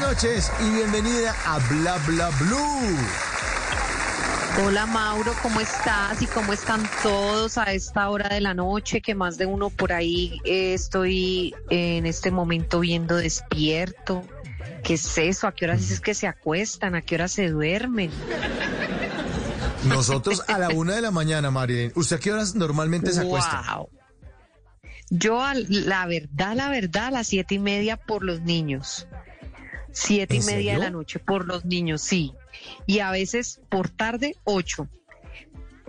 noches y bienvenida a Bla Bla Blue. Hola Mauro, ¿cómo estás? ¿Y cómo están todos a esta hora de la noche? Que más de uno por ahí eh, estoy en este momento viendo despierto. ¿Qué es eso? ¿A qué horas es que se acuestan? ¿A qué horas se duermen? Nosotros a la una de la mañana, Marilyn. ¿Usted a qué horas normalmente se acuesta? Wow. Yo, la verdad, la verdad, a las siete y media por los niños. Siete y ¿En media de la noche por los niños, sí. Y a veces por tarde, ocho.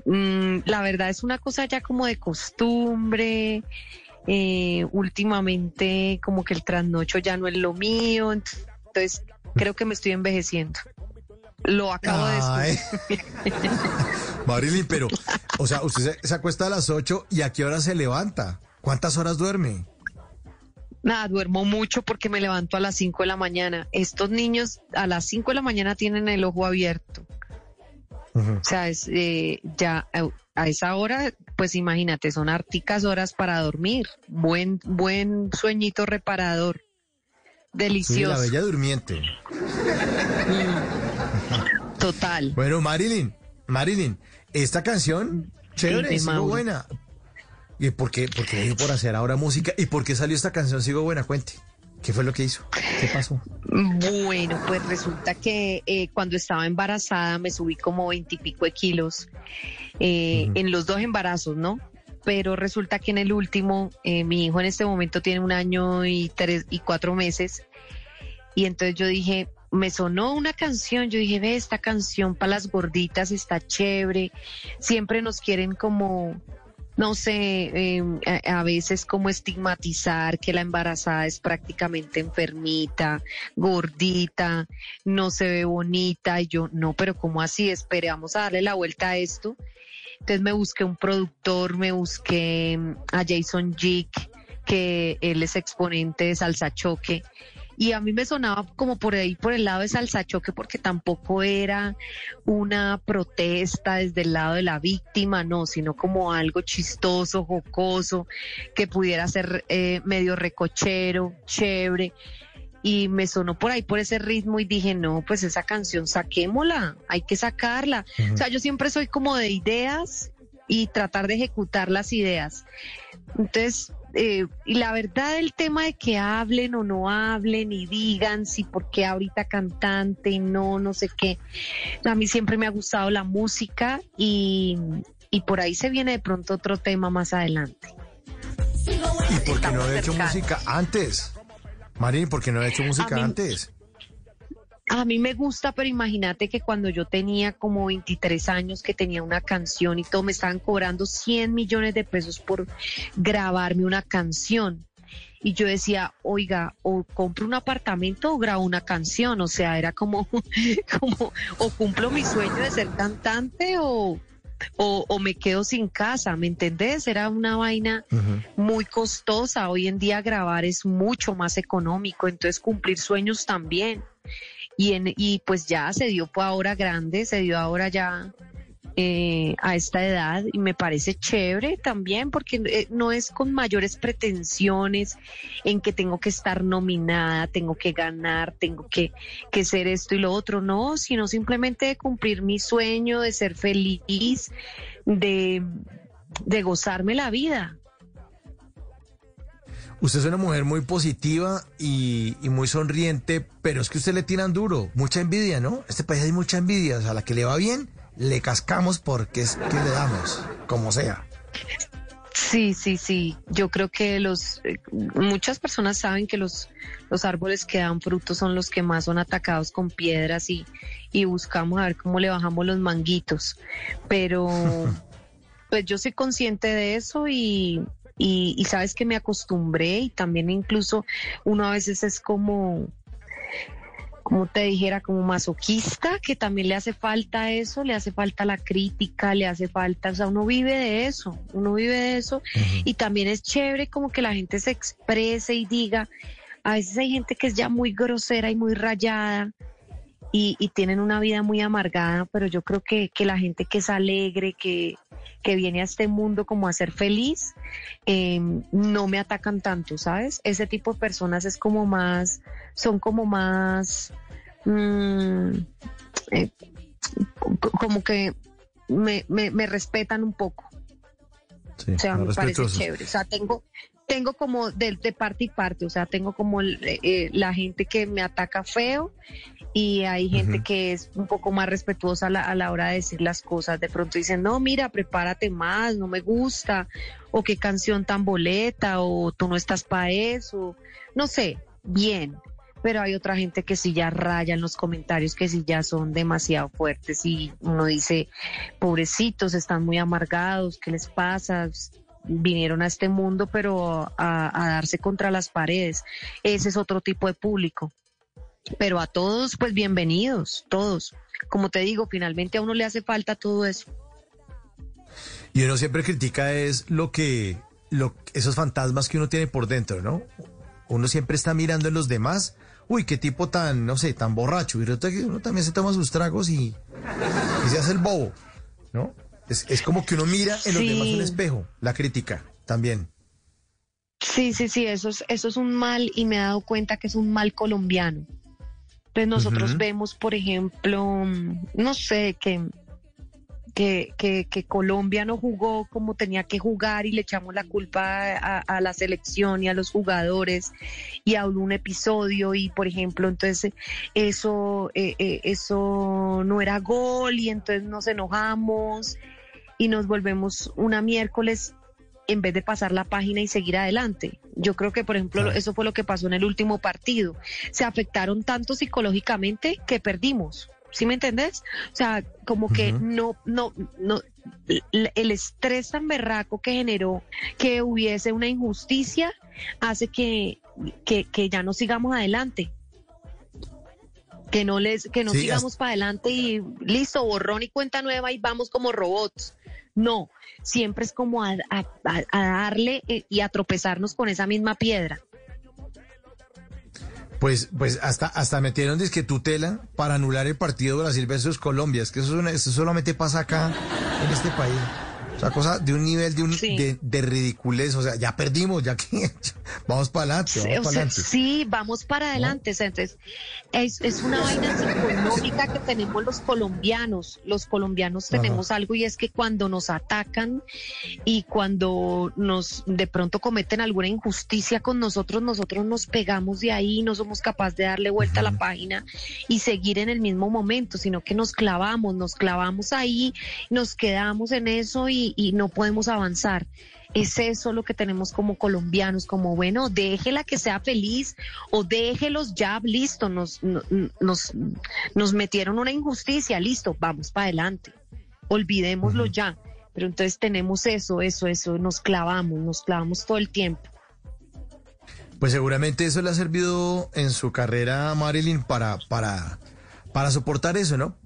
Mm, la verdad es una cosa ya como de costumbre. eh, últimamente como que el trasnocho ya no es lo mío. Entonces creo que me estoy envejeciendo. Lo acabo de descubrir. Marilyn, pero, o sea, usted se, se acuesta a las 8 y a qué hora se levanta? ¿Cuántas horas duerme? Nada, duermo mucho porque me levanto a las 5 de la mañana. Estos niños a las 5 de la mañana tienen el ojo abierto. O sea, es, eh, ya eh, a esa hora, pues imagínate, son articas horas para dormir. Buen, buen sueñito reparador. Sí, la Delicioso. bella durmiente. Total. Bueno, Marilyn, Marilyn, esta canción, chévere, sigo Mauro. buena. ¿Y por qué, por qué por hacer ahora música? ¿Y por qué salió esta canción Sigo Buena? Cuente. ¿Qué fue lo que hizo? ¿Qué pasó? Bueno, pues resulta que eh, cuando estaba embarazada me subí como veintipico de kilos eh, en los dos embarazos, ¿no? Pero resulta que en el último, eh, mi hijo en este momento tiene un año y tres y cuatro meses, y entonces yo dije, me sonó una canción, yo dije, ve, esta canción para las gorditas está chévere, siempre nos quieren como no sé, eh, a, veces como estigmatizar que la embarazada es prácticamente enfermita, gordita, no se ve bonita, y yo, no, pero ¿cómo así? Esperamos a darle la vuelta a esto. Entonces me busqué un productor, me busqué mm, a Jason Jick, que él es exponente de salsa choque. Y a mí me sonaba como por ahí, por el lado de salsa choque, porque tampoco era una protesta desde el lado de la víctima, no, sino como algo chistoso, jocoso, que pudiera ser eh, medio recochero, chévere. Y me sonó por ahí por ese ritmo y dije, no, pues esa canción saquémosla, hay que sacarla. O sea, yo siempre soy como de ideas y tratar de ejecutar las ideas. Entonces, eh, y la verdad el tema de que hablen o no hablen y digan si por qué ahorita cantante y no, no sé qué. A mí siempre me ha gustado la música y, y por ahí se viene de pronto otro tema más adelante. ¿Y por qué no había hecho música antes? Marilyn, ¿por qué no había hecho música mí- antes? A mí me gusta, pero imagínate que cuando yo tenía como 23 años, que tenía una canción y todo, me estaban cobrando 100 millones de pesos por grabarme una canción. Y yo decía, oiga, o compro un apartamento o grabo una canción. O sea, era como, como o cumplo mi sueño de ser cantante o, o, o me quedo sin casa, ¿me entendés? Era una vaina muy costosa. Hoy en día grabar es mucho más económico, entonces cumplir sueños también. Y, en, y pues ya se dio ahora grande, se dio ahora ya eh, a esta edad y me parece chévere también porque eh, no es con mayores pretensiones en que tengo que estar nominada, tengo que ganar, tengo que, que ser esto y lo otro, no, sino simplemente de cumplir mi sueño, de ser feliz, de, de gozarme la vida. Usted es una mujer muy positiva y, y muy sonriente, pero es que usted le tiran duro, mucha envidia, ¿no? Este país hay mucha envidia, o sea, a la que le va bien, le cascamos porque es que le damos, como sea. Sí, sí, sí. Yo creo que los eh, muchas personas saben que los los árboles que dan frutos son los que más son atacados con piedras y y buscamos a ver cómo le bajamos los manguitos. Pero pues yo soy consciente de eso y y, y sabes que me acostumbré y también incluso uno a veces es como como te dijera, como masoquista, que también le hace falta eso, le hace falta la crítica, le hace falta, o sea, uno vive de eso, uno vive de eso y también es chévere como que la gente se exprese y diga, a veces hay gente que es ya muy grosera y muy rayada y, y tienen una vida muy amargada, pero yo creo que, que la gente que es alegre, que, que viene a este mundo como a ser feliz, em, no me atacan tanto, ¿sabes? Ese tipo de personas es como más, son como más, mm, eh, como que me, me, respetan un poco. o sea, me parece chévere. O sea, tengo, tengo como de, parte y parte, o sea, tengo como eh, la gente que me ataca feo y hay gente que es un poco más respetuosa a la, hora de decir las cosas. De pronto dicen, no, mira, prepárate más, no me gusta, o qué canción tan boleta, o tú no estás para eso, no sé, bien. Pero hay otra gente que sí ya raya en los comentarios, que sí ya son demasiado fuertes y uno dice, pobrecitos, están muy amargados, ¿qué les pasa? Vinieron a este mundo, pero a, darse contra las paredes. Ese es otro tipo de público. Pero a todos, pues bienvenidos, todos. Como te digo, finalmente a uno le hace falta todo eso. Y uno siempre critica es lo que, lo, esos fantasmas que uno tiene por dentro, ¿no? Uno siempre está mirando en los demás. Uy, qué tipo tan, no sé, tan borracho. Y uno también se toma sus tragos y, y se hace el bobo, ¿no? Es, como que uno mira en los demás un espejo, la crítica también. Sí, sí, sí, eso es, eso es un mal y me he dado cuenta que es un mal colombiano. Entonces nosotros vemos, por ejemplo, no sé, que que, que, Colombia no jugó como tenía que jugar y le echamos la culpa a, la selección y a los jugadores y a un episodio y por ejemplo entonces eso eh, eh, eso no era gol y entonces nos enojamos y nos volvemos una miércoles en vez de pasar la página y seguir adelante. Yo creo que, por ejemplo, eso fue lo que pasó en el último partido. Se afectaron tanto psicológicamente que perdimos. ¿Sí me entendés? O sea, como que no, no, no, el estrés tan berraco que generó que hubiese una injusticia hace que, que, que ya no sigamos adelante. Que no les, que no sigamos para adelante y listo, borrón y cuenta nueva y vamos como robots. No, siempre es como a, darle eh, y a tropezarnos con esa misma piedra. Pues, pues hasta, hasta metieron disque tutela para anular el partido Brasil versus Colombia. Es que eso solamente pasa acá, en este país cosa de un nivel de, un, de, ridiculez. O sea, ya perdimos, ya que vamos para adelante. Vamos para adelante. Sí, vamos para adelante. Entonces, es, es una vaina psicológica que tenemos los colombianos. Los colombianos tenemos algo y es que cuando nos atacan y cuando nos de pronto cometen alguna injusticia con nosotros, nosotros nos pegamos de ahí, no somos capaces de darle vuelta a la página y seguir en el mismo momento, sino que nos clavamos, nos clavamos ahí, nos quedamos en eso y, y, no podemos avanzar. Es eso lo que tenemos como colombianos, como bueno, déjela que sea feliz o déjelos ya, listo, nos, nos, nos metieron una injusticia, listo, vamos para adelante, olvidémoslo ya. Pero entonces tenemos eso, eso, eso, nos clavamos, nos clavamos todo el tiempo. Pues seguramente eso le ha servido en su carrera a Marilyn para, para, para soportar eso, ¿no?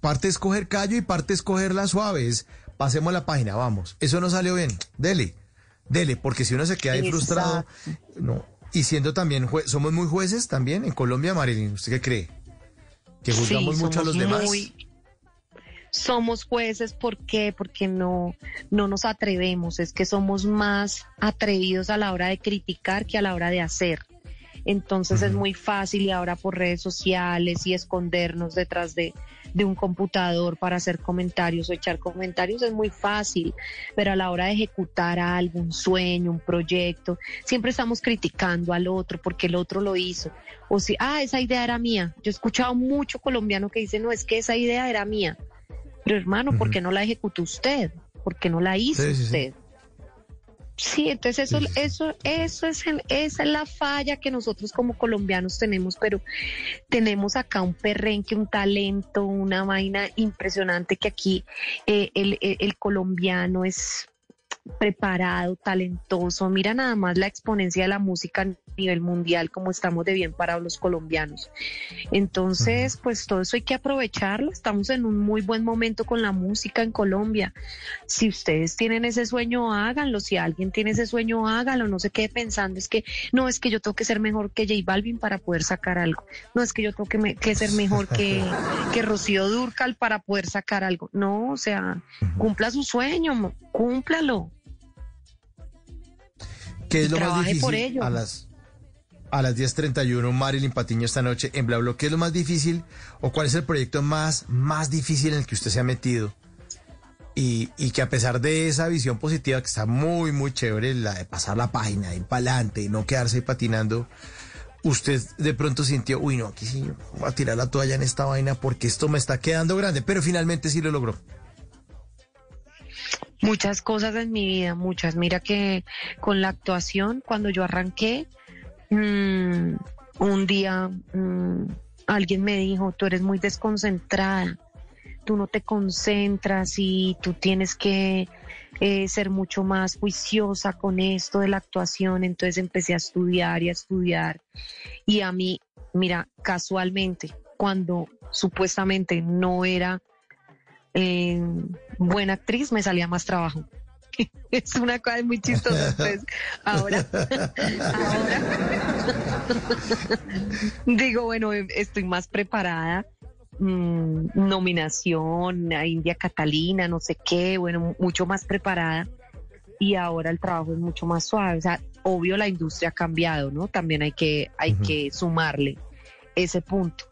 Parte escoger callo y parte escoger las suaves pasemos la página, vamos. Eso no salió bien. Dele, dele, porque si uno se queda ahí frustrado, no. Y siendo también, somos muy jueces también en Colombia, Marilyn, ¿usted qué cree? Que juzgamos mucho a los demás. somos jueces, ¿por qué? Porque no, no nos atrevemos, es que somos más atrevidos a la hora de criticar que a la hora de hacer. Entonces es muy fácil y ahora por redes sociales y escondernos detrás de, de un computador para hacer comentarios o echar comentarios es muy fácil, pero a la hora de ejecutar algo, un sueño, un proyecto, siempre estamos criticando al otro porque el otro lo hizo. O si, ah, esa idea era mía. Yo he escuchado mucho colombiano que dice, no, es que esa idea era mía. Pero hermano, ¿por qué no la ejecutó usted? ¿Por qué no la hizo usted? Sí, entonces eso, eso, eso es, esa es la falla que nosotros como colombianos tenemos, pero tenemos acá un perrenque, un talento, una vaina impresionante que aquí eh, el, colombiano es, preparado, talentoso. Mira nada más la exponencia de la música a nivel mundial, como estamos de bien parados los colombianos. Entonces, pues todo eso hay que aprovecharlo. Estamos en un muy buen momento con la música en Colombia. Si ustedes tienen ese sueño, háganlo. Si alguien tiene ese sueño, hágalo. No se quede pensando, es que no, es que yo tengo que ser mejor que J Balvin para poder sacar algo. No, es que yo tengo que, que ser mejor que, que Rocío Durcal para poder sacar algo. No, o sea, cumpla su sueño, cúmplalo. ¿Qué es lo más difícil a las a las 10:31 Marilyn Patiño esta noche en Bla ¿Qué es lo más difícil o cuál es el proyecto más más difícil en el que usted se ha metido? Y, y que a pesar de esa visión positiva que está muy muy chévere, la de pasar la página, ir para adelante y no quedarse ahí patinando, usted de pronto sintió, uy no, aquí sí voy a tirar la toalla en esta vaina porque esto me está quedando grande, pero finalmente sí lo logró. Muchas cosas en mi vida, muchas. Mira que con la actuación, cuando yo arranqué, mm, un día mm, alguien me dijo, tú eres muy desconcentrada, tú no te concentras y tú tienes que eh, ser mucho más juiciosa con esto de la actuación. Entonces empecé a estudiar y a estudiar. Y a mí, mira, casualmente, cuando supuestamente no era buena actriz me salía más trabajo. es una cosa muy chistosa. Pues, ahora, ahora digo, bueno, estoy más preparada. Mm, nominación a India Catalina, no sé qué, bueno, mucho más preparada. Y ahora el trabajo es mucho más suave. O sea, obvio la industria ha cambiado, ¿no? También hay que, hay que sumarle ese punto.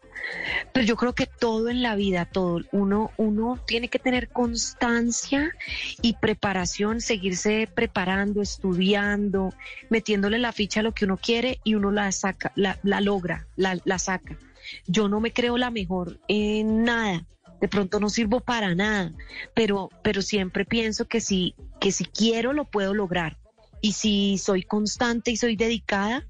Pero yo creo que todo en la vida, todo, uno, uno tiene que tener constancia y preparación, seguirse preparando, estudiando, metiéndole la ficha a lo que uno quiere y uno la saca, la, logra, la, la saca. Yo no me creo la mejor en nada, de pronto no sirvo para nada, pero, pero siempre pienso que si, que si quiero lo puedo lograr. Y si soy constante y soy dedicada,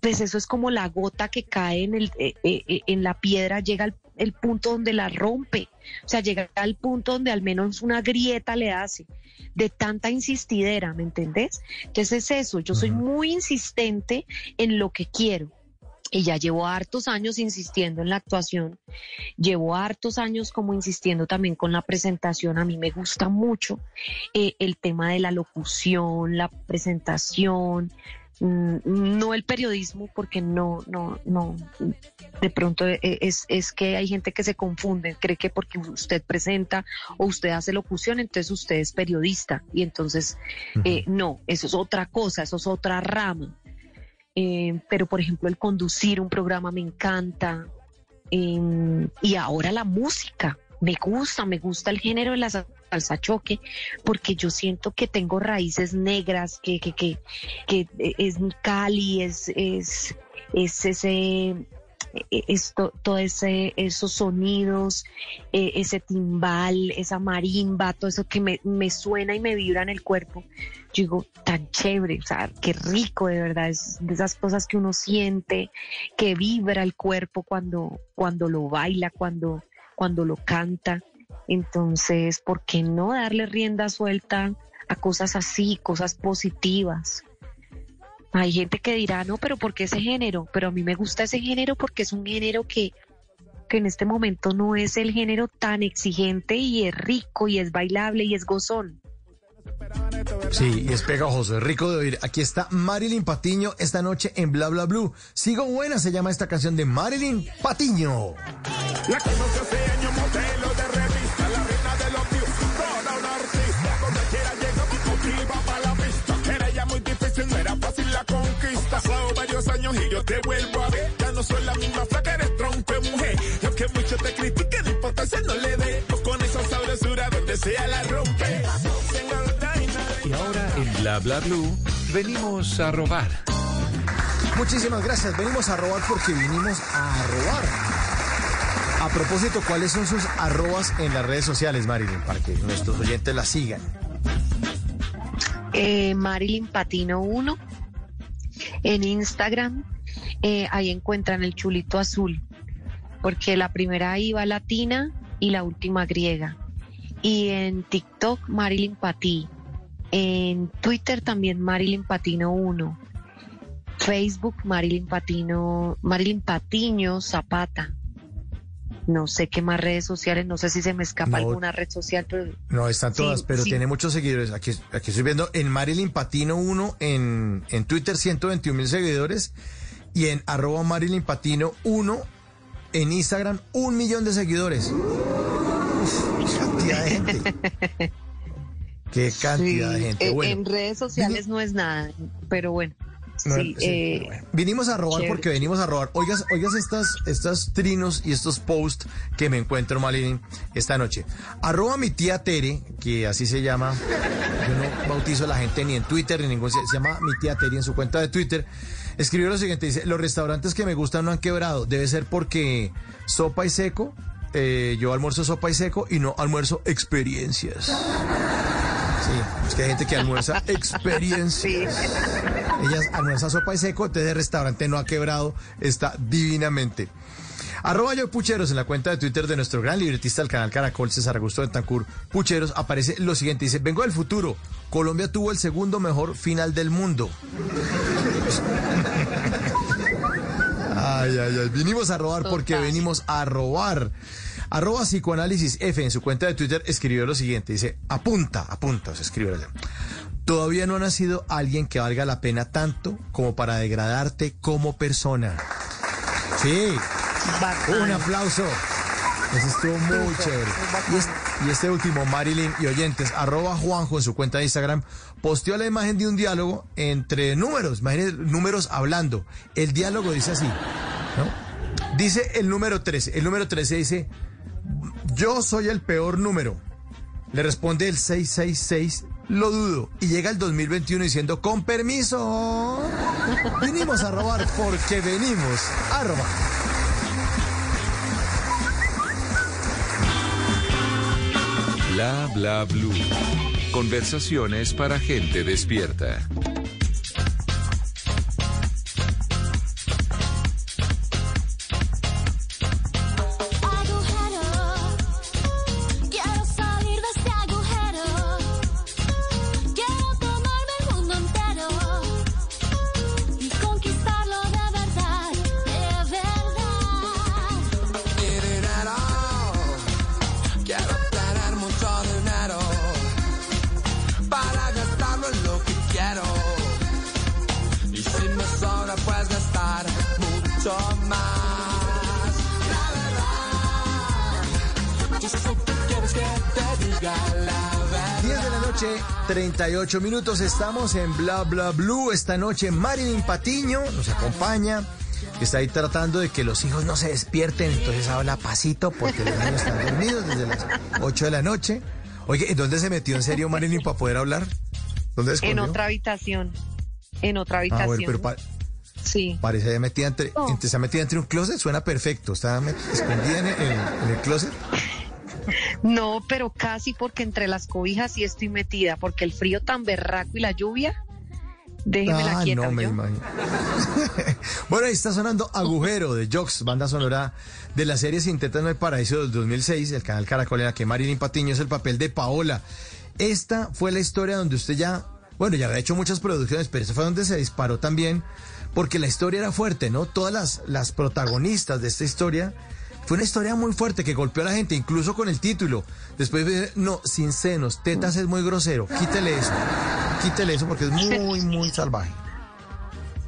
pues eso es como la gota que cae en, el, eh, eh, eh, en la piedra, llega al el punto donde la rompe, o sea, llega al punto donde al menos una grieta le hace de tanta insistidera, ¿me entendés? Entonces es eso, yo soy muy insistente en lo que quiero. Y ya llevo hartos años insistiendo en la actuación, llevo hartos años como insistiendo también con la presentación. A mí me gusta mucho el tema de la locución, la presentación, no el periodismo, porque no, no, no, de pronto e, es, es que hay gente que se confunde, cree que porque usted presenta o usted hace locución, entonces usted es periodista, y entonces eh, no, eso es otra cosa, eso es otra rama. Eh, pero por ejemplo el conducir un programa me encanta, em, y ahora la música, me gusta, me gusta el género de las salsa choque, porque yo siento que tengo raíces negras, que, que, que, que es Cali, es, es, es ese esto, todo ese, esos sonidos, e, ese timbal, esa marimba, todo eso que me, me, suena y me vibra en el cuerpo. Yo digo, tan chévere, o sea, qué rico de verdad, es de esas cosas que uno siente, que vibra el cuerpo cuando, cuando lo baila, cuando, cuando lo canta. Entonces, ¿por qué no darle rienda suelta a cosas así, cosas positivas? Hay gente que dirá, no, pero ¿por qué ese género? Pero a mí me gusta ese género porque es un género que, que en este momento no es el género tan exigente y es rico y es bailable y es gozón. Sí, y es pegajoso, es rico de oír. Aquí está Marilyn Patiño esta noche en Bla Bla Blue. Sigo buena, se llama esta canción de Marilyn Patiño. La y yo te vuelvo a ver. Ya no soy la misma flaca, eres tronco mujer. Lo que mucho te critiquen, importancia no le dé. Con esa sabrosura donde sea la rompe. Y ahora en Bla Bla Blue venimos a robar. Muchísimas gracias. Venimos a robar porque vinimos a robar. A propósito, ¿cuáles son sus arrobas en las redes sociales, Marilyn? Para que nuestros oyentes la sigan. Eh, Marilyn Patino 1 en Instagram, eh, ahí encuentran el chulito azul, porque la primera iba latina y la última griega. Y en TikTok, Marilyn Pati. En Twitter también Marilyn Patino 1. Facebook Marilyn Patino, Marilyn Patiño Zapata. No sé qué más redes sociales, no sé si se me escapa No. alguna red social, pero No, están todas, Sí, pero sí. tiene muchos seguidores. Aquí, aquí estoy viendo en Marilyn Patino 1 en, en Twitter 121 mil seguidores y en arroba Marilyn Patino 1 en Instagram un millón de seguidores. Uf, qué cantidad de gente. Qué cantidad de gente. eh, Bueno, en redes sociales no es nada, pero bueno. No, sí, sí, eh, bueno. Vinimos a robar chévere. porque venimos a robar. Oigas, oigas estas, estas trinos y estos posts que me encuentro, Marilyn, esta noche. Arroba mi tía Tere, que así se llama. Yo no bautizo a la gente ni en Twitter ni en ningún. Se llama mi tía Tere en su cuenta de Twitter. Escribió lo siguiente: dice, los restaurantes que me gustan no han quebrado. Debe ser porque sopa y seco. eh, yo almuerzo sopa y seco y no almuerzo experiencias. Sí, es que hay gente que almuerza experiencias. Ellas almuerzan sopa y seco, entonces el restaurante no ha quebrado, está divinamente. Arroba yo Pucheros en la cuenta de Twitter de nuestro gran libretista del canal Caracol, César Augusto de Tancur Pucheros, aparece lo siguiente, dice, vengo del futuro, Colombia tuvo el segundo mejor final del mundo. Ay, ay, ay, vinimos a robar porque venimos a robar. Arroba psicoanálisis F en su cuenta de Twitter escribió lo siguiente, dice, apunta, apunta, o sea, escribe allá. Todavía no ha nacido alguien que valga la pena tanto como para degradarte como persona. Sí, bacán. un aplauso. Ese estuvo muy chévere. Y, es- y este último, Marilyn y oyentes, arroba Juanjo en su cuenta de Instagram, posteó la imagen de un diálogo entre números, imagínense, números hablando. El diálogo dice así, ¿no? Dice el número 13. El número 13 dice, yo soy el peor número. Le responde el 666, lo dudo. Y llega el 2021 diciendo, con permiso, vinimos a robar porque venimos a robar. Bla bla blue. Conversaciones para gente despierta. 38 minutos. Estamos en Bla Bla Blue. Esta noche Marilyn Patiño nos acompaña. que Está ahí tratando de que los hijos no se despierten, entonces habla pasito porque los niños están dormidos desde las 8 de la noche. Oye, ¿en dónde se metió en serio Marilyn para poder hablar? ¿Dónde se En escondió? otra habitación. En otra Ah, habitación. bueno, pero pa- Sí. parece metida entre, No. entre- está metida entre un closet, suena perfecto. Está escondida en el, en el closet. No, pero casi porque entre las cobijas sí estoy metida, porque el frío tan berraco y la lluvia, déjeme la Ah, quieta. no me imagino. bueno, ahí está sonando Agujero de Jox, banda sonora de la serie Sin Tetas No hay Paraíso del 2006, el canal Caracol, en la que Marilyn Patiño es el papel de Paola. Esta fue la historia donde usted ya, bueno, ya había hecho muchas producciones, pero esa fue donde se disparó también, porque la historia era fuerte, ¿no? Todas las, las protagonistas de esta historia. Fue una historia muy fuerte que golpeó a la gente, incluso con el título. Después de, no, sin senos, tetas es muy grosero. Quítele eso. Quítele eso porque es muy, muy salvaje.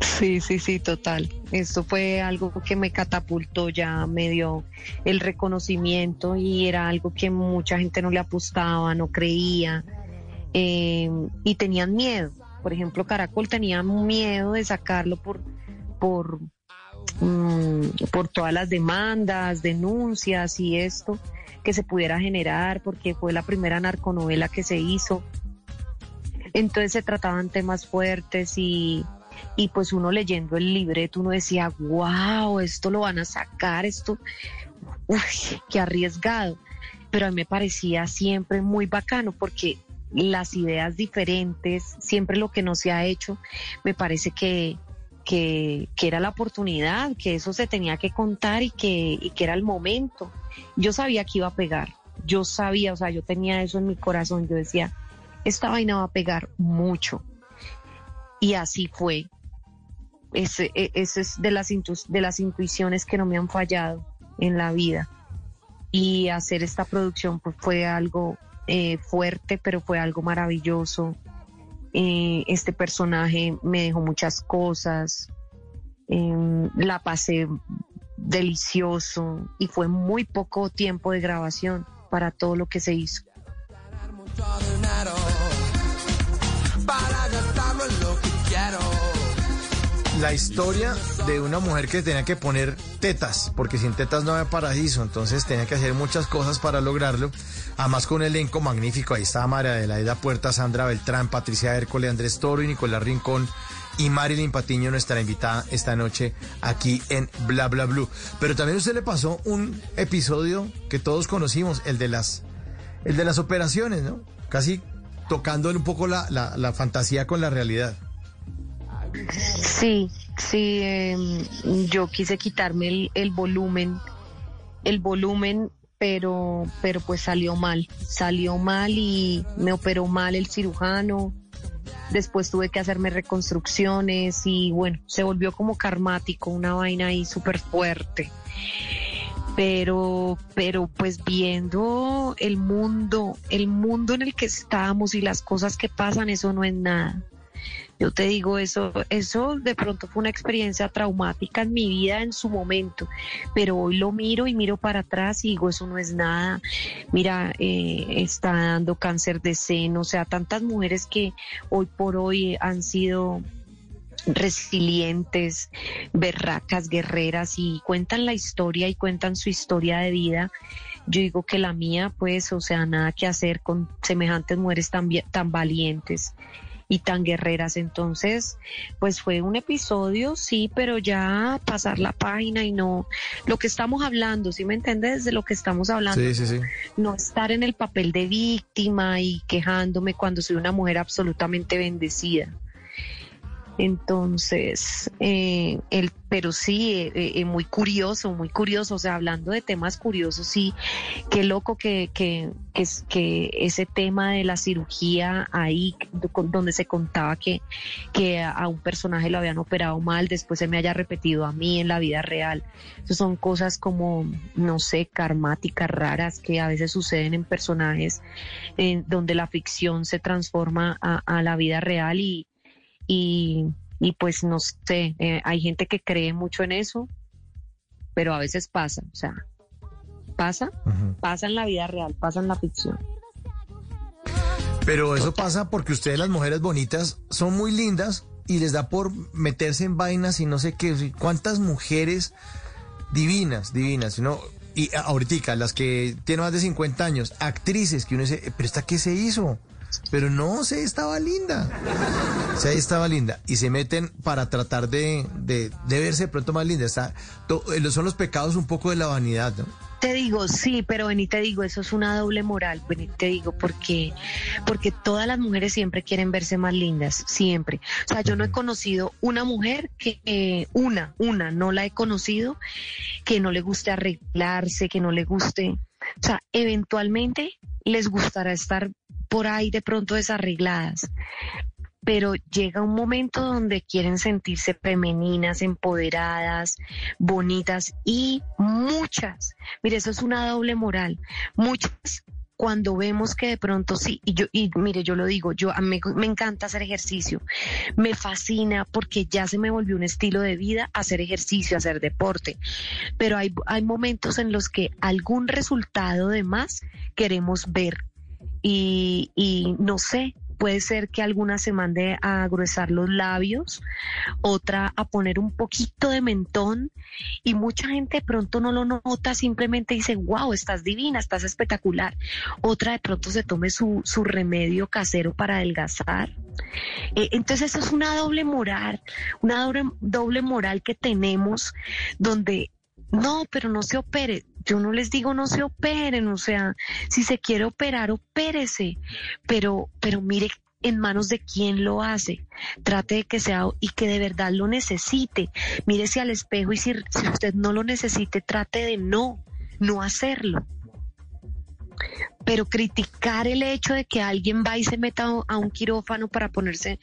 Sí, sí, sí, total. Esto fue algo que me catapultó ya, me dio el reconocimiento y era algo que mucha gente no le apostaba, no creía eh, y tenían miedo. Por ejemplo, Caracol tenía miedo de sacarlo por, por, mm, por todas las demandas, denuncias y esto que se pudiera generar, porque fue la primera narconovela que se hizo. Entonces se trataban temas fuertes y, y pues uno leyendo el libreto, uno decía, wow, esto lo van a sacar, esto, uy, qué arriesgado. Pero a mí me parecía siempre muy bacano porque las ideas diferentes, siempre lo que no se ha hecho, me parece que, que, que era la oportunidad, que eso se tenía que contar y que, y que era el momento. Yo sabía que iba a pegar, yo sabía, o sea, yo tenía eso en mi corazón, yo decía, esta vaina va a pegar mucho. Y así fue. Ese, e- es de las, intu- de las intuiciones que no me han fallado en la vida. Y hacer esta producción pues, fue algo eh, fuerte, pero fue algo maravilloso. Eh, este personaje me dejó muchas cosas. Em, la pasé delicioso y fue muy poco tiempo de grabación para todo lo que se hizo. La historia de una mujer que tenía que poner tetas, porque sin tetas no había paraíso, entonces tenía que hacer muchas cosas para lograrlo. Además con un elenco magnífico, ahí estaba María de la Ida Puerta, Sandra Beltrán, Patricia Hércole, Andrés Toro y Nicolás Rincón. Y Marilyn Patiño, nuestra invitada esta noche aquí en Bla Bla Blue. Pero también usted le pasó un episodio que todos conocimos, el de las, el de las operaciones, ¿no? Casi tocando un poco la, la, la fantasía con la realidad. Sí, sí, em, yo quise quitarme el, volumen, el volumen, pero, pero pues salió mal, salió mal y me operó mal el cirujano. Después tuve que hacerme reconstrucciones y bueno, se volvió como karmático, una vaina ahí súper fuerte. Pero, pero pues viendo el mundo, el mundo en el que estamos y las cosas que pasan, eso no es nada. Yo te digo, eso, eso de pronto fue una experiencia traumática en mi vida en su momento, pero hoy lo miro y miro para atrás y digo, eso no es nada. Mira, eh, está dando cáncer de seno, o sea, tantas mujeres que hoy por hoy han sido resilientes, berracas, guerreras y cuentan la historia y cuentan su historia de vida. Yo digo que la mía, pues, o sea, nada que hacer con semejantes mujeres tan, tan valientes y tan guerreras. Entonces, pues fue un episodio, sí, pero ya pasar la página y no lo que estamos hablando, ¿sí me entiendes? De lo que estamos hablando Sí, sí, sí. no estar en el papel de víctima y quejándome cuando soy una mujer absolutamente bendecida. Entonces, eh, el, pero sí, eh, eh, muy curioso, muy curioso, o sea, hablando de temas curiosos, sí, qué loco que, que, que, que ese tema de la cirugía ahí, donde se contaba que, que a un personaje lo habían operado mal, después se me haya repetido a mí en la vida real. Eso son cosas como, no sé, karmáticas, raras, que a veces suceden en personajes en donde la ficción se transforma a, a la vida real y, y, y pues no sé, eh, hay gente que cree mucho en eso, pero a veces pasa, o sea, pasa, pasa en la vida real, pasa en la ficción. Pero eso pasa porque ustedes las mujeres bonitas son muy lindas y les da por meterse en vainas y no sé qué. ¿Cuántas mujeres divinas, divinas? ¿no? Y ahorita, las que tienen más de 50 años, actrices que uno dice, "Eh, pero esta qué se hizo? Pero no, se estaba linda. Se estaba linda. Y se meten para tratar de, de, de verse de pronto más linda. Está, to- eh, son los pecados un poco de la vanidad, ¿no? Te digo, sí, pero vení, te digo, eso es una doble moral, vení, te digo, porque, porque todas las mujeres siempre quieren verse más lindas, siempre. O sea, yo no he conocido una mujer que, eh, una, una, no la he conocido, que no le guste arreglarse, que no le guste, o sea, eventualmente les gustará estar por ahí de pronto desarregladas, pero llega un momento donde quieren sentirse femeninas, empoderadas, bonitas y muchas, mire, eso es una doble moral, muchas cuando vemos que de pronto sí, y yo, y mire, yo lo digo, yo a me encanta hacer ejercicio, me fascina porque ya se me volvió un estilo de vida hacer ejercicio, hacer deporte, pero hay, hay momentos en los que algún resultado de más queremos ver y, y no sé, puede ser que alguna se mande a gruesar los labios, otra a poner un poquito de mentón y mucha gente de pronto no lo nota, simplemente dice, wow, estás divina, estás espectacular. Otra de pronto se tome su, su remedio casero para adelgazar. Eh, entonces eso es una doble moral, una doble, doble moral que tenemos donde no, pero no se opere. Yo no les digo no se operen, o sea, si se quiere operar, opérese, pero, pero mire en manos de quién lo hace. Trate de que sea y que de verdad lo necesite. Mírese al espejo y si, si usted no lo necesite, trate de no, no hacerlo. pero criticar el hecho de que alguien va y se meta a- un quirófano para ponerse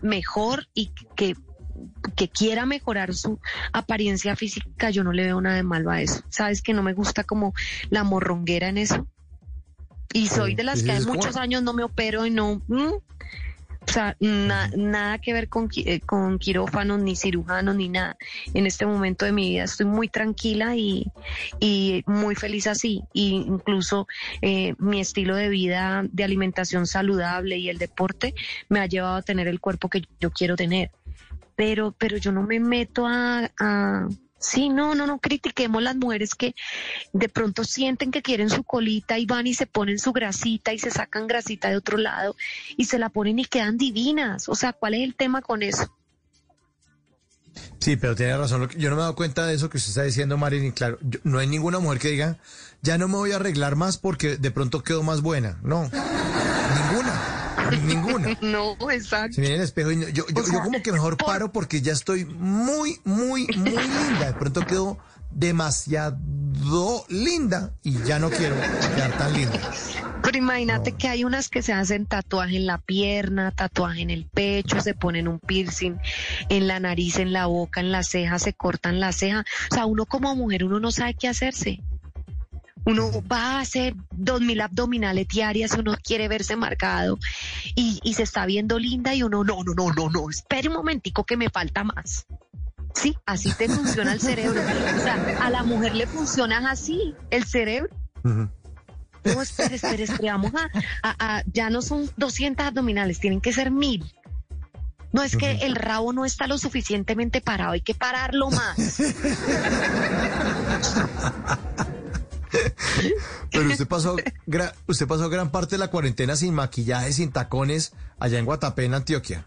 mejor y que que quiera mejorar su apariencia física, yo no le veo nada de malo a eso. Sabes que no me gusta como la morronguera en eso. Y soy de las que hace muchos años no me opero y no. mm, o sea, na- nada que ver con, eh, con quirófanos, ni cirujanos, ni nada. En este momento de mi vida estoy muy tranquila y, y muy feliz así. Y incluso eh, mi estilo de vida de alimentación saludable y el deporte me ha llevado a tener el cuerpo que yo quiero tener. Pero, pero yo no me meto a, a- Sí, no, no, no critiquemos las mujeres que de pronto sienten que quieren su colita y van y se ponen su grasita y se sacan grasita de otro lado y se la ponen y quedan divinas. O sea, ¿cuál es el tema con eso? Sí, pero tiene razón. Yo no me he dado cuenta de eso que usted está diciendo, Marilyn. Claro, yo- no hay ninguna mujer que diga, ya no me voy a arreglar más porque de pronto quedo más buena. No, ninguna. No, exacto. Se mira en el espejo y no- yo, yo, O sea, yo como que mejor por- paro porque ya estoy muy, muy, muy linda. De pronto quedo demasiado linda y ya no quiero quedar tan linda. Pero imagínate No. que hay unas que se hacen tatuaje en la pierna, tatuaje en el pecho, se ponen un piercing en la nariz, en la boca, en la ceja, se cortan la ceja. O sea, uno como mujer, uno no sabe qué hacerse. Uno va a hacer dos mil abdominales diarias, uno quiere verse marcado y, y se está viendo linda y uno, no, no, no, no, no, espere un momentico que me falta más. Sí, así te funciona el cerebro. O sea, a la mujer le funciona así el cerebro. No, espere, espere, espere, vamos a, a- a- ya no son 200 abdominales, tienen que ser mil. No es que el rabo no está lo suficientemente parado, hay que pararlo más. Pero usted pasó, usted pasó gran parte de la cuarentena sin maquillaje, sin tacones, allá en Guatapé, en Antioquia.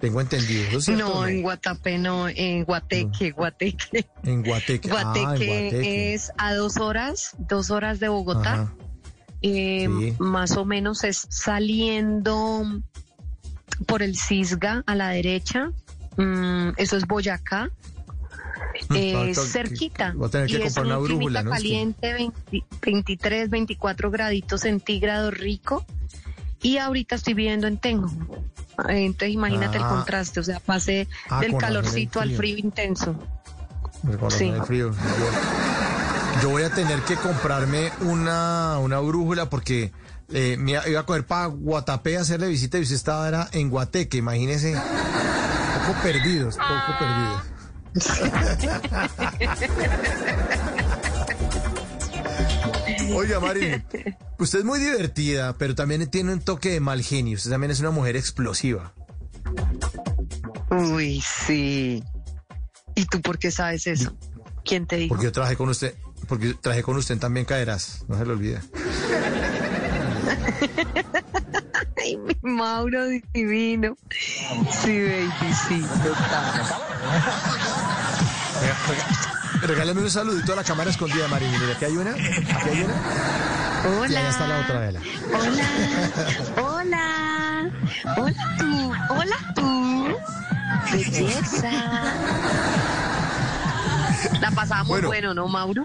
Tengo entendido. ¿eso es cierto o No, en Guatapé, no, en Guateque, Guateque. En Guateque. Ah, en Guateque Guateque. es a dos horas, dos horas de Bogotá. Eh, Sí. Más o menos es saliendo por el Cisga a la derecha. Mm, eso es Boyacá. Eh, Falta- cerquita. voy a tener que y es comprar una un brújula, ¿no? Caliente, 20 23, 24 graditos centígrados rico. Y ahorita estoy viviendo en Tengo. Eh, Entonces imagínate el Ah. contraste, o sea, pasé Ah, del calorcito al frío. intenso. Sí. frío. Yo, yo voy a tener que comprarme una, una brújula porque eh, me iba iba a coger para Guatapé a hacerle visita y usted estaba era en Guateque, imagínese. Poco perdidos, poco perdidos. Oiga, Mari, usted es muy divertida, pero también tiene un toque de mal genio. Usted también es una mujer explosiva. Uy, sí. ¿Y tú por qué sabes eso? ¿Quién te dijo? Porque yo trabajé con usted, porque trabajé con usted también caerás, no se lo olvide. Ay, mi Mauro divino. Sí, baby, sí, total. Regálame un saludito a la cámara escondida, Mari. Mira, aquí hay una. Aquí hay una. Y Hola. allá está la otra vela. Hola. Hola. Hola tú. Hola tú. Belleza. La pasábamos Bueno. bueno, ¿no, Mauro?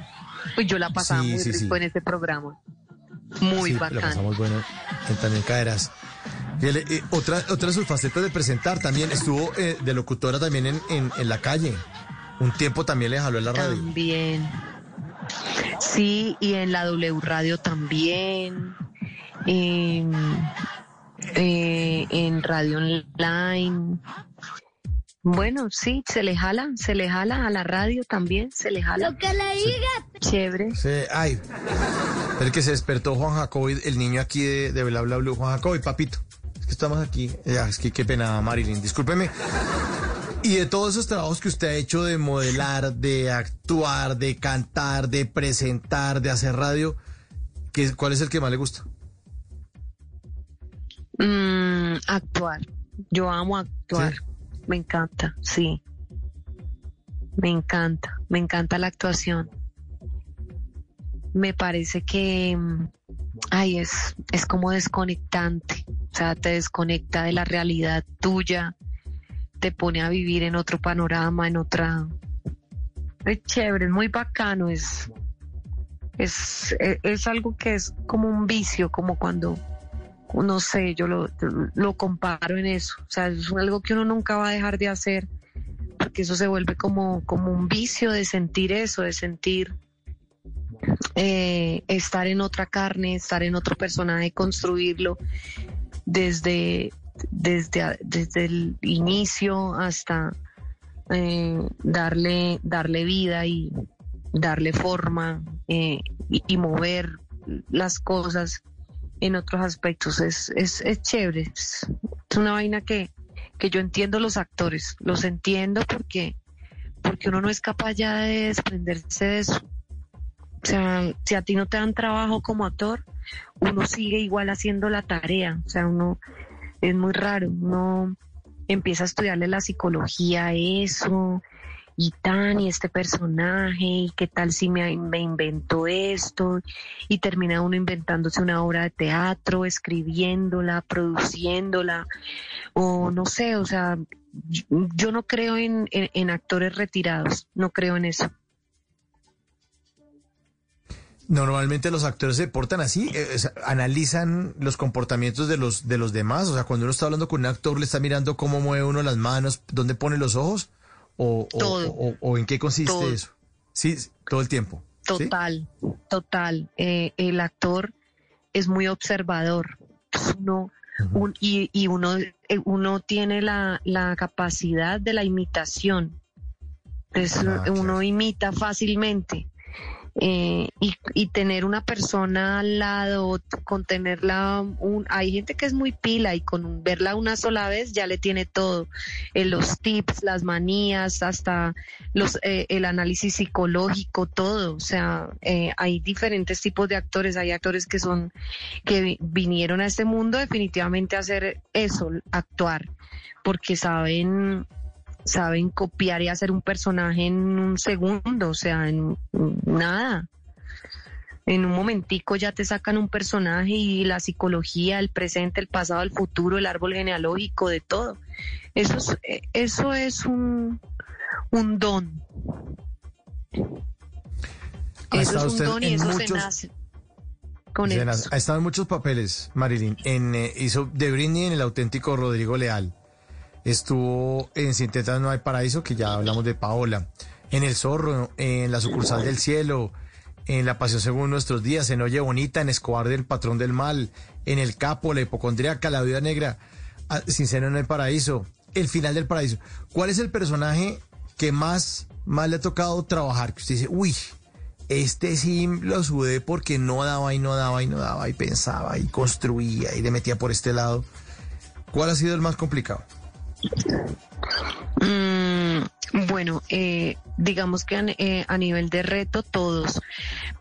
Pues yo la pasaba Sí, muy sí, rico sí. en este programa. Muy sí, bacán. pasamos bueno. En también caerás. Eh, otra, otra de sus facetas de presentar también estuvo eh, de locutora también en, en, en la calle. Un tiempo también le jaló en la radio. También. Sí, y en la W Radio también. En, eh, en Radio Online. Bueno, sí, se le jala, se le jala a la radio también, se le jala. Lo que le diga. Chévere. Sí, ay. El que se despertó Juan Jacobi, el niño aquí de, de Bla Bla Blue. Juan Jacobi, papito. Es que estamos aquí. Ya, es que qué pena, Marilyn. Discúlpeme. Y de todos esos trabajos que usted ha hecho de modelar, de actuar, de cantar, de presentar, de hacer radio, ¿qué, ¿cuál es el que más le gusta? Mm, actuar. Yo amo actuar. Sí. Me encanta, sí. Me encanta, me encanta la actuación. Me parece que, mm, ay, es, es como desconectante. O sea, te desconecta de la realidad tuya, te pone a vivir en otro panorama, en otra... Es chévere, es muy bacano, es, Es, e- es algo que es como un vicio, como cuando, no sé, yo lo, comparo en eso. O sea, es algo que uno nunca va a dejar de hacer, porque eso se vuelve como, como un vicio de sentir eso, de sentir eh, estar en otra carne, estar en otro personaje, construirlo desde, desde, desde el inicio hasta eh, darle, darle vida y darle forma eh, y mover las cosas en otros aspectos. Es, es, es chévere. Es, una vaina que, que yo entiendo los actores. Los entiendo porque, porque uno no es capaz ya de desprenderse de eso. O sea, si a ti no te dan trabajo como actor, uno sigue igual haciendo la tarea. O sea, uno es muy raro. Uno empieza a estudiarle la psicología a eso y tan, y este personaje, y qué tal si me, me invento esto, y termina uno inventándose una obra de teatro, escribiéndola, produciéndola, o no sé, o sea, yo, no creo en, en- actores retirados, no creo en eso. Normalmente los actores se portan así, eh, analizan los comportamientos de los de los demás. O sea, cuando uno está hablando con un actor, le está mirando cómo mueve uno las manos, dónde pone los ojos, o, o- Todo. o- o en qué consiste Todo. eso. Sí, todo el tiempo. ¿sí? Total, total. Eh, el actor es muy observador. Uno, un- y, y uno, eh, uno tiene la, la capacidad de la imitación. Entonces Ah, claro. uno imita fácilmente. Eh, y, y tener una persona al lado, con tenerla, un, hay gente que es muy pila y con verla una sola vez ya le tiene todo, Eh, los tips, las manías, hasta los, eh, el análisis psicológico, todo. O sea, eh, hay diferentes tipos de actores. Hay actores que son, que vi- vinieron a este mundo definitivamente a hacer eso, actuar, porque saben, saben copiar y hacer un personaje en un segundo, o sea, en nada. En un momentico ya te sacan un personaje y la psicología, el presente, el pasado, el futuro, el árbol genealógico, de todo. Eso es, eh, eso es un, un don. Eso es un don y eso se nace con Ha estado en muchos papeles, Marilyn. En, eh, hizo de Britney en el auténtico Rodrigo Leal. Estuvo en Sin Tetas No Hay Paraíso, que ya hablamos de Paola. En El Zorro, en La Sucursal del Cielo, en La Pasión Según Nuestros Días, en Oye Bonita, en Escobar del Patrón del Mal, en El Capo, La Hipocondríaca, La Vida Negra, ah, Sin Seno No Hay Paraíso, El Final del Paraíso. ¿Cuál es el personaje que más, más le ha tocado trabajar? Que usted dice, uy, este sí lo sudé porque no daba y no daba y no daba y pensaba y construía y le metía por este lado. ¿Cuál ha sido el más complicado? Mm, bueno, eh, digamos que a, eh, a nivel de reto todos,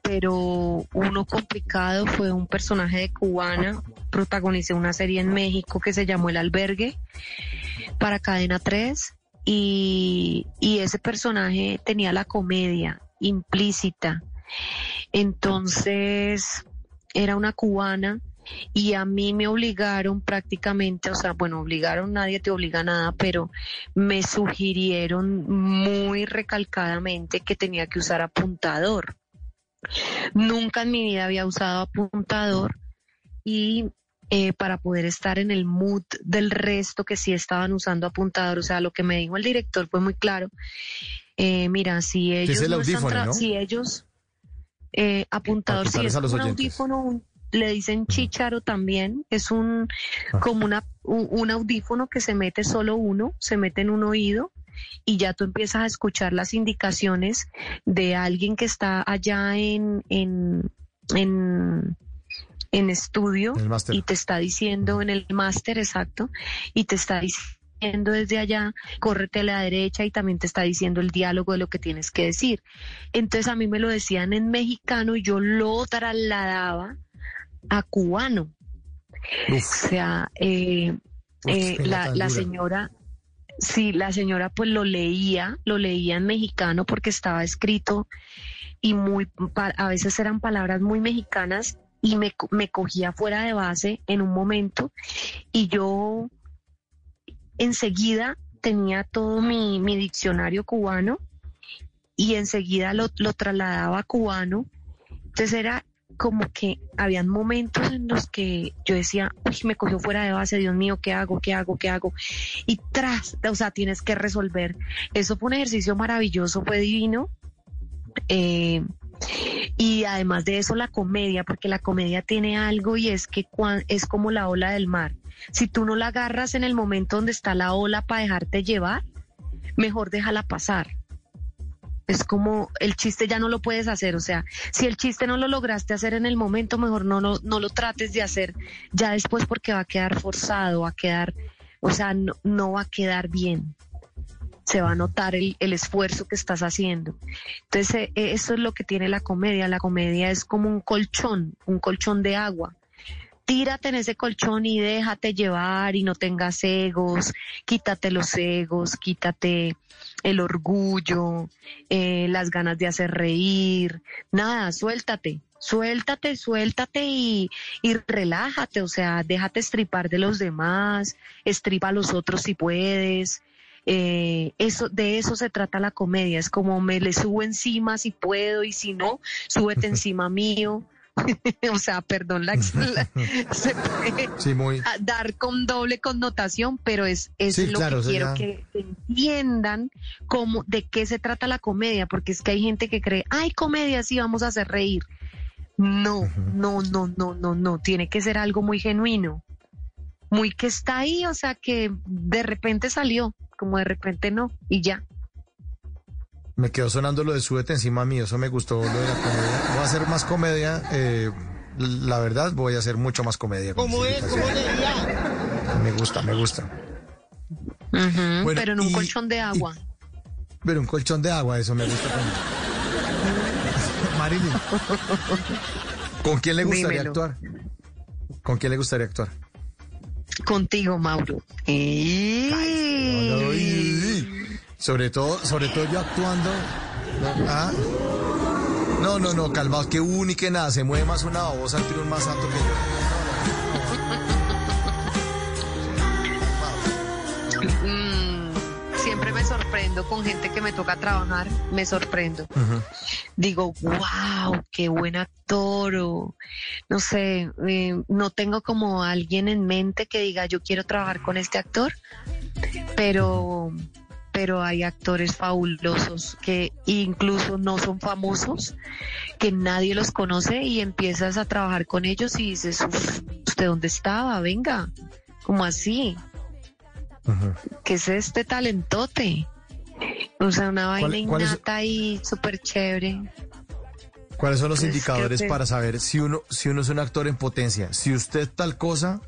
pero uno complicado fue un personaje de cubana, protagonicé una serie en México que se llamó El Albergue para Cadena 3 y, y ese personaje tenía la comedia implícita. Entonces era una cubana y a mí me obligaron prácticamente, o sea, bueno, obligaron, nadie te obliga a nada, pero me sugirieron muy recalcadamente que tenía que usar apuntador. Nunca en mi vida había usado apuntador y eh, para poder estar en el mood del resto que sí estaban usando apuntador, o sea, lo que me dijo el director fue muy claro. Eh, mira, si es ellos el no están audífono, tra- ¿no? si ellos eh, apuntador, si es a los un oyentes. audífono, un- le dicen chícharo también, es un Ah. como una, un, audífono que se mete solo uno, se mete en un oído y ya tú empiezas a escuchar las indicaciones de alguien que está allá en, en, en, en estudio En y te está diciendo en el máster exacto y te está diciendo desde allá, córrete a la derecha y también te está diciendo el diálogo de lo que tienes que decir. Entonces a mí me lo decían en mexicano y yo lo trasladaba a cubano. Uf, O sea, eh, eh, la, señora, sí, la señora pues lo leía, lo leía en mexicano porque estaba escrito y muy, a veces eran palabras muy mexicanas y me, me cogía fuera de base en un momento y yo enseguida tenía todo mi, mi diccionario cubano y enseguida lo, lo trasladaba a cubano. Entonces era como que habían momentos en los que yo decía, uy, me cogió fuera de base, Dios mío, ¿qué hago? ¿Qué hago? ¿Qué hago? Y tras, o sea, tienes que resolver. Eso fue un ejercicio maravilloso, fue divino. Eh, y además de eso, la comedia, porque la comedia tiene algo y es que cuan- es como la ola del mar. Si tú no la agarras en el momento donde está la ola para dejarte llevar, mejor déjala pasar. Es como el chiste ya no lo puedes hacer, o sea, si el chiste no lo lograste hacer en el momento, mejor no, no, lo trates de hacer ya después porque va a quedar forzado, va a quedar, o sea, no, no va a quedar bien. Se va a notar el, el esfuerzo que estás haciendo. Entonces, eh, eh, eso es lo que tiene la comedia. La comedia es como un colchón, un colchón de agua. Tírate en ese colchón y déjate llevar y no tengas egos, quítate los egos, quítate el orgullo, eh, las ganas de hacer reír, nada, suéltate, suéltate, suéltate y, y relájate, o sea, déjate estripar de los demás, estripa a los otros si puedes. Eh, eso, de eso se trata la comedia, es como me le subo encima si puedo y si no, súbete encima mío. o sea, perdón, la, la- se puede Sí, muy. a- dar con doble connotación, pero es, es Sí, lo claro, que quiero ya- que que entiendan cómo, de qué se trata la comedia, porque es que hay gente que cree, ay, comedia, sí, vamos a hacer reír. No, no, no, no, no, no, tiene que ser algo muy genuino, muy que está ahí, o sea, que de repente salió, como de repente no, y ya. Me quedó sonando lo de súbete encima mío, eso me gustó lo de la comedia. Voy a hacer más comedia, eh, la verdad voy a hacer mucho más comedia. con ¿Cómo es? ¿Cómo? Me gusta, me gusta. Bueno, pero en un y- colchón de agua. Pero un colchón de agua, eso me gusta. también. Marilyn, ¿con quién le gustaría Dímelo. actuar? ¿Con quién le gustaría actuar? Contigo, Mauro. Ay, Sobre todo, sobre todo yo actuando. ¿no? ¿Ah? No, no, no, calmaos, que uno y que nada, se mueve más una babosa al triunfo más alto que yo. Mm, siempre me sorprendo con gente que me toca trabajar, me sorprendo. Digo, wow, qué buen actor, o no sé, eh, no tengo como alguien en mente que diga yo quiero trabajar con este actor, pero, pero hay actores fabulosos que incluso no son famosos, que nadie los conoce y empiezas a trabajar con ellos y dices, "Uf, ¿usted dónde estaba? Venga, como así. ¿qué es este talentote? O sea, una ¿Cuál- vaina innata y súper chévere. ¿Cuáles son los Pues, indicadores que- para saber si uno, si uno es un actor en potencia? Si usted tal cosa,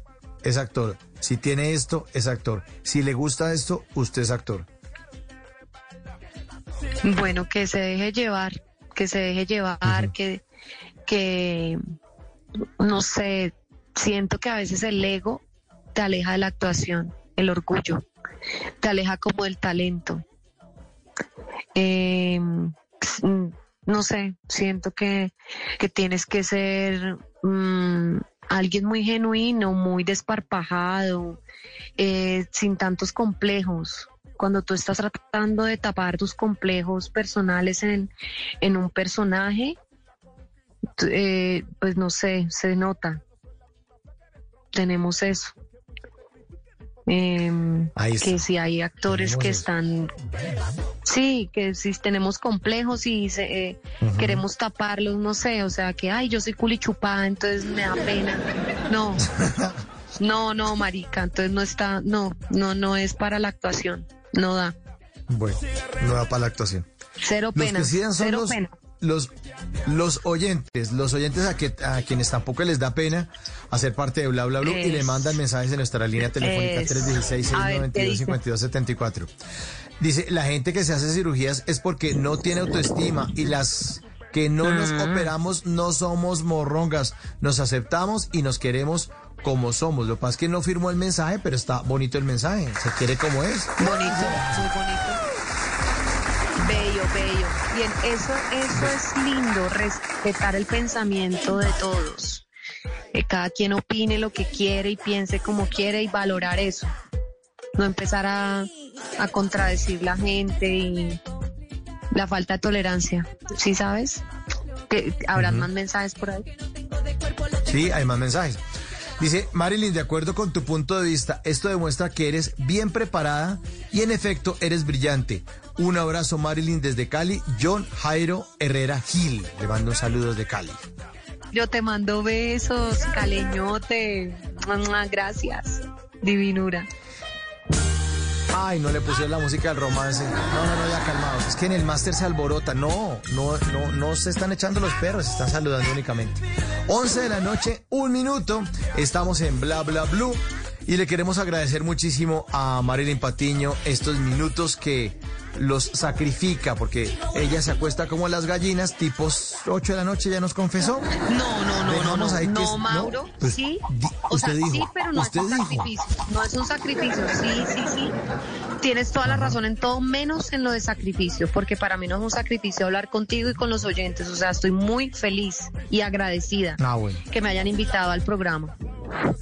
es actor. Si tiene esto, es actor. Si le gusta esto, usted es actor. Bueno, que se deje llevar, que se deje llevar, que, que, no sé, siento que a veces el ego te aleja de la actuación, el orgullo, te aleja como del talento. Eh, no sé, siento que, que tienes que ser mm, alguien muy genuino, muy desparpajado, eh, sin tantos complejos. Cuando tú estás tratando de tapar tus complejos personales en, en un personaje, eh, pues no sé, se nota. Tenemos eso. Está. que si hay actores Tenemos que eso. están, sí, que si tenemos complejos y se, eh, queremos taparlos, no sé, o sea, que, ay, yo soy culichupada, entonces me da pena. No, no, no, marica, entonces no está, no, no, no es para la actuación, no da. Bueno, no da para la actuación. Cero Los pena, que sí dan son cero los, pena. los, los oyentes, los oyentes a, que, a quienes tampoco les da pena hacer parte de Bla Bla Blue y le mandan mensajes en nuestra línea telefónica es- 316 a ver, ¿qué 692 dice? 5274 Dice, la gente que se hace cirugías es porque no tiene autoestima y las que no nos Mm. operamos no somos morrongas, nos aceptamos y nos queremos como somos. Lo que pasa es que no firmó el mensaje, pero está bonito el mensaje, se quiere como es. Bonito, muy bonito. Bello, bello. Bien, eso, eso es lindo, respetar el pensamiento de todos. Que cada quien opine lo que quiere y piense como quiere y valorar eso. No empezar a, a contradecir la gente y la falta de tolerancia. ¿Sí sabes? ¿Que, ¿Habrán más mensajes por ahí? Sí, hay más mensajes. Dice, Marilyn, de acuerdo con tu punto de vista, esto demuestra que eres bien preparada y en efecto eres brillante. Un abrazo, Marilyn, desde Cali. John Jairo Herrera Gil. Le mando saludos de Cali. Yo te mando besos, caleñote. Gracias, divinura. Ay, no le pusieron la música del romance. No, no, no, ya calmados. Es que en el máster se alborota. No, no, no, no se están echando los perros, se están saludando únicamente. 11 de la noche, un minuto. Estamos en Bla Bla Blue. Y le queremos agradecer muchísimo a Marilyn Patiño estos minutos que los sacrifica, porque ella se acuesta como las gallinas, tipos 8 de la noche, ya nos confesó. No, no, no, no, Dejamos no, ahí que no, no, Mauro, pues, sí. O sea, usted sí, dijo, pero no es un dijo. sacrificio. No es un sacrificio, sí, sí, sí. Tienes toda la razón en todo, menos en lo de sacrificio, porque para mí no es un sacrificio hablar contigo y con los oyentes. O sea, estoy muy feliz y agradecida Ah, bueno. que me hayan invitado al programa.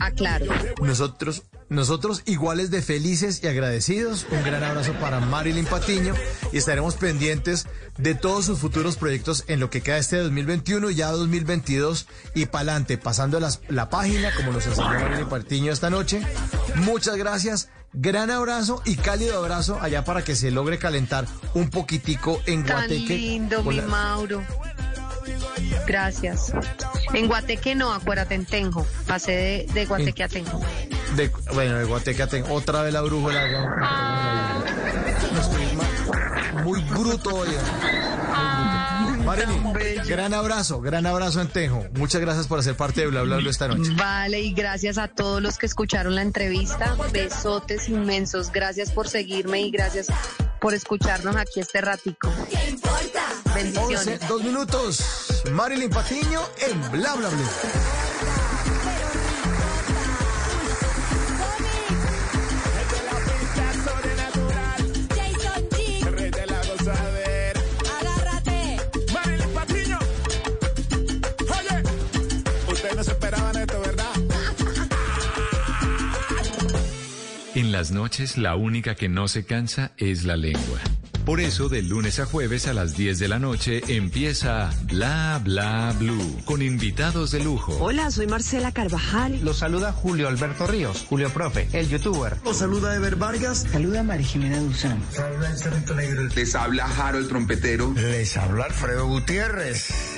Aclaro. Nosotros, nosotros iguales de felices y agradecidos. Un gran abrazo para Marilyn Patiño y estaremos pendientes de todos sus futuros proyectos en lo que queda este 2021, ya 2022 y pa'lante, pasando las- la página como nos enseñó Marilyn Patiño esta noche. Muchas gracias. Gran abrazo y cálido abrazo allá para que se logre calentar un poquitico en Tan Guateque. lindo, mi la- Mauro. Gracias. En Guateque no, acuérdate, en Tenjo. Pasé de, de Guateque a Tenjo. De, bueno, de Guateque tengo otra vez la brújula. Ah. Muy bruto hoy. Marilyn, gran abrazo, gran abrazo en Tejo. Muchas gracias por hacer parte de Bla Bla Bla esta noche. Vale, y gracias a todos los que escucharon la entrevista. Besotes inmensos. Gracias por seguirme y gracias por escucharnos aquí este ratico. 11, Bendiciones. dos minutos. Marilyn Patiño en Bla Bla Bla. En las noches la única que no se cansa es la lengua. Por eso, de lunes a jueves a las 10 de la noche empieza Bla Bla Blue con invitados de lujo. Hola, soy Marcela Carvajal. Los saluda Julio Alberto Ríos, Julio Profe, el youtuber. Los saluda Ever Vargas. Saluda María Jimena Duzán. Les habla Harold Trompetero. Les habla Alfredo Gutiérrez.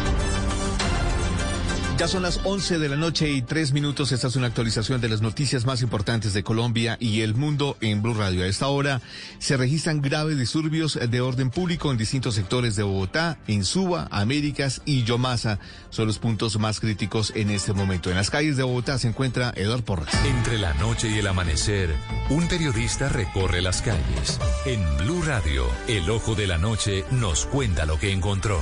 Ya son las 11 de la noche y tres minutos. Esta es una actualización de las noticias más importantes de Colombia y el mundo en Blue Radio. A esta hora se registran graves disturbios de orden público en distintos sectores de Bogotá, en Suba, Américas y Yomasa. Son los puntos más críticos en este momento. En las calles de Bogotá se encuentra Eduardo Porras. Entre la noche y el amanecer, un periodista recorre las calles. En Blue Radio, el ojo de la noche nos cuenta lo que encontró.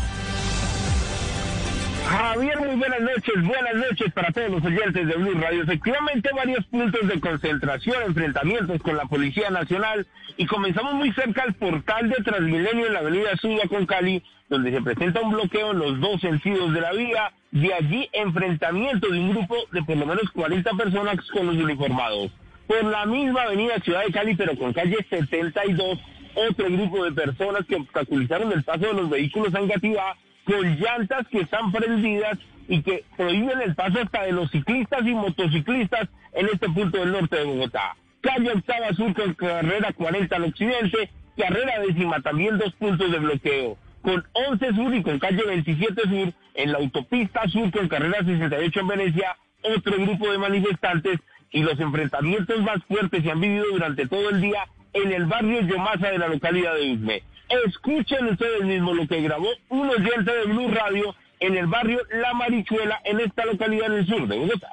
Javier, muy buenas noches, buenas noches para todos los oyentes de Blue Radio. Efectivamente, varios puntos de concentración, enfrentamientos con la Policía Nacional y comenzamos muy cerca al portal de Transmilenio en la avenida Suba con Cali, donde se presenta un bloqueo en los dos sentidos de la vía. De allí, enfrentamiento de un grupo de por lo menos 40 personas con los uniformados. Por la misma avenida Ciudad de Cali, pero con calle 72, otro grupo de personas que obstaculizaron el paso de los vehículos a Engativá con llantas que están prendidas y que prohíben el paso hasta de los ciclistas y motociclistas en este punto del norte de Bogotá. Calle Octava Sur con carrera 40 al occidente, carrera décima también dos puntos de bloqueo. Con 11 Sur y con calle 27 Sur en la autopista Sur con carrera 68 en Venecia, otro grupo de manifestantes y los enfrentamientos más fuertes se han vivido durante todo el día en el barrio Yomasa de la localidad de Usme. Escuchen ustedes mismos lo que grabó un oyente de Blue Radio en el barrio La Marichuela, en esta localidad en el sur de Bogotá.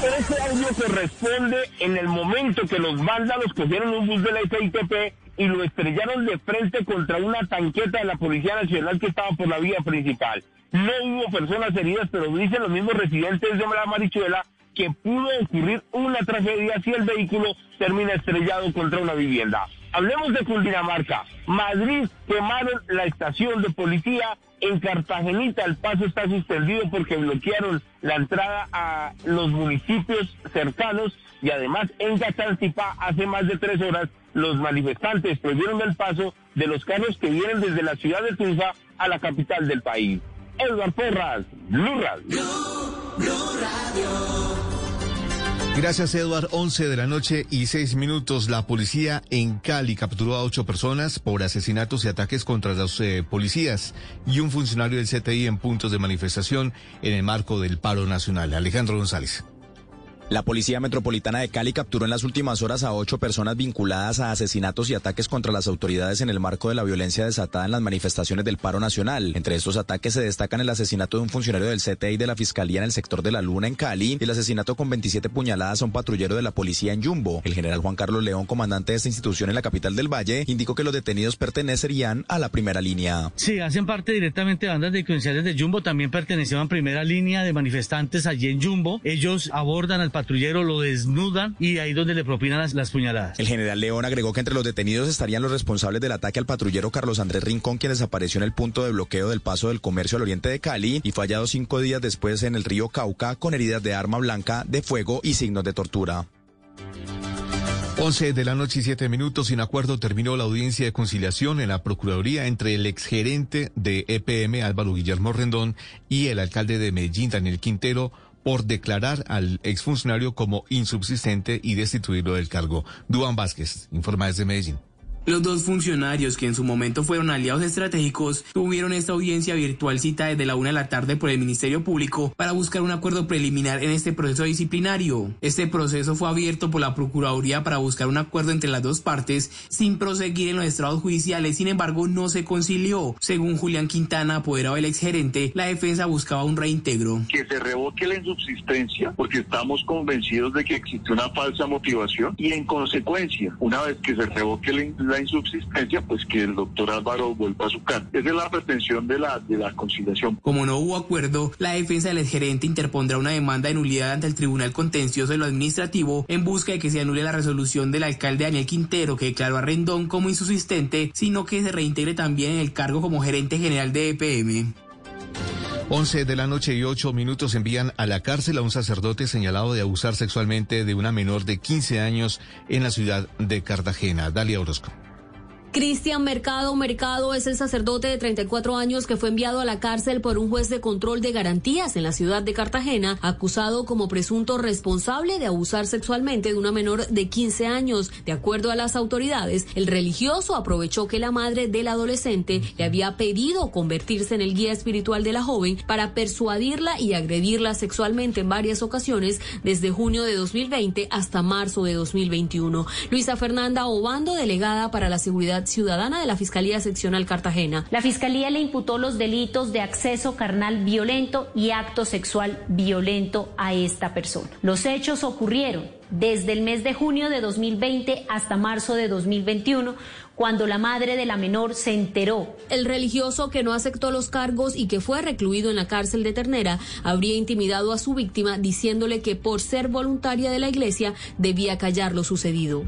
Sacando! audio corresponde en el momento que los vándalos cogieron un bus de la SITP y lo estrellaron de frente contra una tanqueta de la Policía Nacional que estaba por la vía principal. No hubo personas heridas, pero dicen los mismos residentes de la Marichuela que pudo ocurrir una tragedia si el vehículo termina estrellado contra una vivienda. Hablemos de Cundinamarca. Madrid quemaron la estación de policía. En Cartagenita el paso está suspendido porque bloquearon la entrada a los municipios cercanos y además en Catanzipá hace más de tres horas los manifestantes prohibieron el paso de los carros que vienen desde la ciudad de Tunja a la capital del país. Edward Porras, Blue Radio. Gracias, Edward. 11 de la noche y 6 minutos. La policía en Cali capturó a ocho personas por asesinatos y ataques contra los eh, policías y un funcionario del CTI en puntos de manifestación en el marco del paro nacional. Alejandro González. La Policía Metropolitana de Cali capturó en las últimas horas a ocho personas vinculadas a asesinatos y ataques contra las autoridades en el marco de la violencia desatada en las manifestaciones del paro nacional. Entre estos ataques se destacan el asesinato de un funcionario del CTI de la Fiscalía en el sector de la Luna en Cali y el asesinato con 27 puñaladas a un patrullero de la policía en Yumbo. El general Juan Carlos León, comandante de esta institución en la capital del Valle, indicó que los detenidos pertenecerían a la primera línea. Sí, hacen parte directamente de bandas delincuenciales de Jumbo, también pertenecían a primera línea de manifestantes allí en Jumbo. Ellos abordan al patrullero, lo desnudan y ahí donde le propinan las, las puñaladas. El general León agregó que entre los detenidos estarían los responsables del ataque al patrullero Carlos Andrés Rincón, quien desapareció en el punto de bloqueo del paso del comercio al oriente de Cali y fue hallado cinco días después en el río Cauca con heridas de arma blanca, de fuego y signos de tortura. 11 de la noche y 7 minutos. Sin acuerdo terminó la audiencia de conciliación en la Procuraduría entre el exgerente de EPM, Álvaro Guillermo Rendón, y el alcalde de Medellín, Daniel Quintero, por declarar al exfuncionario como insubsistente y destituirlo del cargo. Duan Vázquez, informa desde Medellín. Los dos funcionarios que en su momento fueron aliados estratégicos tuvieron esta audiencia virtual cita desde la una de la tarde por el Ministerio Público para buscar un acuerdo preliminar en este proceso disciplinario. Este proceso fue abierto por la Procuraduría para buscar un acuerdo entre las dos partes sin proseguir en los estrados judiciales, sin embargo no se concilió. Según Julián Quintana, apoderado del exgerente, la defensa buscaba un reintegro. Que se revoque la insubsistencia porque estamos convencidos de que existe una falsa motivación y en consecuencia, una vez que se revoque la insubsistencia, pues que el doctor Álvaro vuelva a su cargo. Esa es la pretensión de la, de la conciliación. Como no hubo acuerdo, la defensa del gerente interpondrá una demanda de nulidad ante el Tribunal Contencioso de lo Administrativo en busca de que se anule la resolución del alcalde Daniel Quintero que declaró a Rendón como insubsistente, sino que se reintegre también en el cargo como gerente general de EPM. 11 de la noche y 8 minutos envían a la cárcel a un sacerdote señalado de abusar sexualmente de una menor de 15 años en la ciudad de Cartagena. Dalia Orozco. Cristian Mercado Mercado es el sacerdote de 34 años que fue enviado a la cárcel por un juez de control de garantías en la ciudad de Cartagena, acusado como presunto responsable de abusar sexualmente de una menor de 15 años. De acuerdo a las autoridades, el religioso aprovechó que la madre del adolescente le había pedido convertirse en el guía espiritual de la joven para persuadirla y agredirla sexualmente en varias ocasiones desde junio de 2020 hasta marzo de 2021. Luisa Fernanda Obando, delegada para la seguridad Ciudadana de la Fiscalía Seccional Cartagena. La Fiscalía le imputó los delitos de acceso carnal violento y acto sexual violento a esta persona. Los hechos ocurrieron desde el mes de junio de 2020 hasta marzo de 2021, cuando la madre de la menor se enteró. El religioso que no aceptó los cargos y que fue recluido en la cárcel de Ternera habría intimidado a su víctima diciéndole que por ser voluntaria de la iglesia debía callar lo sucedido.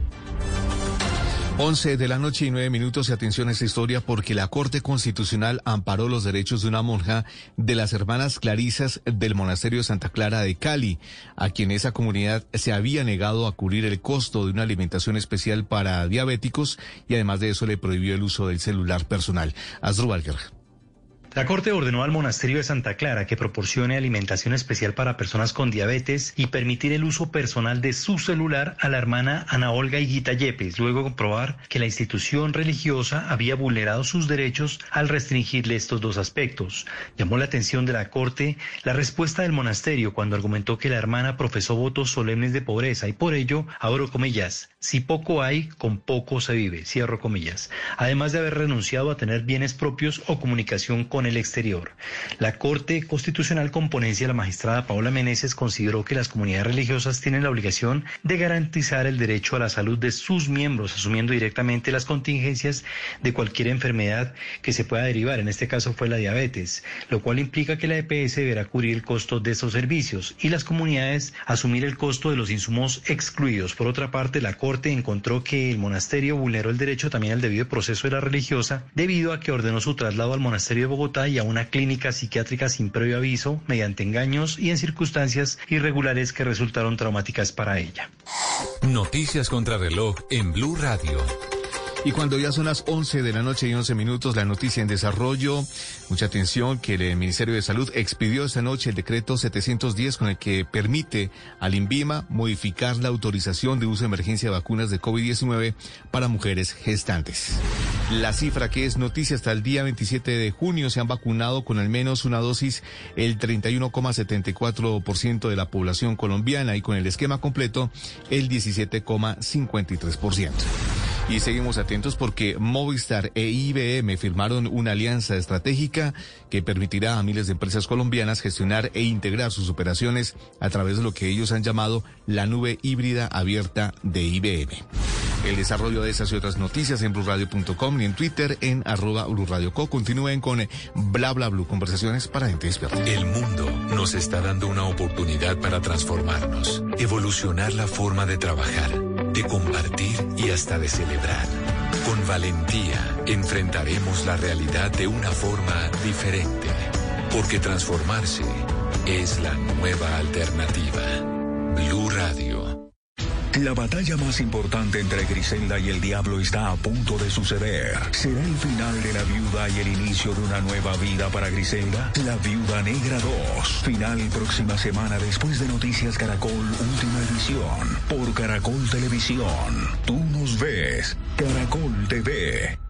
11 de la noche y 9 minutos y atención a esta historia porque la Corte Constitucional amparó los derechos de una monja de las hermanas Clarisas del Monasterio de Santa Clara de Cali, a quien esa comunidad se había negado a cubrir el costo de una alimentación especial para diabéticos y además de eso le prohibió el uso del celular personal. Asdrúbal la Corte ordenó al monasterio de Santa Clara que proporcione alimentación especial para personas con diabetes y permitir el uso personal de su celular a la hermana Ana Olga Higuita Yepes, luego comprobar que la institución religiosa había vulnerado sus derechos al restringirle estos dos aspectos. Llamó la atención de la Corte la respuesta del monasterio cuando argumentó que la hermana profesó votos solemnes de pobreza y por ello, abro comillas, si poco hay, con poco se vive, cierro comillas, además de haber renunciado a tener bienes propios o comunicación con con el exterior. La Corte Constitucional con ponencia de la magistrada Paola Meneses consideró que las comunidades religiosas tienen la obligación de garantizar el derecho a la salud de sus miembros, asumiendo directamente las contingencias de cualquier enfermedad que se pueda derivar. En este caso fue la diabetes, lo cual implica que la EPS deberá cubrir el costo de estos servicios y las comunidades asumir el costo de los insumos excluidos. Por otra parte, la Corte encontró que el monasterio vulneró el derecho también al debido proceso de la religiosa debido a que ordenó su traslado al monasterio de Bogotá y a una clínica psiquiátrica sin previo aviso, mediante engaños y en circunstancias irregulares que resultaron traumáticas para ella. Noticias contra reloj en Blue Radio. Y cuando ya son las 11 de la noche y 11 minutos, la noticia en desarrollo, mucha atención que el Ministerio de Salud expidió esta noche el decreto 710 con el que permite al INVIMA modificar la autorización de uso de emergencia de vacunas de COVID-19 para mujeres gestantes. La cifra que es noticia hasta el día 27 de junio se han vacunado con al menos una dosis el 31,74% de la población colombiana y con el esquema completo el 17,53%. Y seguimos atentos porque Movistar e IBM firmaron una alianza estratégica que permitirá a miles de empresas colombianas gestionar e integrar sus operaciones a través de lo que ellos han llamado la nube híbrida abierta de IBM. El desarrollo de esas y otras noticias en blurradio.com y en Twitter en arroba blurradioco. Continúen con bla bla blue, conversaciones para gente despierta. El mundo nos está dando una oportunidad para transformarnos, evolucionar la forma de trabajar, de compartir y hasta de celebrar. Con valentía enfrentaremos la realidad de una forma diferente, porque transformarse es la nueva alternativa. Blue Radio. La batalla más importante entre Griselda y el diablo está a punto de suceder. ¿Será el final de la viuda y el inicio de una nueva vida para Griselda? La Viuda Negra 2. Final próxima semana después de Noticias Caracol, última edición. Por Caracol Televisión. Tú nos ves. Caracol TV.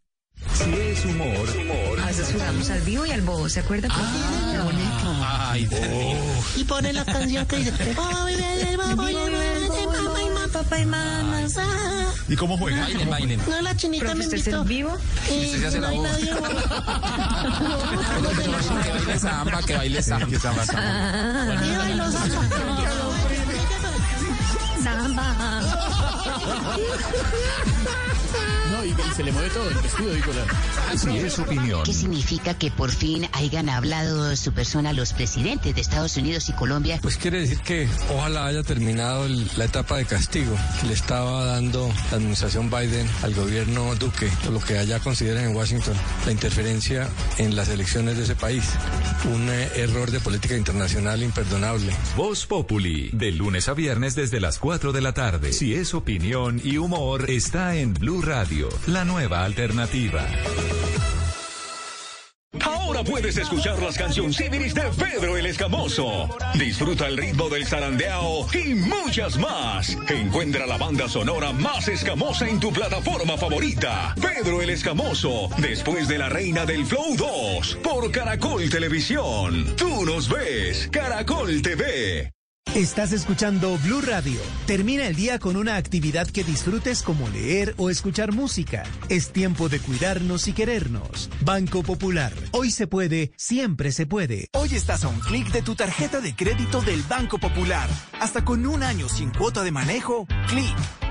Si es humor, A veces jugamos al vivo y al bobo, ¿se acuerda? Ah, qué bonito. Ay, Y pone la canción que dice papá y mamá. ¿Y cómo juega? Bailen, bailen. No, la chinita me ¿usted es invitó. el vivo? Y usted se hace la voz. Que baile samba, que baile samba. Y bailó samba. Samba. No, y se le mueve todo el vestido, digo. Si es opinión. ¿Qué significa que por fin hayan hablado su persona los presidentes de Estados Unidos y Colombia? Pues quiere decir que ojalá haya terminado el- la etapa de castigo que le estaba dando la administración Biden al gobierno Duque, lo que allá consideran en Washington la interferencia en las elecciones de ese país. Un eh, error de política internacional imperdonable. Voz Populi, de lunes a viernes desde las 4 de la tarde. Si es opinión y humor, está en Blue Radio, la nueva alternativa. Ahora puedes escuchar las cancioncibilis de Pedro el Escamoso. Disfruta el ritmo del zarandeao y muchas más. Encuentra la banda sonora más escamosa en tu plataforma favorita. Pedro el Escamoso, después de La Reina del Flow 2, por Caracol Televisión. Tú nos ves, Caracol TV. Estás escuchando Blue Radio. Termina el día con una actividad que disfrutes como leer o escuchar música. Es tiempo de cuidarnos y querernos. Banco Popular. Hoy se puede, siempre se puede. Hoy estás a un clic de tu tarjeta de crédito del Banco Popular. Hasta con un año sin cuota de manejo, clic.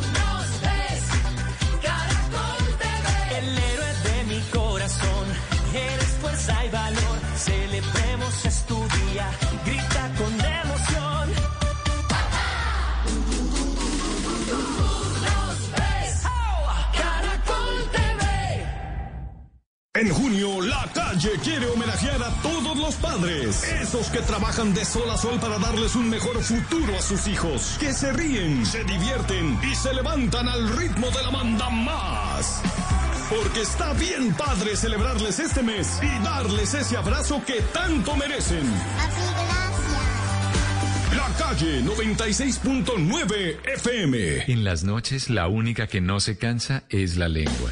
Todos los padres, esos que trabajan de sol a sol para darles un mejor futuro a sus hijos, que se ríen, se divierten y se levantan al ritmo de la manda más. Porque está bien padre celebrarles este mes y darles ese abrazo que tanto merecen. La calle 96.9 FM. En las noches la única que no se cansa es la lengua.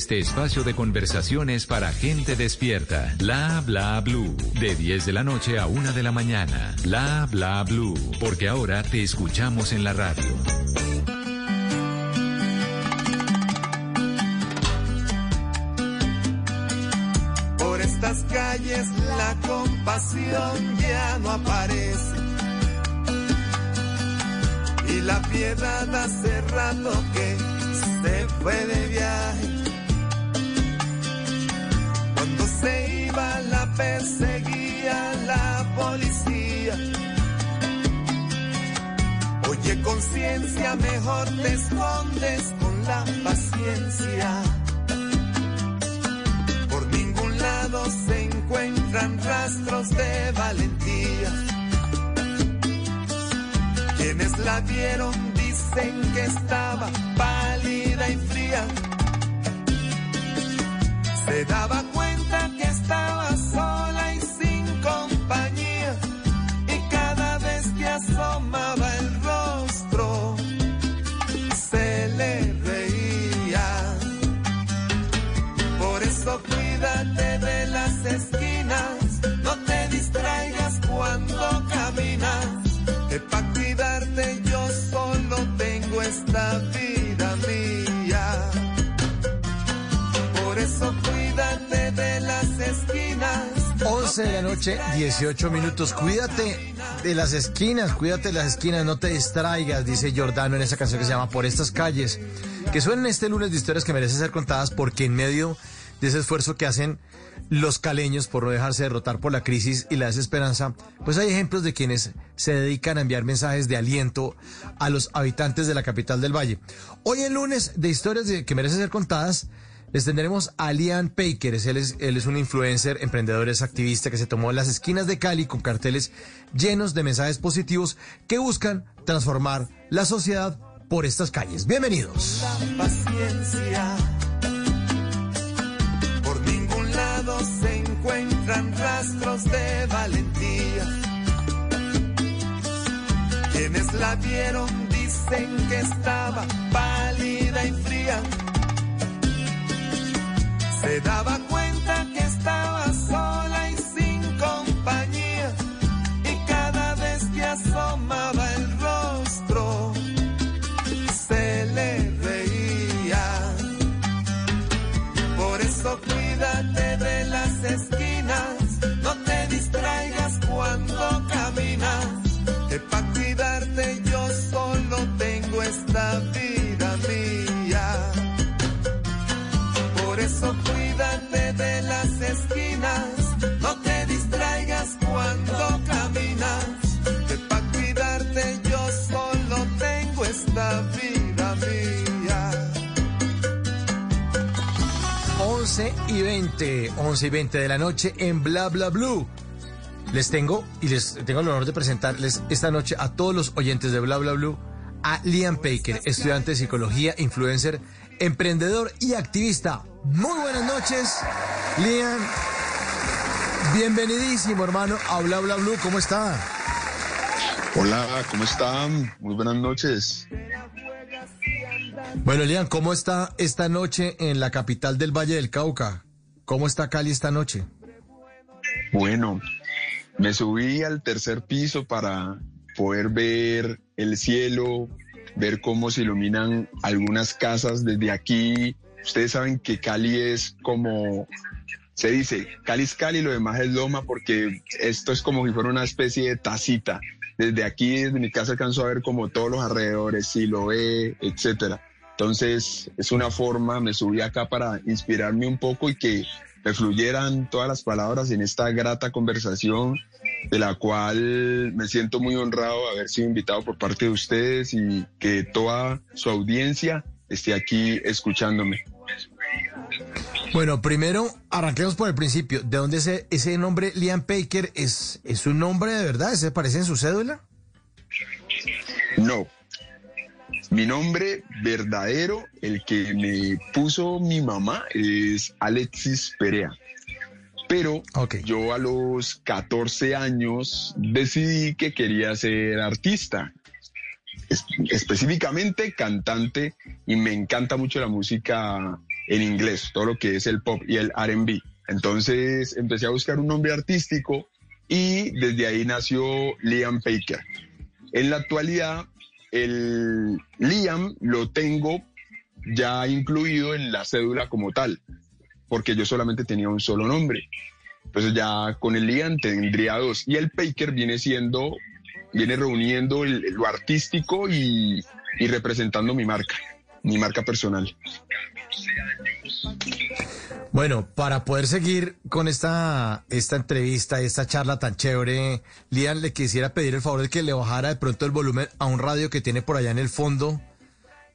este espacio de conversaciones para gente despierta. Bla bla blue. De 10 de la noche a 1 de la mañana. Bla bla blue. Porque ahora te escuchamos en la radio. Por estas calles la compasión ya no aparece. Y la piedad hace rato que se fue de viaje. Perseguía la policía. Oye conciencia, mejor te escondes con la paciencia. Por ningún lado se encuentran rastros de valentía. Quienes la vieron dicen que estaba pálida y fría. Se daba cuenta que estaba sola 11 de la noche, 18 minutos. Cuídate de las esquinas, cuídate de las esquinas, no te distraigas, dice Giordano en esa canción que se llama Por estas calles. Que suenen este lunes de historias que merecen ser contadas porque en medio de ese esfuerzo que hacen los caleños por no dejarse derrotar por la crisis y la desesperanza, pues hay ejemplos de quienes se dedican a enviar mensajes de aliento a los habitantes de la capital del Valle. Hoy en lunes de historias que merecen ser contadas, les tendremos a Lian Paker. Él es, él es un influencer, emprendedor, es activista que se tomó las esquinas de Cali con carteles llenos de mensajes positivos que buscan transformar la sociedad por estas calles. Bienvenidos. la paciencia. Por ningún lado se encuentran rastros de valentía. Quienes la vieron dicen que estaba pálida y fría. Se daba cuenta que estaba sola 11 y 20, 11 y 20 de la noche en Bla Bla Blue. Les tengo y les tengo el honor de presentarles esta noche a todos los oyentes de Bla Bla Blue a Liam Baker, estudiante de psicología, influencer, emprendedor y activista. Muy buenas noches, Liam. Bienvenidísimo, hermano, a Bla Bla Blue. ¿Cómo está? Hola, ¿cómo están? Muy buenas noches. Bueno, Liam, ¿cómo está esta noche en la capital del Valle del Cauca? ¿Cómo está Cali esta noche? Bueno, me subí al tercer piso para poder ver el cielo, ver cómo se iluminan algunas casas desde aquí. Ustedes saben que Cali es como se dice Cali es Cali, lo demás es Loma, porque esto es como si fuera una especie de tacita. Desde aquí, desde mi casa, alcanzo a ver como todos los alrededores, Siloé, etcétera. Entonces, es una forma, me subí acá para inspirarme un poco y que me fluyeran todas las palabras en esta grata conversación, de la cual me siento muy honrado de haber sido invitado por parte de ustedes y que toda su audiencia esté aquí escuchándome. Bueno, primero arranquemos por el principio. ¿De dónde ese, ese nombre Liam Baker es, es un nombre de verdad? ¿Se parece en su cédula? No. Mi nombre verdadero, el que me puso mi mamá, es Alexis Perea. Pero yo a los 14 años decidí que quería ser artista, específicamente cantante, y me encanta mucho la música en inglés, todo lo que es el pop y el RB. Entonces empecé a buscar un nombre artístico y desde ahí nació Liam Baker. En la actualidad, el Liam lo tengo ya incluido en la cédula como tal, porque yo solamente tenía un solo nombre. Entonces ya con el Liam tendría dos. Y el Baker viene siendo, viene reuniendo lo artístico y, y representando mi marca, mi marca personal. Bueno, para poder seguir con esta, esta entrevista, esta charla tan chévere, Lian, le quisiera pedir el favor de que le bajara de pronto el volumen a un radio que tiene por allá en el fondo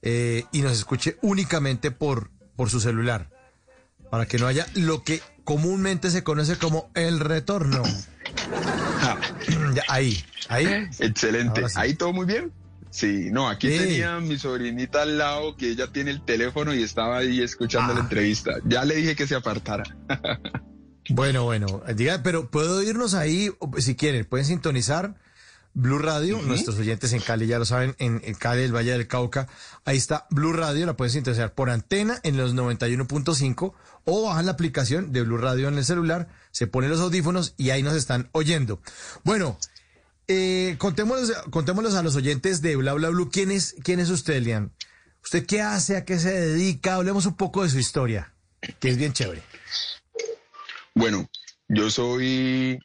eh, y nos escuche únicamente por, por su celular, para que no haya lo que comúnmente se conoce como el retorno. ahí, ahí. Excelente. Ahí todo muy bien. Sí, no, aquí tenía mi sobrinita al lado que ella tiene el teléfono y estaba ahí escuchando la ah. entrevista. Ya le dije que se apartara. bueno, bueno, diga, pero puedo irnos ahí, si quieren, pueden sintonizar Blue Radio, nuestros oyentes en Cali ya lo saben, en, Cali, el Valle del Cauca, ahí está Blue Radio, la pueden sintonizar por antena en los 91.5 o bajan la aplicación de Blue Radio en el celular, se ponen los audífonos y ahí nos están oyendo. Bueno, eh, contémoslos, a los oyentes de Bla Bla Blue. ¿Quién es, quién es usted, Lian? ¿Usted qué hace? ¿A qué se dedica? Hablemos un poco de su historia, que es bien chévere. Bueno, yo soy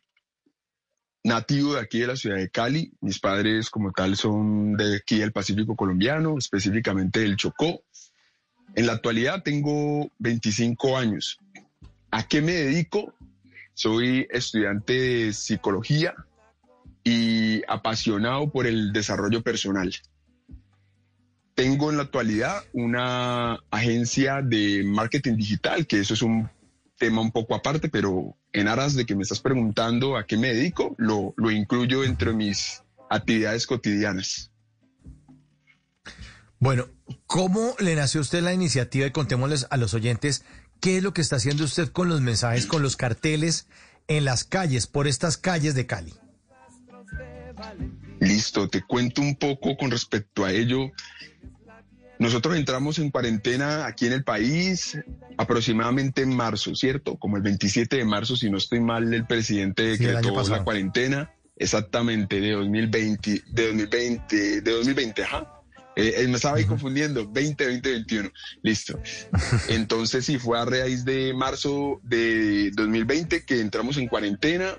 nativo de aquí de la ciudad de Cali. Mis padres como tal son de aquí del Pacífico colombiano, específicamente del Chocó. En la actualidad tengo 25 años. ¿A qué me dedico? Soy estudiante de psicología y apasionado por el desarrollo personal. Tengo en la actualidad una agencia de marketing digital, que eso es un tema un poco aparte, pero en aras de que me estás preguntando a qué me dedico, lo, lo incluyo entre mis actividades cotidianas. Bueno, ¿cómo le nació usted la iniciativa y contémosles a los oyentes qué es lo que está haciendo usted con los mensajes, con los carteles en las calles, por estas calles de Cali? Listo, te cuento un poco con respecto a ello. Nosotros entramos en cuarentena aquí en el país aproximadamente en marzo, ¿cierto? Como el 27 de marzo, si no estoy mal, el presidente decretó la cuarentena exactamente de 2020, de 2020, de 2020, ajá. Eh, eh, me estaba ahí confundiendo, 20, 20, 21. Listo. Entonces sí, fue a raíz de marzo de 2020 que entramos en cuarentena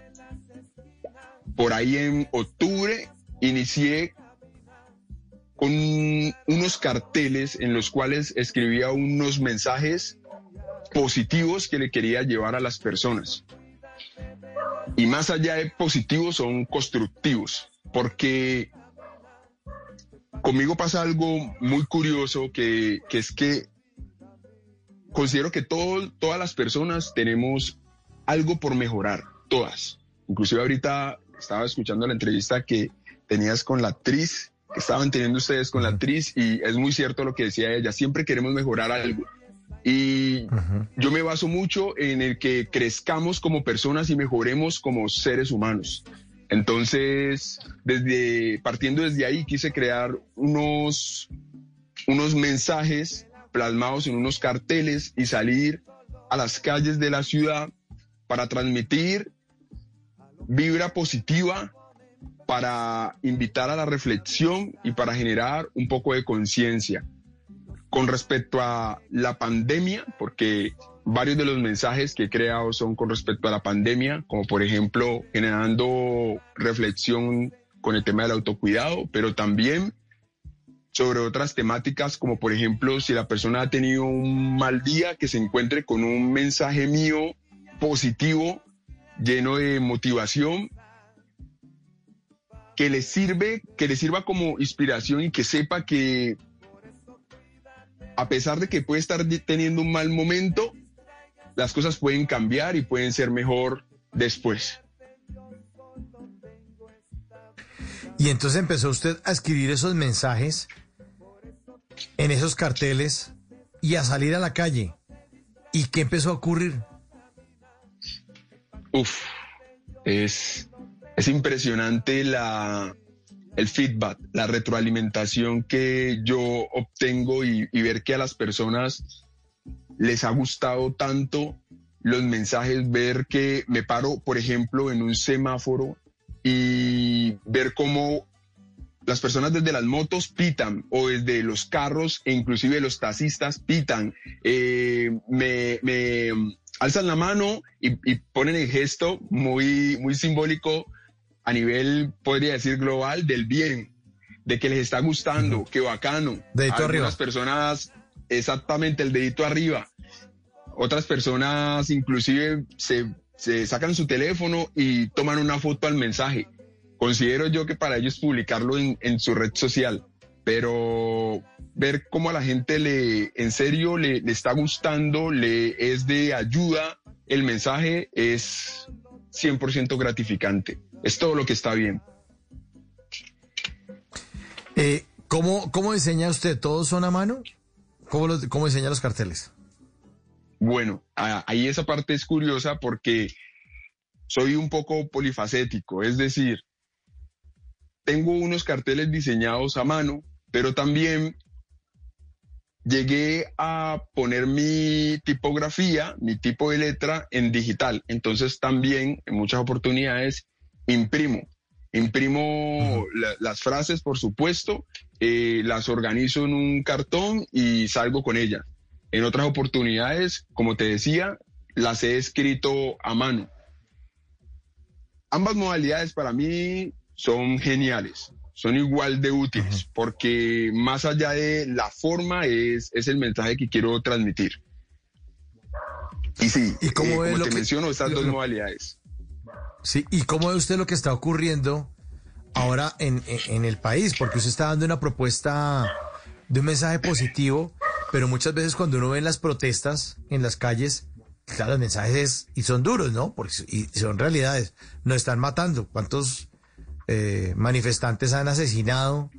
por ahí en octubre inicié con unos carteles en los cuales escribía unos mensajes positivos que le quería llevar a las personas. Y más allá de positivos, son constructivos, porque conmigo pasa algo muy curioso, que, es que considero que todas las personas tenemos algo por mejorar, todas. Inclusive ahorita estaba escuchando la entrevista que tenías con la actriz, que estaban teniendo ustedes con la actriz, y es muy cierto lo que decía ella, siempre queremos mejorar algo. Y yo me baso mucho en el que crezcamos como personas y mejoremos como seres humanos. Entonces, desde, partiendo desde ahí, quise crear unos, unos mensajes plasmados en unos carteles y salir a las calles de la ciudad para transmitir vibra positiva para invitar a la reflexión y para generar un poco de conciencia. Con respecto a la pandemia, porque varios de los mensajes que he creado son con respecto a la pandemia, como por ejemplo generando reflexión con el tema del autocuidado, pero también sobre otras temáticas como por ejemplo si la persona ha tenido un mal día, que se encuentre con un mensaje mío positivo, lleno de motivación, que le sirve, que le sirva como inspiración y que sepa que a pesar de que puede estar teniendo un mal momento, las cosas pueden cambiar y pueden ser mejor después. Y entonces empezó usted a escribir esos mensajes en esos carteles y a salir a la calle. ¿Y qué empezó a ocurrir? Uf, es, es impresionante la, el feedback, la retroalimentación que yo obtengo y, ver que a las personas les ha gustado tanto los mensajes, ver que me paro, por ejemplo, en un semáforo y ver cómo las personas desde las motos pitan o desde los carros e inclusive los taxistas pitan, eh, me, alzan la mano y, y, ponen el gesto muy, muy simbólico a nivel, podría decir, global del bien, de que les está gustando, que bacano. Dedito Algunas arriba. personas, exactamente, el dedito arriba. Otras personas inclusive se, se sacan su teléfono y toman una foto al mensaje considero yo que para ellos publicarlo en, en, su red social, pero ver cómo a la gente le, en serio, le, le, está gustando, le es de ayuda, el mensaje es 100% gratificante. Es todo lo que está bien. Eh, ¿cómo, ¿Cómo diseña usted? ¿Todos son a mano? ¿Cómo, los, cómo diseña los carteles? Bueno, ahí esa parte es curiosa porque soy un poco polifacético, es decir, tengo unos carteles diseñados a mano, pero también llegué a poner mi tipografía, mi tipo de letra en digital. Entonces también en muchas oportunidades imprimo. Imprimo la, las frases, por supuesto, eh, las organizo en un cartón y salgo con ellas. En otras oportunidades, como te decía, las he escrito a mano. Ambas modalidades para mí son geniales, son igual de útiles, porque más allá de la forma es, es el mensaje que quiero transmitir. Y sí, ¿Y cómo eh, como lo te que- menciono, estas dos lo- modalidades. Sí, ¿y cómo ve usted lo que está ocurriendo ahora en, en- en el país? Porque usted está dando una propuesta de un mensaje positivo, pero muchas veces cuando uno ve en las protestas en las calles, claro, los mensajes es- y son duros, ¿no? Porque y son realidades. Nos están matando. ¿Cuántos eh, manifestantes han asesinado?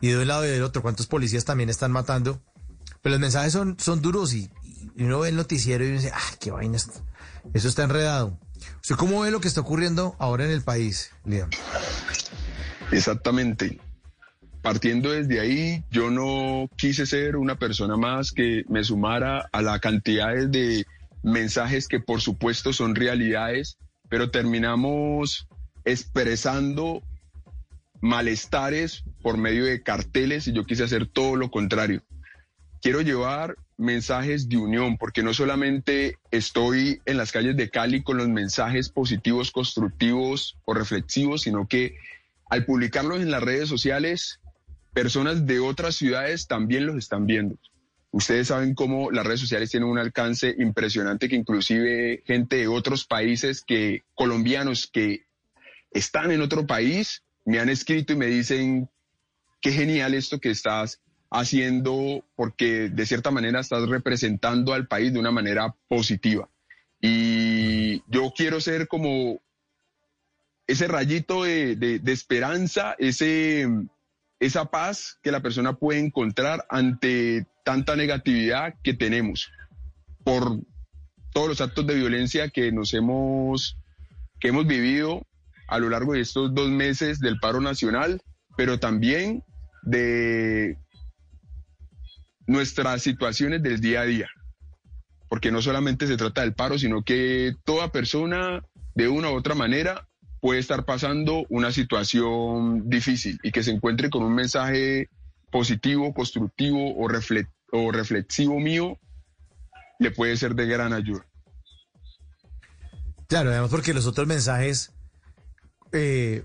Y de un lado y del otro, ¿cuántos policías también están matando? Pero los mensajes son, son duros y, uno ve el noticiero y uno dice, ¡ay, qué vaina! esto- Eso está enredado. ¿Usted cómo ve lo que está ocurriendo ahora en el país, Liam? Exactamente. Partiendo desde ahí, yo no quise ser una persona más que me sumara a la cantidad de mensajes que por supuesto son realidades, pero terminamos expresando malestares por medio de carteles y yo quise hacer todo lo contrario. Quiero llevar mensajes de unión, porque no solamente estoy en las calles de Cali con los mensajes positivos, constructivos o reflexivos, sino que al publicarlos en las redes sociales, personas de otras ciudades también los están viendo. Ustedes saben cómo las redes sociales tienen un alcance impresionante que inclusive gente de otros países que colombianos que están en otro país me han escrito y me dicen qué genial esto que estás haciendo porque de cierta manera estás representando al país de una manera positiva. Y yo quiero ser como ese rayito de, de- esperanza, ese, esa paz que la persona puede encontrar ante tanta negatividad que tenemos por todos los actos de violencia que nos hemos, que hemos vivido a lo largo de estos dos meses del paro nacional, pero también de nuestras situaciones del día a día. Porque no solamente se trata del paro, sino que toda persona de una u otra manera puede estar pasando una situación difícil y que se encuentre con un mensaje positivo, constructivo o, o reflexivo mío, le puede ser de gran ayuda. Claro, además porque los otros mensajes eh,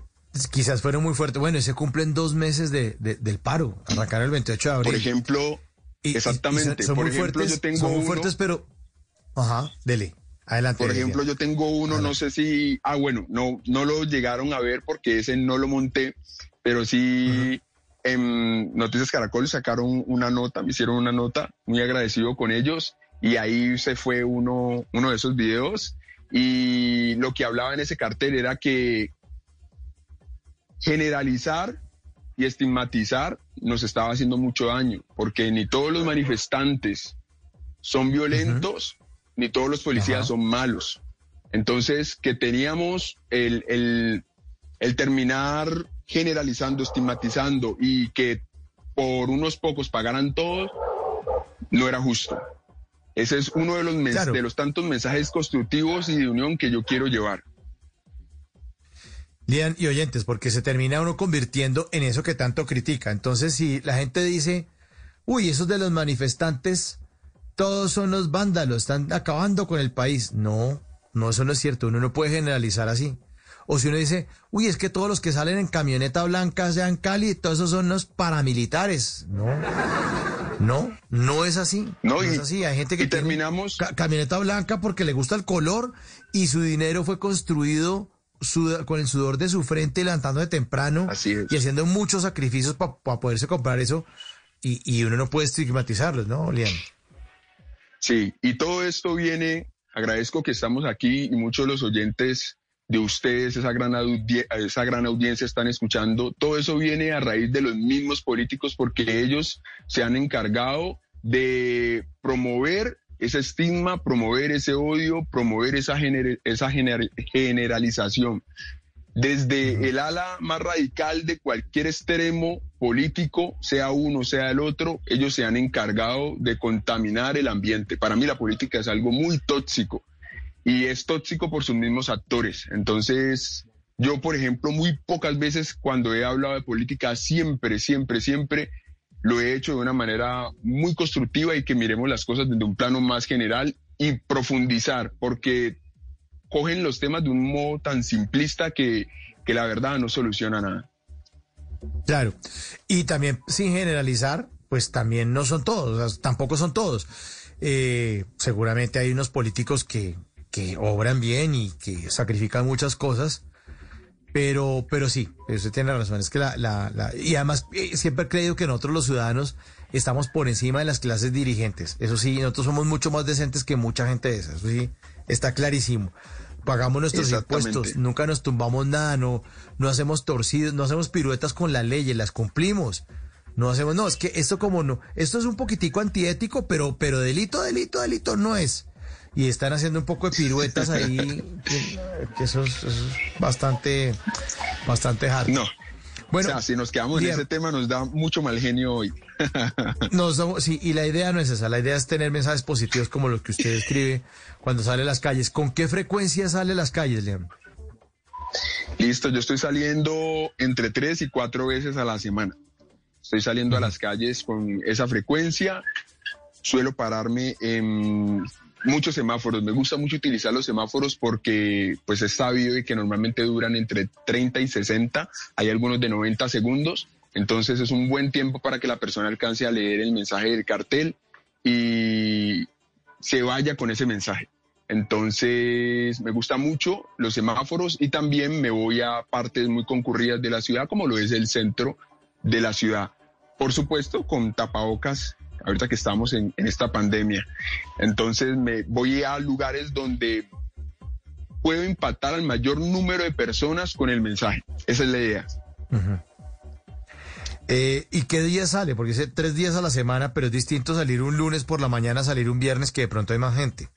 quizás fueron muy fuertes. Bueno, y se cumplen dos meses de, de- del paro, arrancar el 28 de abril. Por ejemplo, Y- exactamente. y son, por muy ejemplo, fuertes, yo tengo son muy uno- fuertes, pero... Ajá, dele. Adelante. Por ejemplo, yo tengo uno, no sé si, ah, bueno, no, no lo llegaron a ver porque ese no lo monté, pero sí en Noticias Caracol sacaron una nota, me hicieron una nota, muy agradecido con ellos, y ahí se fue uno, uno de esos videos, y lo que hablaba en ese cartel era que generalizar y estigmatizar nos estaba haciendo mucho daño, porque ni todos los manifestantes son violentos, ni todos los policías son malos. Entonces, que teníamos el, el- el terminar generalizando, estigmatizando y que por unos pocos pagaran todos, no era justo. Ese es uno de los, Claro. de los tantos mensajes constructivos y de unión que yo quiero llevar. Lian y oyentes, porque se termina uno convirtiendo en eso que tanto critica. Entonces, si la gente dice, uy, esos de los manifestantes, todos son los vándalos, están acabando con el país. No, no, eso no es cierto, uno no puede generalizar así. O si uno dice, uy, es que todos los que salen en camioneta blanca sean Cali, todos esos son los paramilitares. No, no, no es así. No, es así. Hay gente que tiene terminamos ca- camioneta blanca porque le gusta el color y su dinero fue construido suda- con el sudor de su frente, levantándose temprano y haciendo muchos sacrificios para poderse comprar eso. Y, y uno no puede estigmatizarlos, ¿no, Lian? Sí, y todo esto viene, agradezco que estamos aquí y muchos de los oyentes de ustedes, esa gran, esa gran audiencia están escuchando, todo eso viene a raíz de los mismos políticos porque ellos se han encargado de promover ese estigma, promover ese odio, promover esa, gener- esa gener- generalización. Desde el ala más radical de cualquier extremo político, sea uno, sea el otro, ellos se han encargado de contaminar el ambiente. Para mí la política es algo muy tóxico y es tóxico por sus mismos actores. Entonces, yo, por ejemplo, muy pocas veces cuando he hablado de política, siempre, siempre, siempre lo he hecho de una manera muy constructiva y que miremos las cosas desde un plano más general y profundizar, porque cogen los temas de un modo tan simplista que, que la verdad no soluciona nada. Claro. Y también, sin generalizar, pues también no son todos, tampoco son todos. Eh, seguramente hay unos políticos que, que obran bien y que sacrifican muchas cosas, pero, pero sí, usted tiene razón, es que la, la, la- y además eh, siempre he creído que nosotros los ciudadanos estamos por encima de las clases dirigentes. Eso sí, nosotros somos mucho más decentes que mucha gente de esa, eso sí, está clarísimo. Pagamos nuestros impuestos, nunca nos tumbamos nada, no, no hacemos torcidos, no hacemos piruetas con las leyes, las cumplimos. No hacemos, no, es que esto como no, esto es un poquitico antiético, pero, pero delito, delito, delito no es. Y están haciendo un poco de piruetas ahí, que, eso, es, eso es bastante, bastante hard. No. Bueno, o sea, si nos quedamos bien. en ese tema nos da mucho mal genio hoy. Nos damos- sí, y la idea no es esa, la idea es tener mensajes positivos como los que usted escribe cuando sale a las calles. ¿Con qué frecuencia sale a las calles, León? Listo, yo estoy saliendo entre tres y cuatro veces a la semana. Estoy saliendo a las calles con esa frecuencia. Suelo pararme en muchos semáforos. Me gusta mucho utilizar los semáforos porque pues es sabido y que normalmente duran entre 30 y 60. Hay algunos de 90 segundos. Entonces es un buen tiempo para que la persona alcance a leer el mensaje del cartel y se vaya con ese mensaje. Entonces, me gusta mucho los semáforos y también me voy a partes muy concurridas de la ciudad, como lo es el centro de la ciudad. Por supuesto, con tapabocas, ahorita que estamos en, en esta pandemia. Entonces, me voy a lugares donde puedo impactar al mayor número de personas con el mensaje. Esa es la idea. Eh, ¿Y qué día sale? Porque dice tres días a la semana, pero es distinto salir un lunes por la mañana, salir un viernes, que de pronto hay más gente.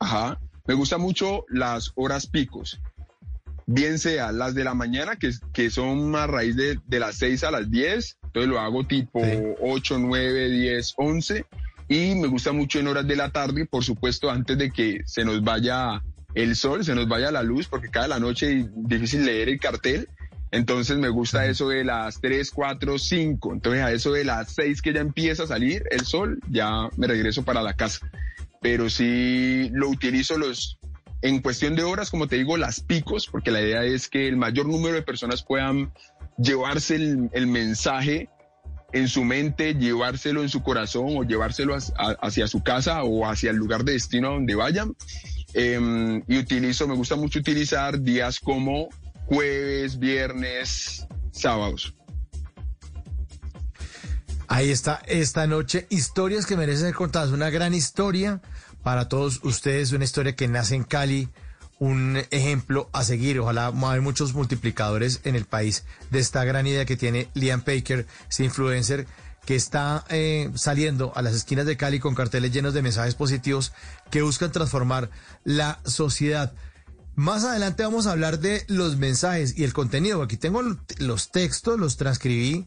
Ajá. Me gusta mucho las horas picos. Bien sea las de la mañana, que, que son a raíz de, de las 6 a las 10. Entonces lo hago tipo 8, 9, 10, 11. Y me gusta mucho en horas de la tarde, por supuesto, antes de que se nos vaya el sol, se nos vaya la luz, porque cada la noche es difícil leer el cartel. Entonces me gusta eso de las 3, 4, 5. Entonces a eso de las 6 que ya empieza a salir el sol, ya me regreso para la casa. pero sí lo utilizo los, en cuestión de horas, como te digo, las picos, porque la idea es que el mayor número de personas puedan llevarse el, mensaje en su mente, llevárselo en su corazón o llevárselo hacia su casa o hacia el lugar de destino donde vayan. Em, y utilizo, me gusta mucho utilizar días como jueves, viernes, sábados. Ahí está esta noche. Historias que merecen ser contadas. Una gran historia para todos ustedes. Una historia que nace en Cali. Un ejemplo a seguir. Ojalá hay muchos multiplicadores en el país de esta gran idea que tiene Liam Baker, este influencer que está eh, saliendo a las esquinas de Cali con carteles llenos de mensajes positivos que buscan transformar la sociedad. Más adelante vamos a hablar de los mensajes y el contenido. Aquí tengo los textos, los transcribí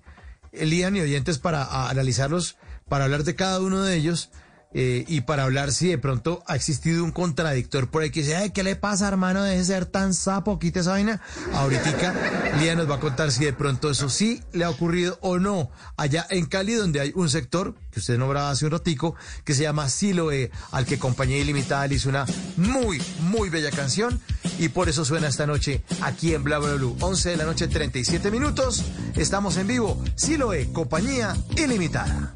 Lian y oyentes para analizarlos, para hablar de cada uno de ellos eh, y para hablar si de pronto ha existido un contradictor por ahí que dice, ¿qué le pasa, hermano? Deje de ser tan sapo, quite esa vaina. Ahorita Lian nos va a contar si de pronto eso sí le ha ocurrido o no. Allá en Cali, donde hay un sector que usted nombraba hace un ratico, que se llama Siloe, al que Compañía Ilimitada le hizo una muy, muy bella canción y por eso suena esta noche aquí en Bla Bla Blue. 11 de la noche, 37 minutos. Estamos en vivo. Siloe, Compañía Ilimitada.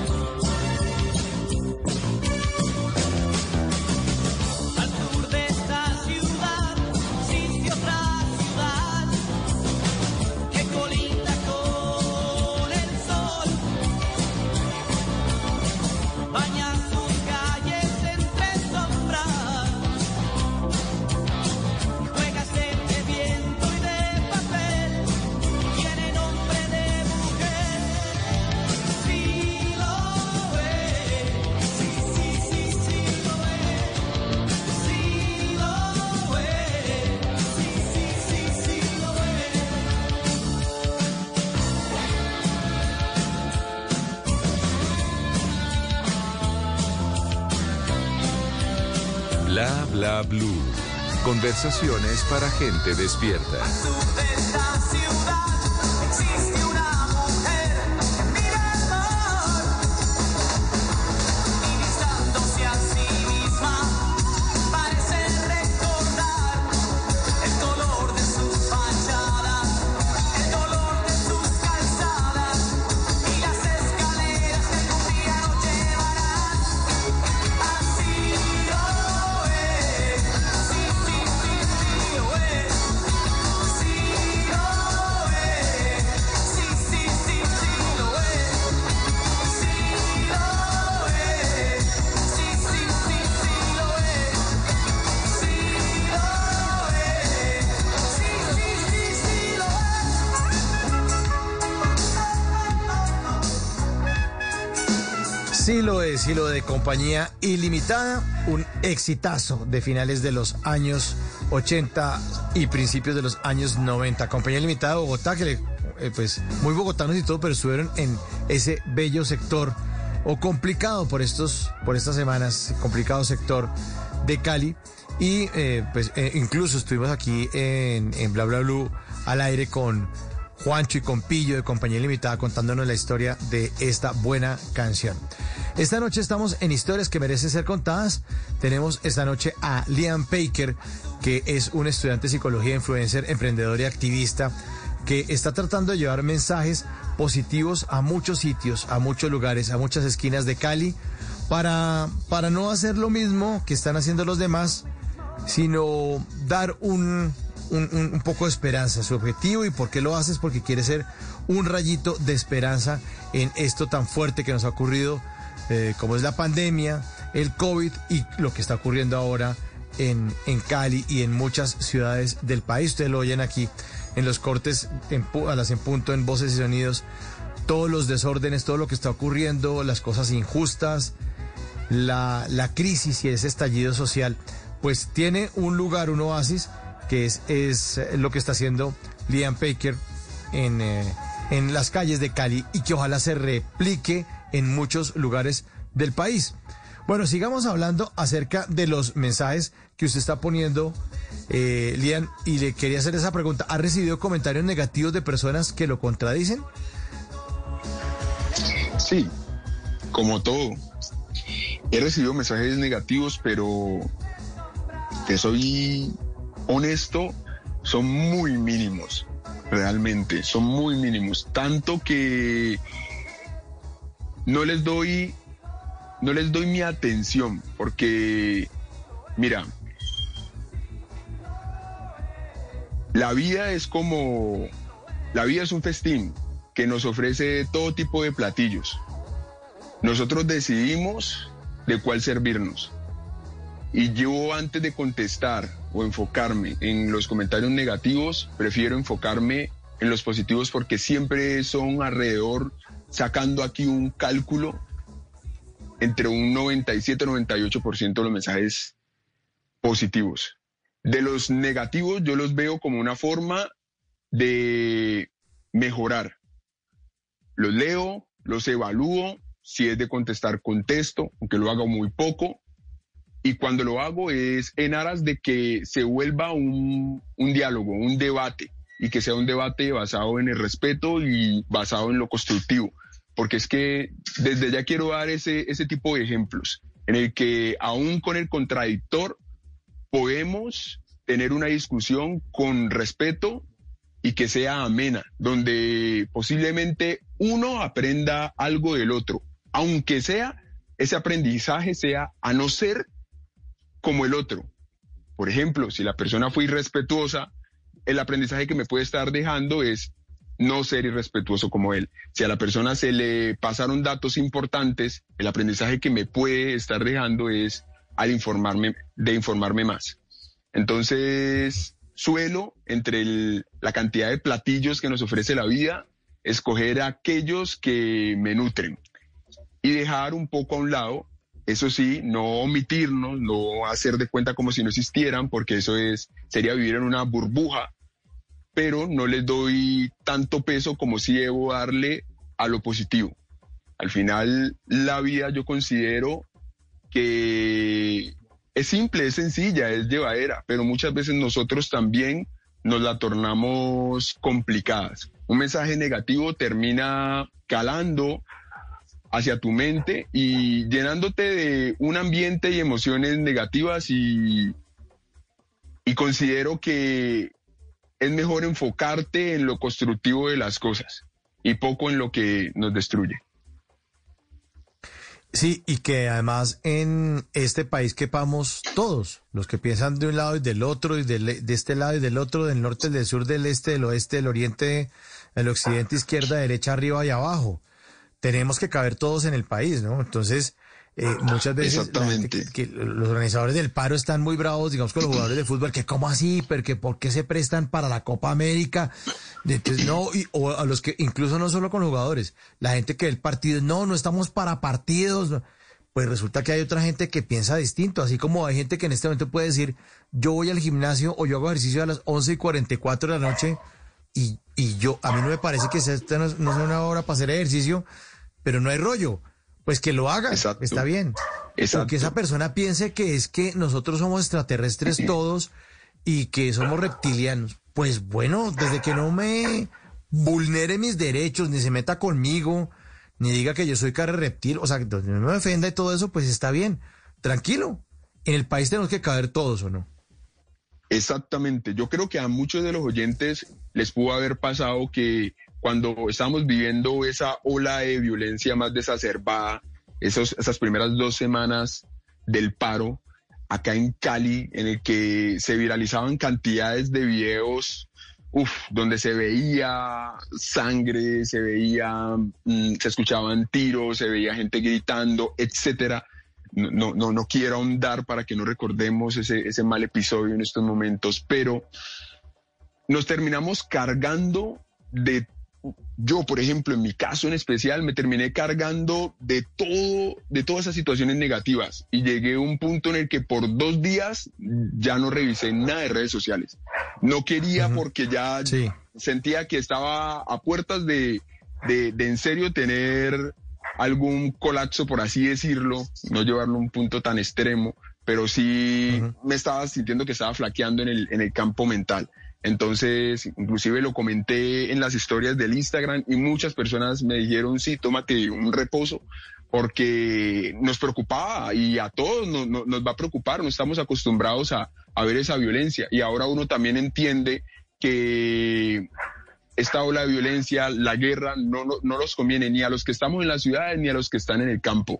Blue. Conversaciones para gente despierta. Compañía ilimitada, un exitazo de finales de los años 80 y principios de los años 90. Compañía ilimitada de Bogotá, que eh, pues muy bogotanos y todo, pero estuvieron en ese bello sector o complicado por estos, por estas semanas, complicado sector de Cali. Y eh, pues eh, incluso estuvimos aquí en, en Bla Bla Blue al aire con Juancho y con Pillo de Compañía Ilimitada contándonos la historia de esta buena canción. Esta noche estamos en historias que merecen ser contadas. Tenemos esta noche a Liam Baker, que es un estudiante de psicología, influencer, emprendedor y activista, que está tratando de llevar mensajes positivos a muchos sitios, a muchos lugares, a muchas esquinas de Cali, para, para no hacer lo mismo que están haciendo los demás, sino dar un, un, poco de esperanza. Su objetivo y por qué lo haces, porque quiere ser un rayito de esperanza en esto tan fuerte que nos ha ocurrido, eh, como es la pandemia, el COVID y lo que está ocurriendo ahora en, en Cali y en muchas ciudades del país. Ustedes lo oyen aquí en los cortes a las en punto, en voces y sonidos, todos los desórdenes, todo lo que está ocurriendo, las cosas injustas, la, la crisis y ese estallido social, pues tiene un lugar, un oasis que es, es lo que está haciendo Liam Baker en, eh, en las calles de Cali y que ojalá se replique en muchos lugares del país. Bueno, sigamos hablando acerca de los mensajes que usted está poniendo, eh, Lian, y le quería hacer esa pregunta. ¿Ha recibido comentarios negativos de personas que lo contradicen? Sí, como todo. He recibido mensajes negativos, pero te soy honesto, son muy mínimos, realmente, son muy mínimos. Tanto que no les doy, no les doy mi atención, porque, mira, la vida es como, la vida es un festín que nos ofrece todo tipo de platillos. Nosotros decidimos de cuál servirnos. Y yo antes de contestar o enfocarme en los comentarios negativos, prefiero enfocarme en los positivos porque siempre son alrededor, sacando aquí un cálculo, entre un 97-98% de los mensajes positivos. De los negativos yo los veo como una forma de mejorar. Los leo, los evalúo, si es de contestar contesto, aunque lo haga muy poco, y cuando lo hago es en aras de que se vuelva un, un, diálogo, un debate, y que sea un debate basado en el respeto y basado en lo constructivo. Porque es que desde ya quiero dar ese, ese tipo de ejemplos, en el que aún con el contradictor podemos tener una discusión con respeto y que sea amena, donde posiblemente uno aprenda algo del otro, aunque sea ese aprendizaje sea a no ser como el otro. Por ejemplo, si la persona fue irrespetuosa, el aprendizaje que me puede estar dejando es no ser irrespetuoso como él. Si a la persona se le pasaron datos importantes, el aprendizaje que me puede estar dejando es al informarme, de informarme más. Entonces, suelo, entre la cantidad de platillos que nos ofrece la vida, escoger aquellos que me nutren y dejar un poco a un lado eso sí, no omitirnos, no hacer de cuenta como si no existieran, porque eso es, sería vivir en una burbuja, pero no les doy tanto peso como si debo darle a lo positivo. Al final, la vida yo considero que es simple, es sencilla, es llevadera, pero muchas veces nosotros también nos la tornamos complicadas. Un mensaje negativo termina calando hacia tu mente y llenándote de un ambiente y emociones negativas y, y considero que es mejor enfocarte en lo constructivo de las cosas y poco en lo que nos destruye. Sí, y que además en este país quepamos todos, los que piensan de un lado y del otro, y de, este lado y del otro, del norte, del sur, del este, del oeste, del oriente, del occidente, izquierda, derecha, arriba y abajo tenemos que caber todos en el país, ¿no? Entonces, eh, muchas veces que, los organizadores del paro están muy bravos, digamos, con los jugadores de fútbol, que cómo así, porque por qué se prestan para la Copa América, entonces no, y, o a los que, incluso no solo con los jugadores, la gente que el partido, no, no estamos para partidos, pues resulta que hay otra gente que piensa distinto, así como hay gente que en este momento puede decir, yo voy al gimnasio o yo hago ejercicio a las 11 y 44 de la noche, y, y yo, a mí no me parece que esta no, no sea una hora para hacer ejercicio, pero no hay rollo. Pues que lo haga, está bien. Exacto. que esa persona piense que es que nosotros somos extraterrestres todos y que somos reptilianos. Pues bueno, desde que no me vulnere mis derechos, ni se meta conmigo, ni diga que yo soy cara reptil, o sea, que no me ofenda y todo eso, pues está bien. Tranquilo. En el país tenemos que caber todos, ¿o no? Exactamente. Yo creo que a muchos de los oyentes les pudo haber pasado que cuando estamos viviendo esa ola de violencia más desacerbada, esos, esas primeras dos semanas del paro, acá en Cali, en el que se viralizaban cantidades de videos, uf, donde se veía sangre, se veía, mm, se escuchaban tiros, se veía gente gritando, etcétera. No, no, no quiero ahondar para que no recordemos ese, ese mal episodio en estos momentos, pero nos terminamos cargando de yo, por ejemplo, en mi caso en especial, me terminé cargando de todo, de todas esas situaciones negativas y llegué a un punto en el que por dos días ya no revisé nada de redes sociales. No quería porque ya sentía que estaba a puertas de, de, de en serio tener algún colapso, por así decirlo, no llevarlo a un punto tan extremo, pero sí me estaba sintiendo que estaba flaqueando en el, en el campo mental. Entonces, inclusive lo comenté en las historias del Instagram y muchas personas me dijeron, sí, tómate un reposo, porque nos preocupaba y a todos nos, nos va a preocupar, no estamos acostumbrados a, ver esa violencia y ahora uno también entiende que esta ola de violencia, la guerra, no, no, no los conviene ni a los que estamos en las ciudades ni a los que están en el campo.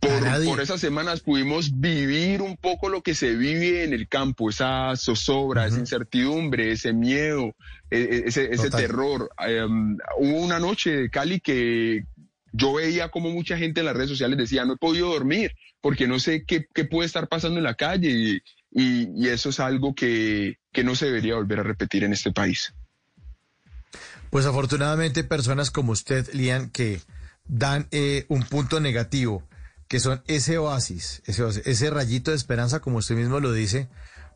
Por, por, esas semanas pudimos vivir un poco lo que se vive en el campo, esa zozobra, esa incertidumbre, ese miedo, e, e, ese, ese terror. Um, hubo una noche de Cali que yo veía como mucha gente en las redes sociales decía, no he podido dormir porque no sé qué, qué puede estar pasando en la calle y, y, y eso es algo que, que no se debería volver a repetir en este país. Pues afortunadamente personas como usted, Lian, que dan eh, un punto negativo que son ese oasis, ese ese rayito de esperanza, como usted mismo lo dice,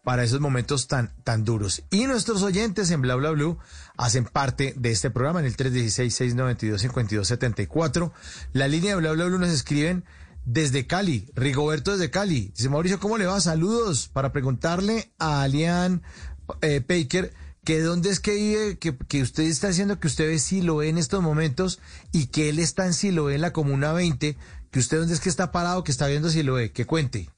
para esos momentos tan, tan duros. Y nuestros oyentes en Bla Bla Blue hacen parte de este programa en el 316-692-5274. La línea de Bla Bla Blue nos escriben desde Cali, Rigoberto desde Cali. Dice Mauricio, ¿cómo le va? Saludos para preguntarle a Alian eh, Baker que dónde es que vive, que, que, usted está diciendo que usted ve Siloé en estos momentos y que él está en Siloé en la Comuna 20, que usted dónde es que está parado, que está viendo Siloé, que cuente,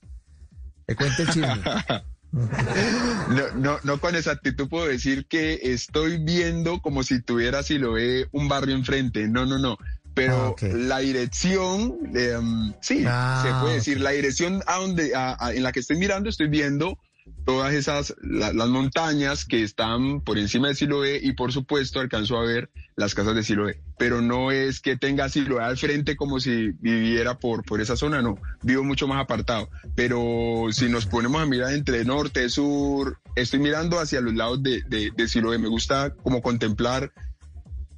que cuente el chisme. No, no, no con exactitud puedo decir que estoy viendo como si tuviera Siloé un barrio enfrente. No, no, no. Pero ah, okay. la dirección, um, sí, ah, se puede decir, la dirección a donde, a, a, en la que estoy mirando, estoy viendo todas esas, la, las montañas que están por encima de Siloé y por supuesto alcanzó a ver las casas de Siloé. Pero no es que tenga Siloé al frente como si viviera por, por esa zona, no. Vivo mucho más apartado. Pero si nos ponemos a mirar entre norte, sur, estoy mirando hacia los lados de, de, de Siloé. Me gusta como contemplar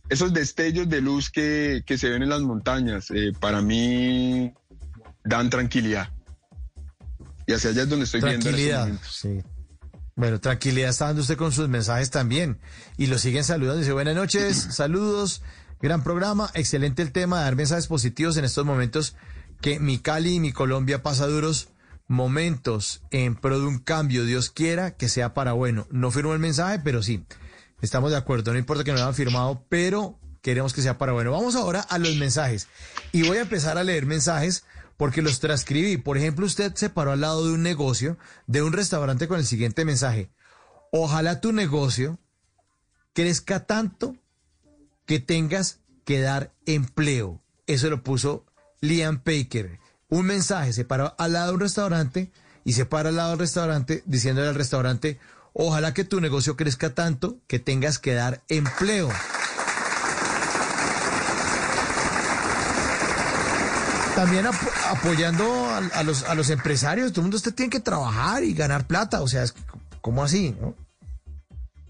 esos destellos de luz que, que se ven en las montañas. Eh, para mí dan tranquilidad. Y hacia allá es donde estoy tranquilidad, viendo. Sí. Bueno, tranquilidad está dando usted con sus mensajes también. Y lo siguen saludando. Dice, buenas noches, saludos, gran programa, excelente el tema de dar mensajes positivos en estos momentos que mi Cali y mi Colombia pasa duros momentos en pro de un cambio. Dios quiera que sea para bueno. No firmo el mensaje, pero sí, estamos de acuerdo. No importa que no lo hayan firmado, pero queremos que sea para bueno. Vamos ahora a los mensajes. Y voy a empezar a leer mensajes porque los transcribí. Por ejemplo, usted se paró al lado de un negocio, de un restaurante con el siguiente mensaje. Ojalá tu negocio crezca tanto que tengas que dar empleo. Eso lo puso Liam Baker. Un mensaje, se paró al lado de un restaurante y se para al lado del restaurante diciéndole al restaurante, ojalá que tu negocio crezca tanto que tengas que dar empleo. También ap apoyando a, los, a los empresarios, todo el mundo usted tiene que trabajar y ganar plata, o sea, es como así, ¿no?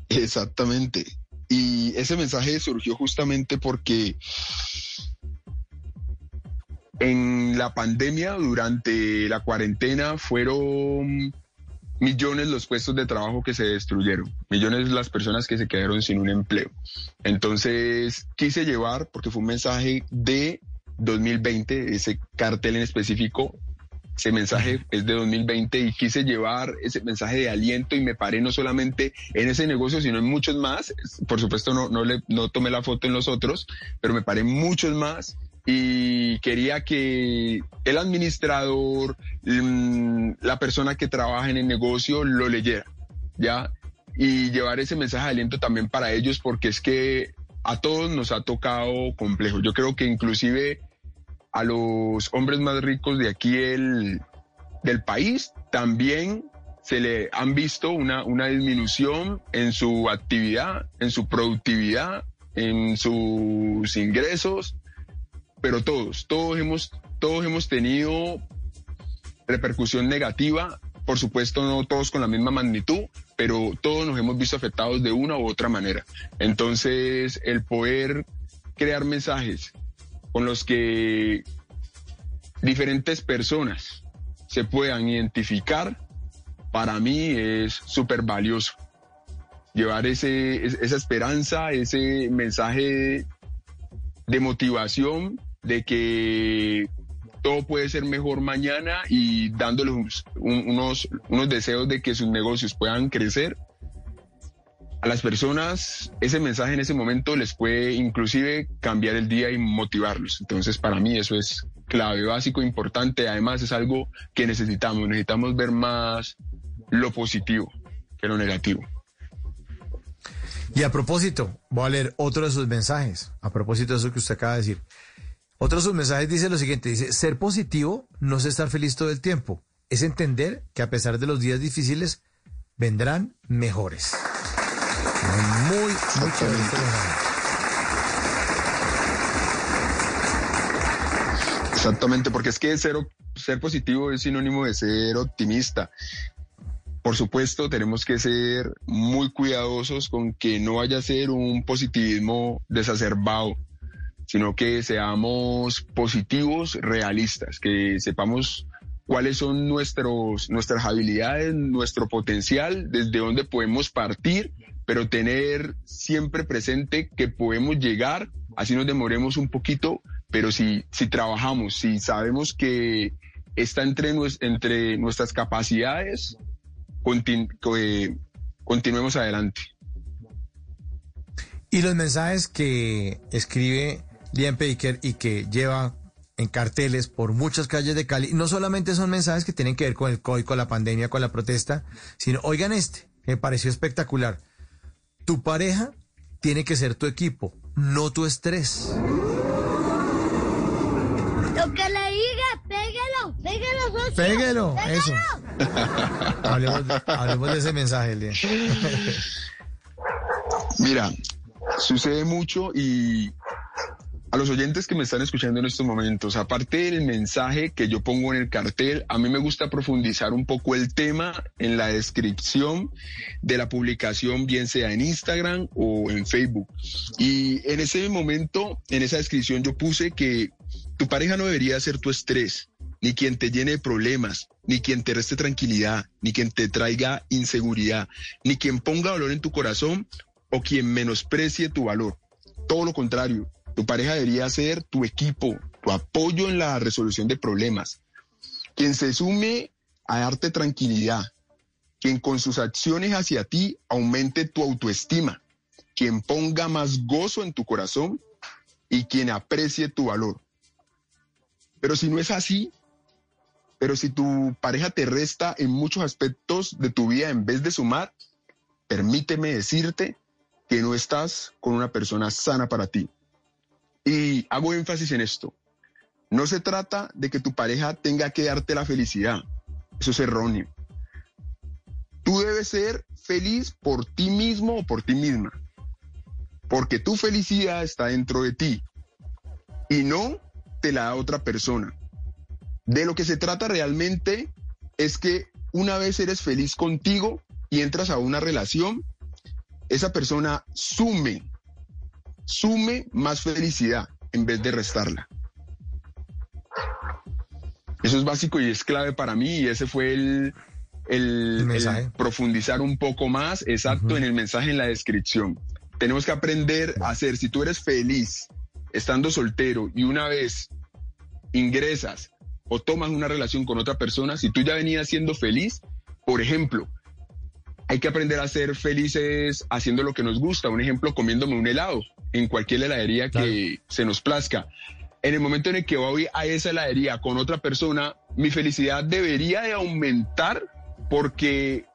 Exactamente. Y ese mensaje surgió justamente porque en la pandemia, durante la cuarentena, fueron millones los puestos de trabajo que se destruyeron, millones las personas que se quedaron sin un empleo. Entonces quise llevar, porque fue un mensaje de 2020, ese cartel en específico, ese mensaje es de 2020 y quise llevar ese mensaje de aliento y me paré no solamente en ese negocio, sino en muchos más. Por supuesto no, no, le, no tomé la foto en los otros, pero me paré muchos más y quería que el administrador, mm, la persona que trabaja en el negocio lo leyera, ¿ya? Y llevar ese mensaje de aliento también para ellos porque es que a todos nos ha tocado complejo. Yo creo que inclusive a los hombres más ricos de aquí el, del país también se le han visto una, una disminución en su actividad, en su productividad, en sus ingresos, pero todos, todos hemos, todos hemos tenido repercusión negativa, por supuesto no todos con la misma magnitud, pero todos nos hemos visto afectados de una u otra manera. Entonces, el poder crear mensajes con los que diferentes personas se puedan identificar, para mí es súper valioso. Llevar ese, esa esperanza, ese mensaje de motivación de que todo puede ser mejor mañana y dándoles un- unos, unos deseos de que sus negocios puedan crecer. A las personas ese mensaje en ese momento les puede inclusive cambiar el día y motivarlos. Entonces para mí eso es clave, básico, importante. Además es algo que necesitamos. Necesitamos ver más lo positivo que lo negativo. Y a propósito, voy a leer otro de sus mensajes, a propósito de eso que usted acaba de decir. Otro de sus mensajes dice lo siguiente, dice, ser positivo no es estar feliz todo el tiempo, es entender que a pesar de los días difíciles, vendrán mejores. Muy, muy chévere este mensaje. Exactamente, porque es que ser, ser positivo es sinónimo de ser optimista. Por supuesto, tenemos que ser muy cuidadosos con que no vaya a ser un positivismo desacerbado, sino que seamos positivos, realistas, que sepamos cuáles son nuestros, nuestras habilidades, nuestro potencial, desde dónde podemos partir, pero tener siempre presente que podemos llegar, así nos demoremos un poquito, pero si, si trabajamos, si sabemos que está entre, entre nuestras capacidades, continuemos adelante. Y los mensajes que escribe Liam Baker y que lleva en carteles por muchas calles de Cali, no solamente son mensajes que tienen que ver con el COVID, con la pandemia, con la protesta, sino, oigan este, me pareció espectacular. Tu pareja tiene que ser tu equipo, no tu estrés. Lo que le diga, pégalo, pégalo, socio. Pégalo. eso. hablemos, de- hablemos de ese mensaje, Liam. Mira, sucede mucho y a los oyentes que me están escuchando en estos momentos, aparte del mensaje que yo pongo en el cartel, a mí me gusta profundizar un poco el tema en la descripción de la publicación, bien sea en Instagram o en Facebook. Y en ese momento, en esa descripción yo puse que tu pareja no debería ser tu estrés, ni quien te llene de problemas, ni quien te reste tranquilidad, ni quien te traiga inseguridad, ni quien ponga dolor en tu corazón o quien menosprecie tu valor. Todo lo contrario, tu pareja debería ser tu equipo, tu apoyo en la resolución de problemas, quien se sume a darte tranquilidad, quien con sus acciones hacia ti aumente tu autoestima, quien ponga más gozo en tu corazón y quien aprecie tu valor. Pero si no es así, pero si tu pareja te resta en muchos aspectos de tu vida en vez de sumar, permíteme decirte que no estás con una persona sana para ti. Y hago énfasis en esto. No se trata de que tu pareja tenga que darte la felicidad. Eso es erróneo. Tú debes ser feliz por ti mismo o por ti misma. Porque tu felicidad está dentro de ti. Y no te la da otra persona. De lo que se trata realmente es que una vez eres feliz contigo y entras a una relación, esa persona sume, sume más felicidad en vez de restarla. Eso es básico y es clave para mí y ese fue el, el- profundizar un poco más, exacto, en el mensaje, en la descripción. Tenemos que aprender a hacer, si tú eres feliz estando soltero y una vez ingresas o tomas una relación con otra persona, si tú ya venías siendo feliz, por ejemplo, hay que aprender a ser felices haciendo lo que nos gusta. Un ejemplo, comiéndome un helado en cualquier heladería que se nos plazca. En el momento en el que voy a esa heladería con otra persona, mi felicidad debería de aumentar porque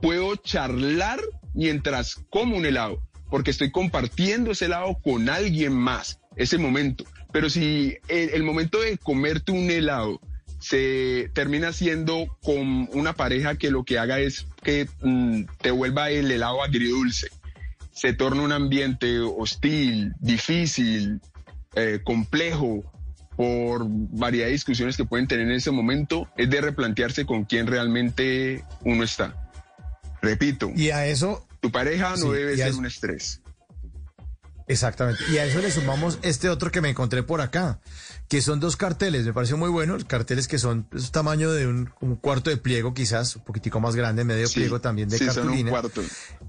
puedo charlar mientras como un helado, porque estoy compartiendo ese helado con alguien más, ese momento. Pero si el, el momento de comerte un helado se termina siendo con una pareja que lo que haga es que mm, te vuelva el helado agridulce, se torna un ambiente hostil, difícil, eh, complejo, por variedad de discusiones que pueden tener en ese momento, es de replantearse con quién realmente uno está. Repito, Y a eso, tu pareja no Sí, debe ser eso- un estrés. Exactamente. Y a eso le sumamos este otro que me encontré por acá, que son dos carteles. Me pareció muy bueno. Carteles que son es tamaño de un, un cuarto de pliego, quizás, un poquitico más grande, medio Sí, pliego también de sí, son un cartulina. cuarto.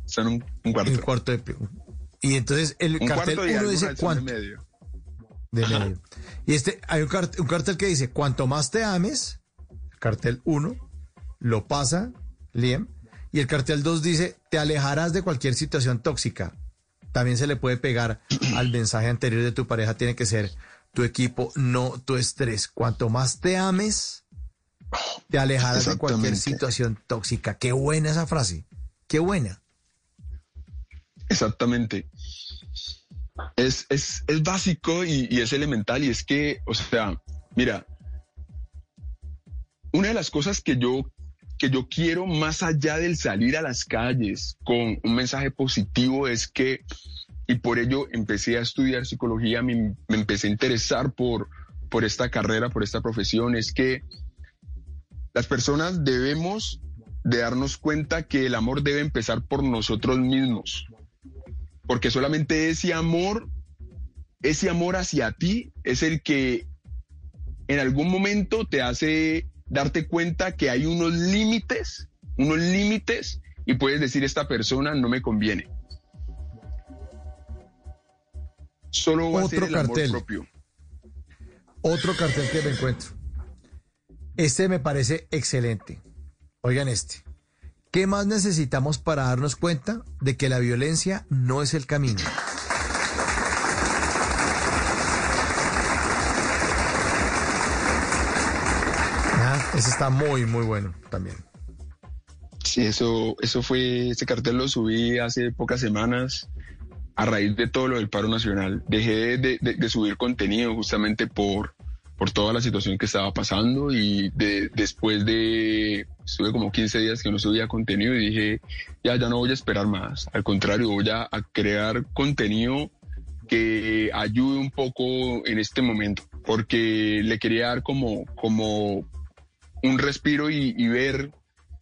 Son un, un cuarto. Un cuarto de pliego. Y entonces el Un cartel uno dice son de cuánto. medio. de medio. Y este, hay un cartel que dice, cuanto más te ames, cartel 1, lo pasa Liam, y el cartel 2 dice, te alejarás de cualquier situación tóxica. También se le puede pegar al mensaje anterior de tu pareja, tiene que ser tu equipo, no tu estrés. Cuanto más te ames, te alejarás de cualquier situación tóxica. Qué buena esa frase, qué buena. Exactamente. Es, es, es básico y, y es elemental y es que, o sea, mira, una de las cosas que yo, que yo quiero más allá del salir a las calles con un mensaje positivo es que, y por ello empecé a estudiar psicología, me, empecé a interesar por, por esta carrera, por esta profesión, es que las personas debemos de darnos cuenta que el amor debe empezar por nosotros mismos porque solamente ese amor, ese amor hacia ti es el que en algún momento te hace darte cuenta que hay unos límites, unos límites y puedes decir esta persona no me conviene. Solo va a ser Otro amor cartel. propio. Otro cartel que me encuentro. Este me parece excelente. Oigan este. ¿Qué más necesitamos para darnos cuenta de que la violencia no es el camino? Ah, ese está muy, muy bueno también. Sí, eso, eso fue, este cartel lo subí hace pocas semanas a raíz de todo lo del paro nacional. Dejé de, subir contenido justamente por, por toda la situación que estaba pasando y de- después de, estuve como 15 días que no subía contenido y dije, ya, ya no voy a esperar más. Al contrario, voy a, a crear contenido que ayude un poco en este momento, porque le quería dar como, como un respiro y, y ver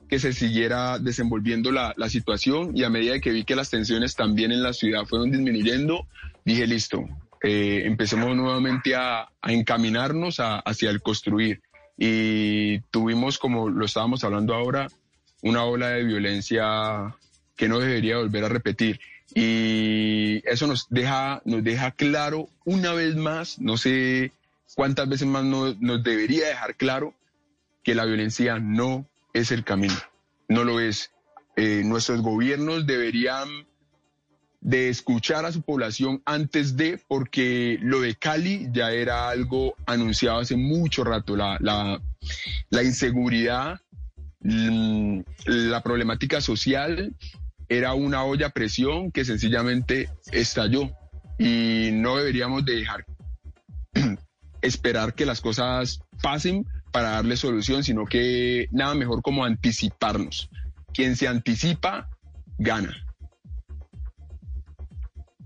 que se siguiera desenvolviendo la, la situación y a medida que vi que las tensiones también en la ciudad fueron disminuyendo, dije, listo, eh, empecemos nuevamente a, a encaminarnos a- hacia el construir. Y tuvimos, como lo estábamos hablando ahora, una ola de violencia que no debería volver a repetir. Y eso nos deja, nos deja claro una vez más, no sé cuántas veces más no- nos debería dejar claro que la violencia no es el camino, no lo es. Eh, nuestros gobiernos deberían de escuchar a su población antes de, porque lo de Cali ya era algo anunciado hace mucho rato, la, la, la inseguridad, mm, la problemática social era una olla a presión que sencillamente estalló y no deberíamos de dejar esperar que las cosas pasen para darle solución, sino que nada mejor como anticiparnos. Quien se anticipa, gana.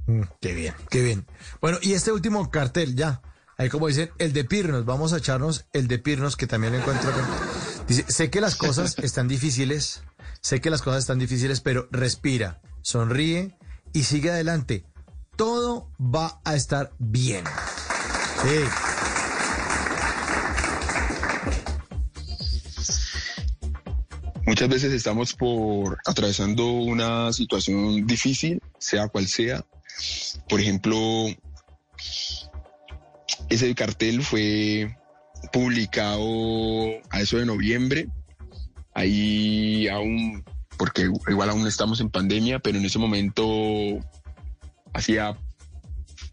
Mm, qué bien, qué bien. Bueno, y este último cartel, ya. Ahí como dicen, el de Pirnos, vamos a echarnos el de Pirnos, que también lo encuentro acá. Dice, sé que las cosas están difíciles, sé que las cosas están difíciles, pero respira, sonríe y sigue adelante. Todo va a estar bien. Sí. Muchas veces estamos por atravesando una situación difícil, sea cual sea. Por ejemplo, ese cartel fue publicado a eso de noviembre. Ahí aún, porque igual aún estamos en pandemia, pero en ese momento, hacía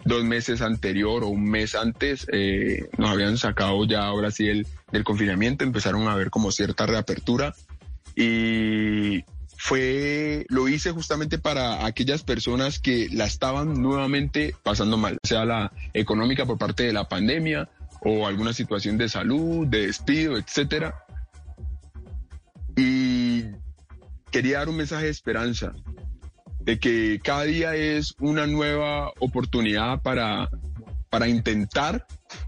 dos meses anterior o un mes antes, eh, nos habían sacado ya ahora sí el, del confinamiento, empezaron a ver como cierta reapertura y fue, lo hice justamente para aquellas personas que la estaban nuevamente pasando mal, sea la económica por parte de la pandemia o alguna situación de salud, de despido, etcétera. Y quería dar un mensaje de esperanza, de que cada día es una nueva oportunidad para, para intentar,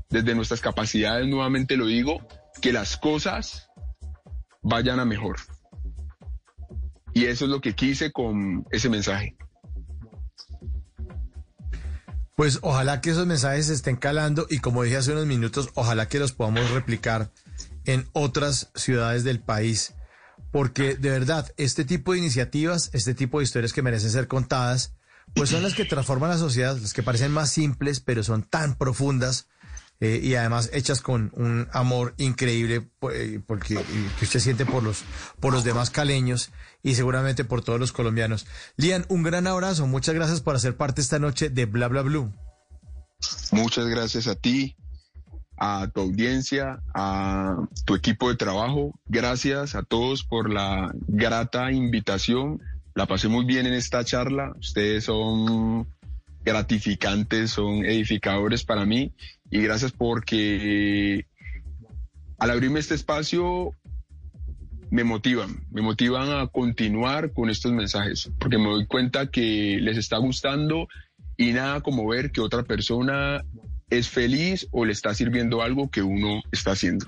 desde nuestras capacidades, nuevamente lo digo, que las cosas vayan a mejor. Y eso es lo que quise con ese mensaje. Pues ojalá que esos mensajes se estén calando y como dije hace unos minutos, ojalá que los podamos replicar en otras ciudades del país. Porque de verdad, este tipo de iniciativas, este tipo de historias que merecen ser contadas, pues son las que transforman la sociedad, las que parecen más simples, pero son tan profundas eh, y además hechas con un amor increíble eh, porque que usted siente por los por los demás caleños y seguramente por todos los colombianos. Lian, un gran abrazo, muchas gracias por hacer parte esta noche de Bla Bla Blue. Muchas gracias a ti, a tu audiencia, a tu equipo de trabajo. Gracias a todos por la grata invitación. La pasé muy bien en esta charla. Ustedes son gratificantes, son edificadores para mí y gracias porque al abrirme este espacio me motivan, me motivan a continuar con estos mensajes, porque me doy cuenta que les está gustando y nada como ver que otra persona es feliz o le está sirviendo algo que uno está haciendo.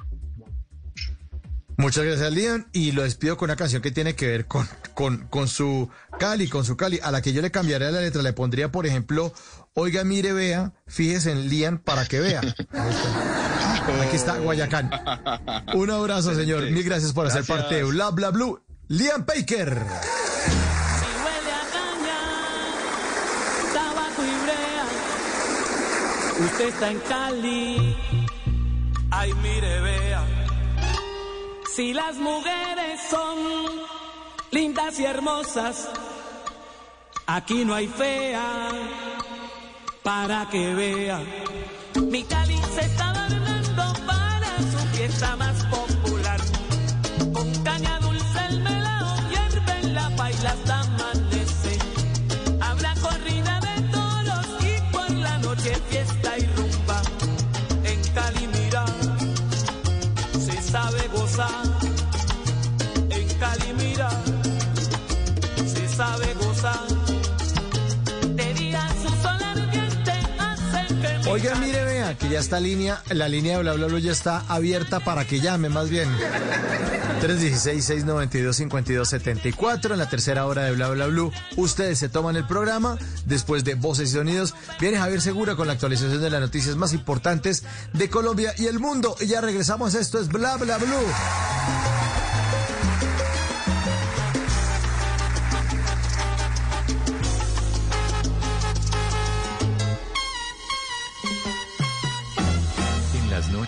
Muchas gracias, Leon. Y lo despido con una canción que tiene que ver con, con, con su Cali, con su Cali, a la que yo le cambiaría la letra. Le pondría, por ejemplo, Oiga, mire, vea, fíjese en Lian para que vea. Aquí está Guayacán. Un abrazo, señor. Mil gracias por hacer parte de Bla Bla Blue. Lian Baker. Usted está en Cali. Ay, mire, vea. Si las mujeres son lindas y hermosas, aquí no hay fea para que vea. Mi Cali se está adornando para su fiesta ya está línea, la línea de Bla Bla ya está abierta para que llame, más bien. 316-692-5274 en la tercera hora de Bla Bla. Ustedes se toman el programa después de Voces y Sonidos. Viene Javier Segura con la actualización de las noticias más importantes de Colombia y el mundo. Y ya regresamos. Esto es Bla Bla.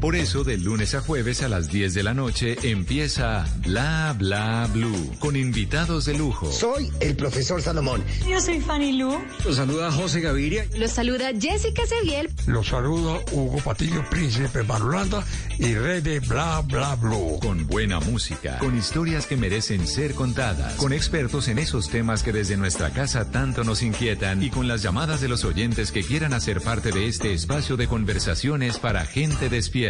Por eso, de lunes a jueves a las 10 de la noche empieza Bla Bla Blue con invitados de lujo. Soy el profesor Salomón. Yo soy Fanny Lu. Los saluda José Gaviria. Los saluda Jessica Seviel. Los saluda Hugo Patillo, príncipe Marulanda y rey de Bla Bla Blue. Con buena música, con historias que merecen ser contadas, con expertos en esos temas que desde nuestra casa tanto nos inquietan y con las llamadas de los oyentes que quieran hacer parte de este espacio de conversaciones para gente despierta.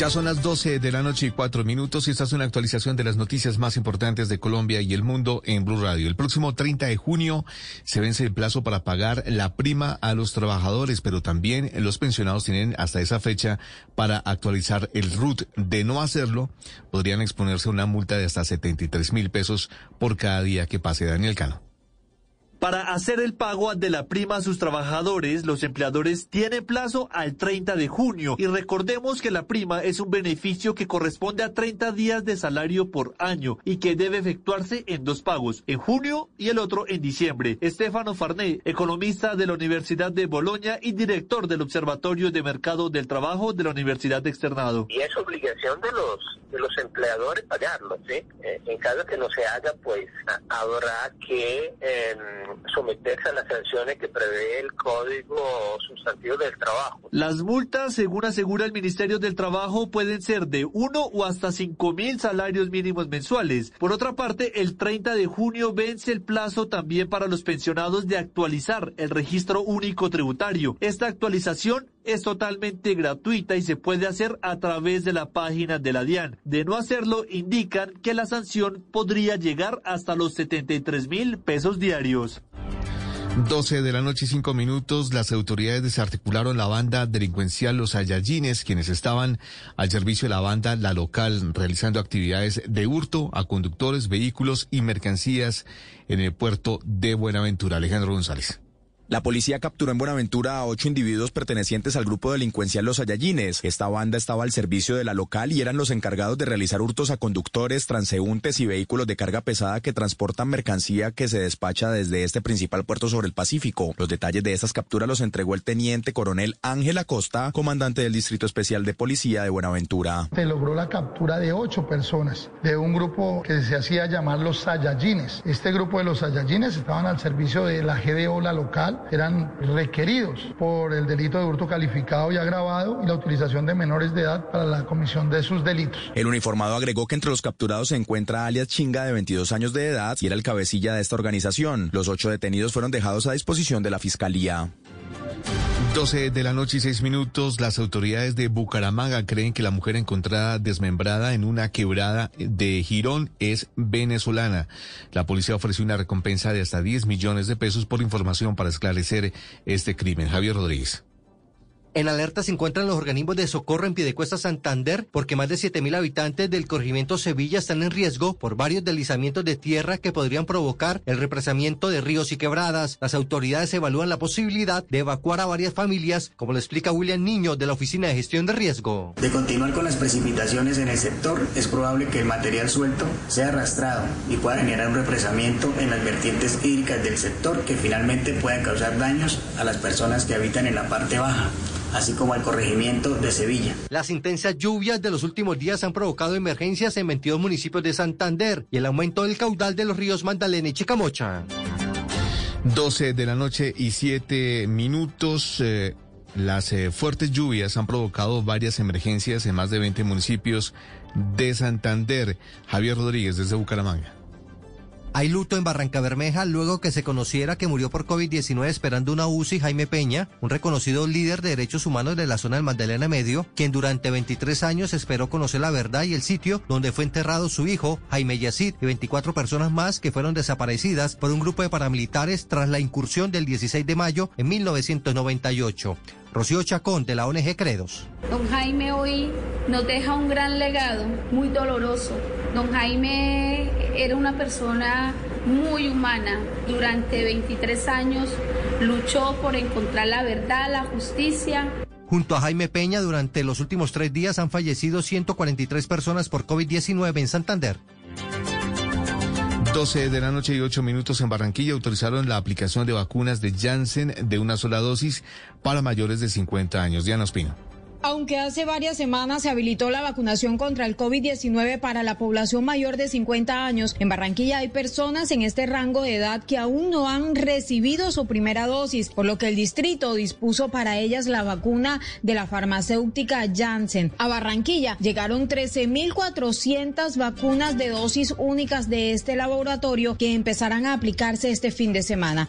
Ya son las 12 de la noche y cuatro minutos y esta es una actualización de las noticias más importantes de Colombia y el mundo en Blue Radio. El próximo 30 de junio se vence el plazo para pagar la prima a los trabajadores, pero también los pensionados tienen hasta esa fecha para actualizar el RUT. De no hacerlo, podrían exponerse a una multa de hasta 73 mil pesos por cada día que pase Daniel Cano. Para hacer el pago de la prima a sus trabajadores, los empleadores tienen plazo al 30 de junio. Y recordemos que la prima es un beneficio que corresponde a 30 días de salario por año y que debe efectuarse en dos pagos, en junio y el otro en diciembre. Estefano Farné, economista de la Universidad de Boloña y director del Observatorio de Mercado del Trabajo de la Universidad de Externado. y es obligación de los de los empleadores pagarlo, ¿sí? Eh, en caso que no se haga, pues habrá que em, someterse a las sanciones que prevé el Código Sustantivo del Trabajo. Las multas, según asegura el Ministerio del Trabajo, pueden ser de uno o hasta cinco mil salarios mínimos mensuales. Por otra parte, el 30 de junio vence el plazo también para los pensionados de actualizar el registro único tributario. Esta actualización es totalmente gratuita y se puede hacer a través de la página de la DIAN. De no hacerlo, indican que la sanción podría llegar hasta los 73 mil pesos diarios. 12 de la noche y 5 minutos, las autoridades desarticularon la banda delincuencial Los Ayayines, quienes estaban al servicio de la banda La Local, realizando actividades de hurto a conductores, vehículos y mercancías en el puerto de Buenaventura. Alejandro González. La policía capturó en Buenaventura a ocho individuos pertenecientes al grupo delincuencial Los Ayayines. Esta banda estaba al servicio de la local y eran los encargados de realizar hurtos a conductores, transeúntes y vehículos de carga pesada que transportan mercancía que se despacha desde este principal puerto sobre el Pacífico. Los detalles de estas capturas los entregó el teniente coronel Ángel Acosta, comandante del Distrito Especial de Policía de Buenaventura. Se logró la captura de ocho personas de un grupo que se hacía llamar Los Sayayines. Este grupo de Los Sayayines estaban al servicio de la GDO, la local eran requeridos por el delito de hurto calificado y agravado y la utilización de menores de edad para la comisión de sus delitos. El uniformado agregó que entre los capturados se encuentra alias Chinga de 22 años de edad y era el cabecilla de esta organización. Los ocho detenidos fueron dejados a disposición de la Fiscalía. 12 de la noche y 6 minutos, las autoridades de Bucaramanga creen que la mujer encontrada desmembrada en una quebrada de Girón es venezolana. La policía ofreció una recompensa de hasta 10 millones de pesos por información para esclarecer este crimen. Javier Rodríguez. En alerta se encuentran los organismos de socorro en Piedecuesta Santander porque más de 7.000 habitantes del corregimiento Sevilla están en riesgo por varios deslizamientos de tierra que podrían provocar el represamiento de ríos y quebradas. Las autoridades evalúan la posibilidad de evacuar a varias familias, como lo explica William Niño de la Oficina de Gestión de Riesgo. De continuar con las precipitaciones en el sector, es probable que el material suelto sea arrastrado y pueda generar un represamiento en las vertientes hídricas del sector que finalmente puedan causar daños a las personas que habitan en la parte baja así como al corregimiento de Sevilla. Las intensas lluvias de los últimos días han provocado emergencias en 22 municipios de Santander y el aumento del caudal de los ríos Magdalena y Chicamocha. 12 de la noche y 7 minutos. Eh, las eh, fuertes lluvias han provocado varias emergencias en más de 20 municipios de Santander. Javier Rodríguez desde Bucaramanga. Hay luto en Barranca Bermeja luego que se conociera que murió por COVID-19 esperando una UCI Jaime Peña, un reconocido líder de derechos humanos de la zona del Magdalena Medio, quien durante 23 años esperó conocer la verdad y el sitio donde fue enterrado su hijo Jaime Yacid y 24 personas más que fueron desaparecidas por un grupo de paramilitares tras la incursión del 16 de mayo en 1998. Rocío Chacón de la ONG Credos. Don Jaime hoy nos deja un gran legado, muy doloroso. Don Jaime era una persona muy humana. Durante 23 años luchó por encontrar la verdad, la justicia. Junto a Jaime Peña, durante los últimos tres días han fallecido 143 personas por COVID-19 en Santander. 12 de la noche y 8 minutos en Barranquilla autorizaron la aplicación de vacunas de Janssen de una sola dosis para mayores de 50 años. Diana Ospino. Aunque hace varias semanas se habilitó la vacunación contra el COVID-19 para la población mayor de 50 años, en Barranquilla hay personas en este rango de edad que aún no han recibido su primera dosis, por lo que el distrito dispuso para ellas la vacuna de la farmacéutica Janssen. A Barranquilla llegaron 13.400 vacunas de dosis únicas de este laboratorio que empezarán a aplicarse este fin de semana.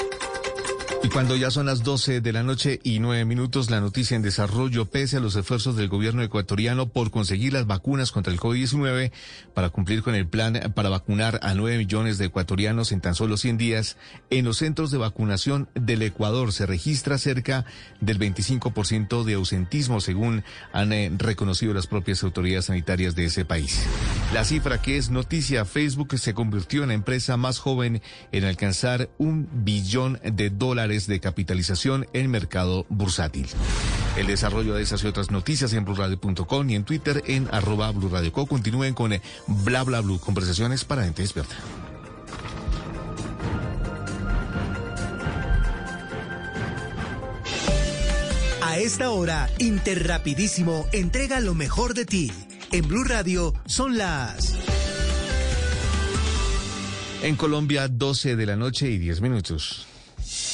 Y cuando ya son las 12 de la noche y 9 minutos, la noticia en desarrollo, pese a los esfuerzos del gobierno ecuatoriano por conseguir las vacunas contra el COVID-19 para cumplir con el plan para vacunar a 9 millones de ecuatorianos en tan solo 100 días, en los centros de vacunación del Ecuador se registra cerca del 25% de ausentismo, según han eh, reconocido las propias autoridades sanitarias de ese país. La cifra que es noticia, Facebook se convirtió en la empresa más joven en alcanzar un billón de dólares de capitalización en mercado bursátil. El desarrollo de esas y otras noticias en blurradio.com y en Twitter en arroba blurradioco. Continúen con eh, bla bla blue, conversaciones para gente despierta. A esta hora, Interrapidísimo entrega lo mejor de ti. En Blue Radio son las... En Colombia, 12 de la noche y 10 minutos.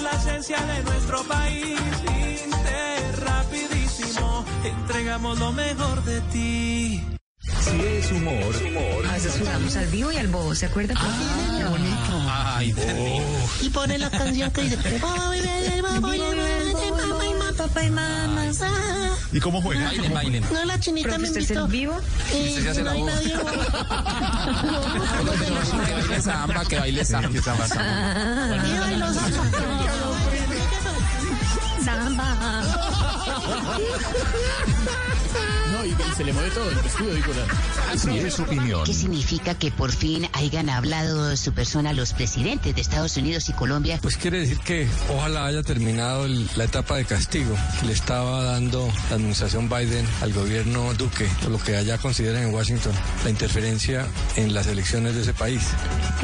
es la esencia de nuestro país. Inter, rapidísimo, entregamos lo mejor de ti. Si es humor, A veces jugamos al vivo y al bobo, ¿se acuerda? Ah, qué bonito. Ay, Y pone la canción que dice, "Voy, bebé, voy, bebé, mamá y mamá, papá y mamá. ah". ¿Y cómo juega? Bailen, bailen. No, la chinita me ¿Usted es invitó. el vivo? Eh, ¿Usted se hace no la hay voz? nadie. Que baile samba, que baile samba. Y bailo samba. Samba. No, y, se le mueve todo el vestido, digo. la- si es opinión, ¿Qué significa que por fin hayan hablado su persona los presidentes de Estados Unidos y Colombia? Pues quiere decir que ojalá haya terminado el- la etapa de castigo que le estaba dando la administración Biden al gobierno Duque, por lo que allá consideran en Washington la interferencia en las elecciones de ese país.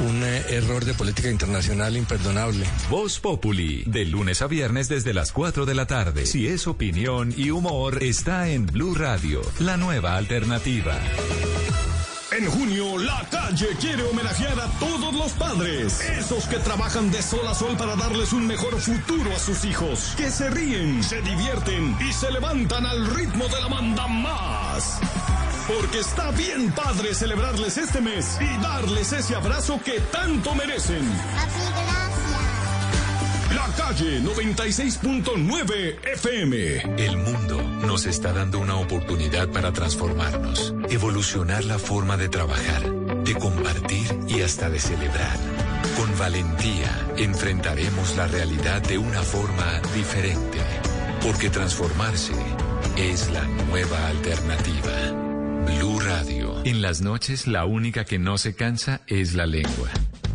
Un eh, error de política internacional imperdonable. Voz Populi, de lunes a viernes desde las 4 de la tarde. Si es opinión y humor, está en Blue Radio, la nueva alternativa. En junio, la calle quiere homenajear a todos los padres, esos que trabajan de sol a sol para darles un mejor futuro a sus hijos, que se ríen, se divierten y se levantan al ritmo de la manda más. Porque está bien padre celebrarles este mes y darles ese abrazo que tanto merecen. La calle 96.9 FM. El mundo nos está dando una oportunidad para transformarnos, evolucionar la forma de trabajar, de compartir y hasta de celebrar. Con valentía enfrentaremos la realidad de una forma diferente, porque transformarse es la nueva alternativa. Blue Radio. En las noches la única que no se cansa es la lengua.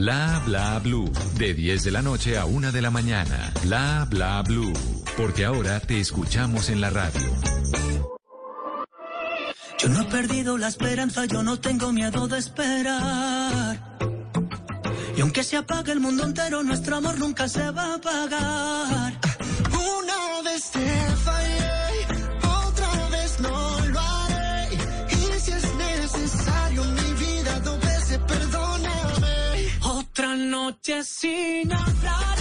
Bla bla blue. De 10 de la noche a 1 de la mañana. Bla bla blue. Porque ahora te escuchamos en la radio. Yo no he perdido la esperanza, yo no tengo miedo de esperar. Y aunque se apague el mundo entero, nuestro amor nunca se va a apagar. Una vez te fallé, Otra noche sin hablar,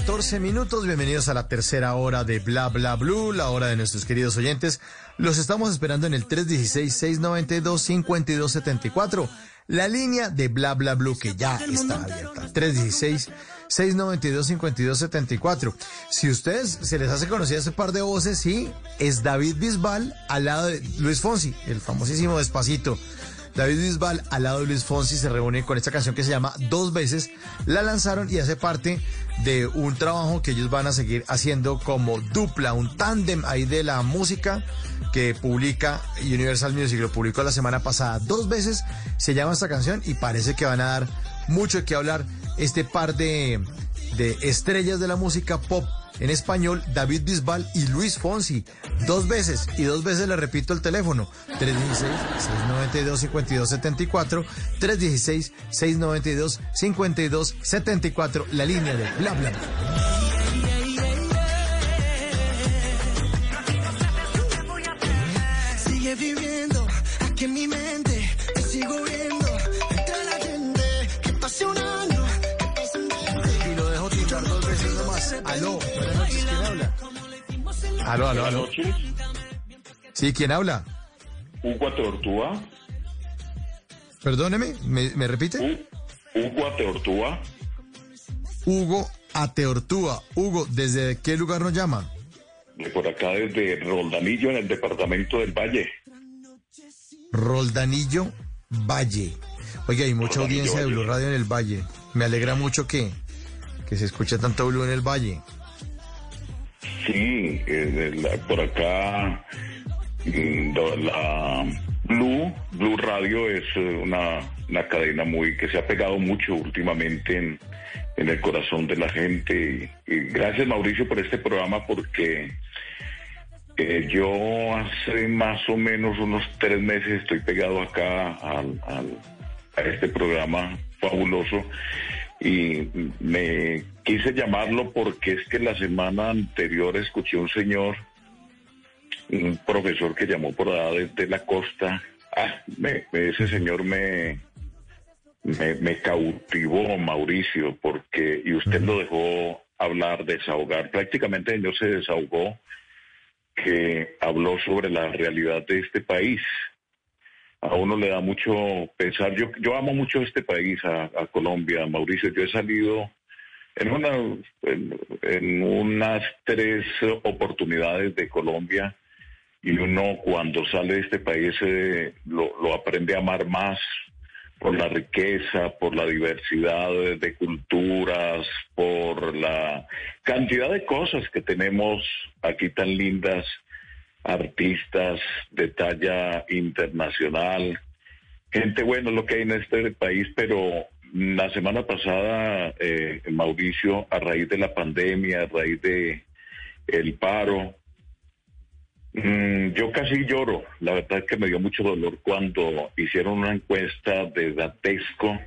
14 minutos. Bienvenidos a la tercera hora de Bla Bla Blue, la hora de nuestros queridos oyentes. Los estamos esperando en el 316-692-5274. La línea de Bla Bla Blue que ya está abierta. 316-692-5274. Si ustedes se les hace conocida este par de voces, sí, es David Bisbal al lado de Luis Fonsi, el famosísimo Despacito. David Bisbal al lado de Luis Fonsi se reúne con esta canción que se llama Dos veces. La lanzaron y hace parte de un trabajo que ellos van a seguir haciendo como dupla, un tándem ahí de la música que publica Universal Music, lo publicó la semana pasada dos veces, se llama esta canción y parece que van a dar mucho que hablar este par de, de estrellas de la música pop en español, David Bisbal y Luis Fonsi, dos veces, y dos veces le repito el teléfono, 316-692-5274, 316-692-5274, la línea de bla bla. Sigue viviendo aquí en mi mente, Aló, aló, aló. Sí, ¿quién habla? Hugo Ateortúa. Perdóneme, ¿me, me repite? Hugo Ateortúa. Hugo Ateortúa. Hugo, ¿desde qué lugar nos llama? De por acá desde Roldanillo en el departamento del Valle. Roldanillo Valle. Oye, hay mucha Roldanillo audiencia de. Blue Radio en el Valle. Me alegra mucho que, que se escuche tanto Blue en el Valle. Sí, por acá mm, la, Blue, Blue Radio es eh, una, una cadena muy que se ha pegado mucho últimamente en, el corazón de la gente. Y gracias Mauricio por este programa porque eh, yo hace más o menos unos tres meses estoy pegado acá al, al- a este programa fabuloso y me quise llamarlo porque es que la semana anterior escuché un señor, un profesor que llamó por allá desde la costa. Ah, me- ese señor me, me, me cautivó, Mauricio, porque, y usted lo dejó hablar, desahogar. Prácticamente el señor se desahogó, que habló sobre la realidad de este país a uno le da mucho pesar. Yo, yo amo mucho este país, a, a Colombia, Mauricio. Yo he salido en, una, en, unas tres oportunidades de Colombia y uno cuando sale de este país eh, lo, aprende a amar más por la riqueza, por la diversidad de culturas, por la cantidad de cosas que tenemos aquí tan lindas artistas de talla internacional, gente bueno lo que hay en este país, pero la semana pasada, eh, Mauricio, a raíz de la pandemia, a raíz de el paro, mm, yo casi lloro. La verdad es que me dio mucho dolor cuando hicieron una encuesta de Datesco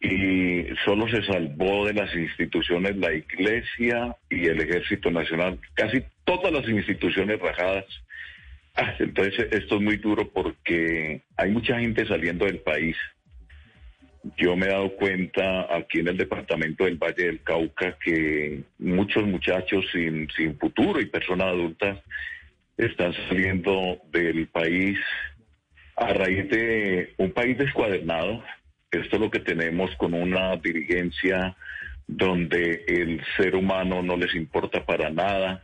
y solo se salvó de las instituciones la Iglesia y el Ejército Nacional, casi todas las instituciones rajadas. Ah, entonces esto es muy duro porque hay mucha gente saliendo del país. Yo me he dado cuenta aquí en el departamento del Valle del Cauca que muchos muchachos sin, sin futuro y personas adultas están saliendo del país a raíz de un país descuadernado. Esto es lo que tenemos con una dirigencia donde el ser humano no les importa para nada,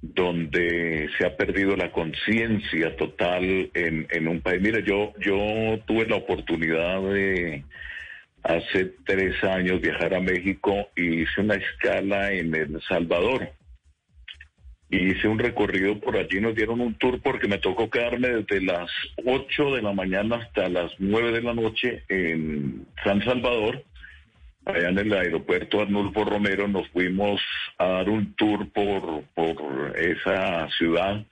donde se ha perdido la conciencia total en, en un país. Mira, yo, yo tuve la oportunidad de hace tres años viajar a México y hice una escala en El Salvador. Hice un recorrido por allí, nos dieron un tour porque me tocó quedarme desde las 8 de la mañana hasta las 9 de la noche en San Salvador. Allá en el aeropuerto Arnulfo Romero nos fuimos a dar un tour por, por esa ciudad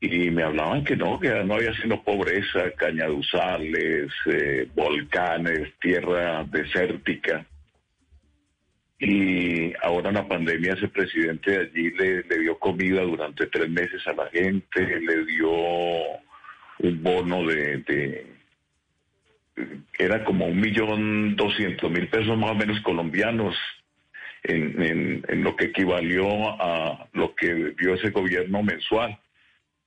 y me hablaban que no, que no había sino pobreza, cañaduzales, eh, volcanes, tierra desértica. Y ahora en la pandemia ese presidente de allí le, dio comida durante tres meses a la gente, le dio un bono de, de era como un millón doscientos mil pesos más o menos colombianos en, lo que equivalió a lo que dio ese gobierno mensual.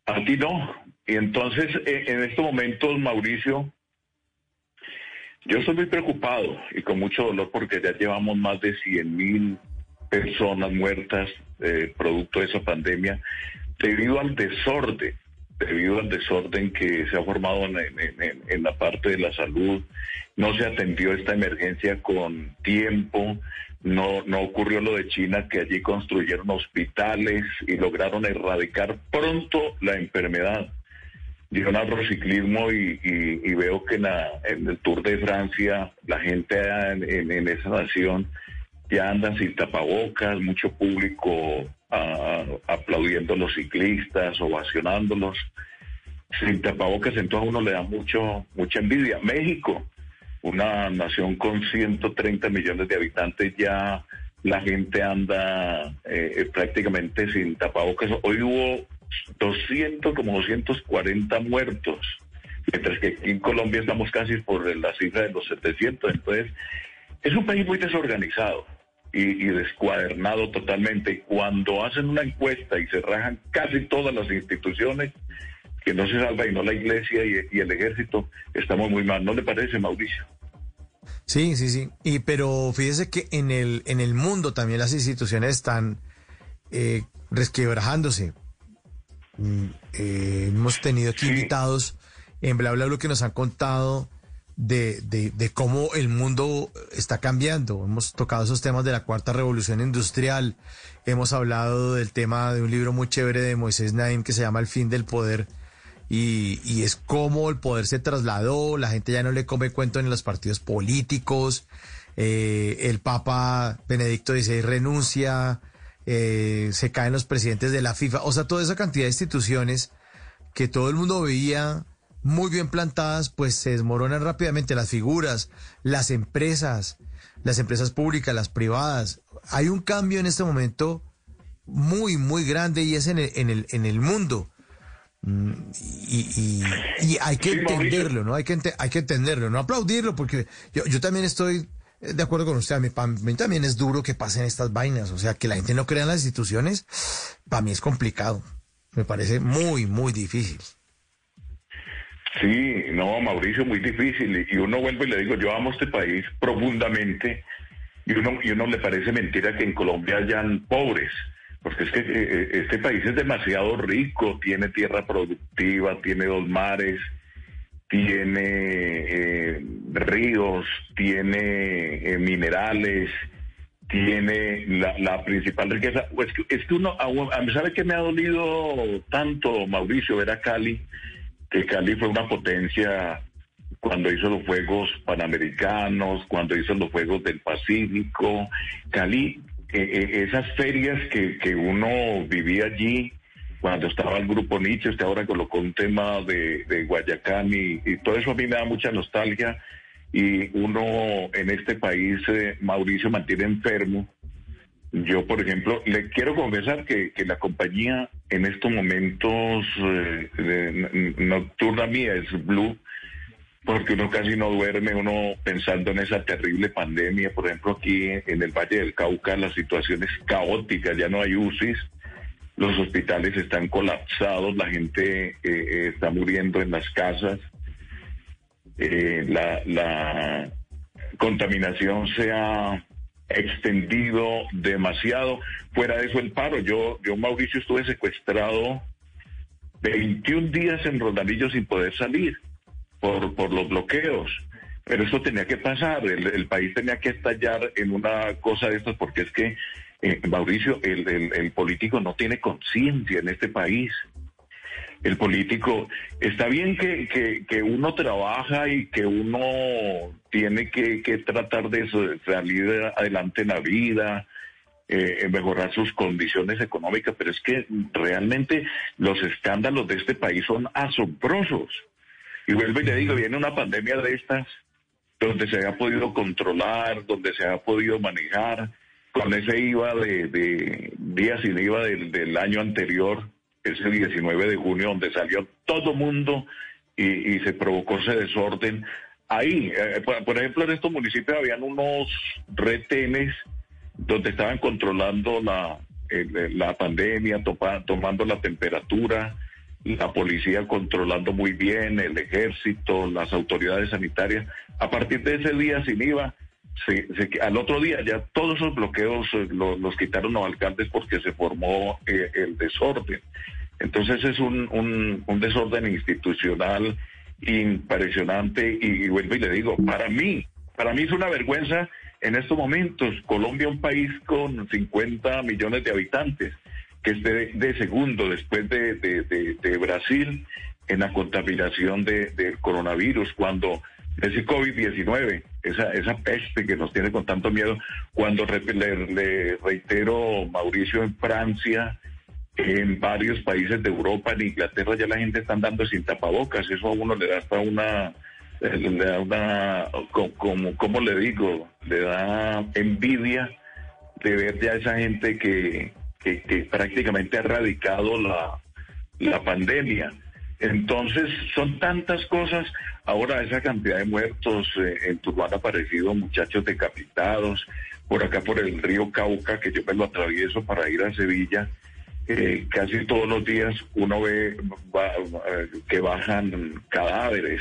Aquí no. Y entonces, en estos momentos, Mauricio, yo estoy muy preocupado y con mucho dolor porque ya llevamos más de 100 mil personas muertas eh, producto de esa pandemia debido al desorden, debido al desorden que se ha formado en, en- la parte de la salud. No se atendió esta emergencia con tiempo. No, no ocurrió lo de China, que allí construyeron hospitales y lograron erradicar pronto la enfermedad. Yo narro ciclismo y, y- y veo que en, el Tour de Francia la gente en, en- esa nación ya andan sin tapabocas, mucho público ah, aplaudiendo a los ciclistas, ovacionándolos, sin tapabocas, entonces a uno le da mucho mucha envidia. México, una nación con 130 millones de habitantes, ya la gente anda eh, eh, prácticamente sin tapabocas. Hoy hubo 200, como 240 muertos, mientras que aquí en Colombia estamos casi por la cifra de los 700. Entonces, es un país muy desorganizado y, descuadernado totalmente. Cuando hacen una encuesta y se rajan casi todas las instituciones, que no se salva y no la iglesia y, y el ejército, estamos muy mal. ¿No le parece, Mauricio? Sí, sí, sí. Y pero fíjese que en el en el mundo también las instituciones están eh, resquebrajándose. Eh, hemos tenido aquí invitados en bla bla lo que nos han contado de, de, de cómo el mundo está cambiando. Hemos tocado esos temas de la cuarta revolución industrial. Hemos hablado del tema de un libro muy chévere de Moisés Naim que se llama El fin del poder. Y, y es cómo el poder se trasladó, la gente ya no le come cuento en los partidos políticos, eh, el Papa Benedicto XVI renuncia, eh, se caen los presidentes de la FIFA, o sea, toda esa cantidad de instituciones que todo el mundo veía muy bien plantadas, pues se desmoronan rápidamente las figuras, las empresas, las empresas públicas, las privadas. Hay un cambio en este momento muy, muy grande y es en el, en el, en el mundo. Mm, Y, y- y hay que entenderlo, ¿no? Hay que, ente- hay que entenderlo, no aplaudirlo, porque yo, yo también estoy de acuerdo con usted. A mí, también es duro que pasen estas vainas. O sea, que la gente no crea en las instituciones, para mí es complicado. Me parece muy, muy difícil. Sí, no, Mauricio, muy difícil. Y uno vuelve y le digo, yo amo este país profundamente. Y uno, y uno le parece mentira que en Colombia hayan pobres. Porque es que eh, este país es demasiado rico, tiene tierra productiva, tiene dos mares, tiene eh, ríos, tiene eh, minerales, tiene la, principal riqueza. Pues que- es que uno, a mí, ¿sabe qué me ha dolido tanto, Mauricio, ver a Cali? Que Cali fue una potencia cuando hizo los Juegos Panamericanos, cuando hizo los Juegos del Pacífico. Cali, eh, eh, esas ferias que, que uno vivía allí, cuando estaba el grupo Nietzsche, usted ahora colocó un tema de, de Guayacán y, todo eso a mí me da mucha nostalgia. Y uno en este país, eh, Mauricio, mantiene enfermo. Yo, por ejemplo, le quiero confesar que, que la compañía en estos momentos eh, nocturna mía es Blue, porque uno casi no duerme, uno pensando en esa terrible pandemia. Por ejemplo, aquí en el Valle del Cauca la situación es caótica, ya no hay UCIs, los hospitales están colapsados, la gente eh, eh, está muriendo en las casas, eh, la, contaminación se ha extendido demasiado. Fuera de eso, el paro. Yo, yo Mauricio, estuve secuestrado 21 días en Rondanillo sin poder salir por, por los bloqueos. Pero eso tenía que pasar, el país tenía que estallar en una cosa de estas, porque es que, eh, Mauricio, el, político no tiene conciencia en este país. El político, está bien que, uno trabaja y que uno tiene que, tratar de salir adelante en la vida, eh, mejorar sus condiciones económicas, pero es que realmente los escándalos de este país son asombrosos. Y vuelvo y le digo, viene una pandemia de estas donde se ha podido controlar, donde se ha podido manejar, con ese IVA de, de días sin IVA del, año anterior, ese 19 de junio, donde salió todo mundo y, se provocó ese desorden. Ahí, eh, por, ejemplo, en estos municipios habían unos retenes donde estaban controlando la, pandemia, tomando la temperatura, la policía controlando muy bien, el ejército, las autoridades sanitarias. A partir de ese día sin IVA, se- se- al otro día ya todos esos bloqueos eh, lo- los quitaron los alcaldes porque se formó eh, el desorden. Entonces es un, un, desorden institucional impresionante y, y vuelvo y le digo, para mí, para mí es una vergüenza en estos momentos, Colombia un país con 50 millones de habitantes, que esté de segundo después de, de- de- Brasil en la contaminación de- del coronavirus, cuando ese COVID-19, esa, esa peste que nos tiene con tanto miedo, cuando le, reitero, Mauricio, en Francia, en varios países de Europa, en Inglaterra ya la gente está andando sin tapabocas, eso a uno le da hasta una, eh, le da una, co- como, ¿cómo le digo? Le da envidia de ver ya esa gente que, que, que prácticamente ha erradicado la, la pandemia. Entonces, son tantas cosas. Ahora, esa cantidad de muertos eh, en Turbán han aparecido muchachos decapitados. Por acá, por el río Cauca, que yo me lo atravieso para ir a Sevilla. eh, casi todos los días uno ve va- eh, que bajan cadáveres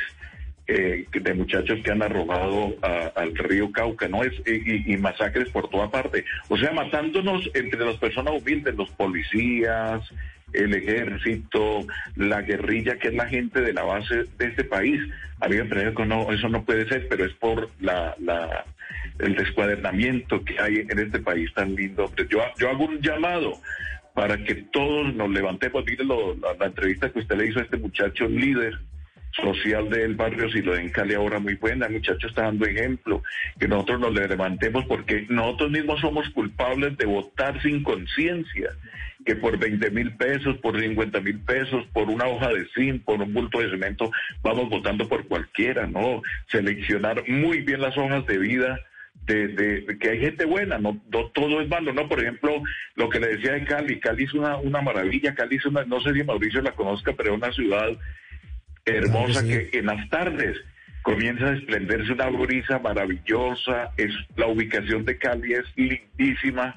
de muchachos que han arrojado a- al río Cauca, ¿no? Es, y- y masacres por toda parte. O sea, matándonos entre las personas humildes, los policías, el ejército, la guerrilla, que es la gente de la base de este país. A mí que no, eso no puede ser, pero es por la, el descuadernamiento que hay en este país tan lindo. Yo, yo hago un llamado para que todos nos levantemos. Mire lo- la, la entrevista que usted le hizo a este muchacho líder social del barrio Silo en Cali ahora muy buena, el muchacho está dando ejemplo, que nosotros nos levantemos porque nosotros mismos somos culpables de votar sin conciencia, que por 20 mil pesos, por 50 mil pesos, por una hoja de zinc, por un bulto de cemento, vamos votando por cualquiera, ¿no? Seleccionar muy bien las hojas de vida de, de- de que hay gente buena, no, no todo es malo, ¿no? Por ejemplo, lo que le decía de Cali, Cali es una, una maravilla, Cali es una, no sé si Mauricio la conozca, pero es una ciudad hermosa que en las tardes comienza a desprenderse una brisa maravillosa, es la ubicación de Cali es lindísima,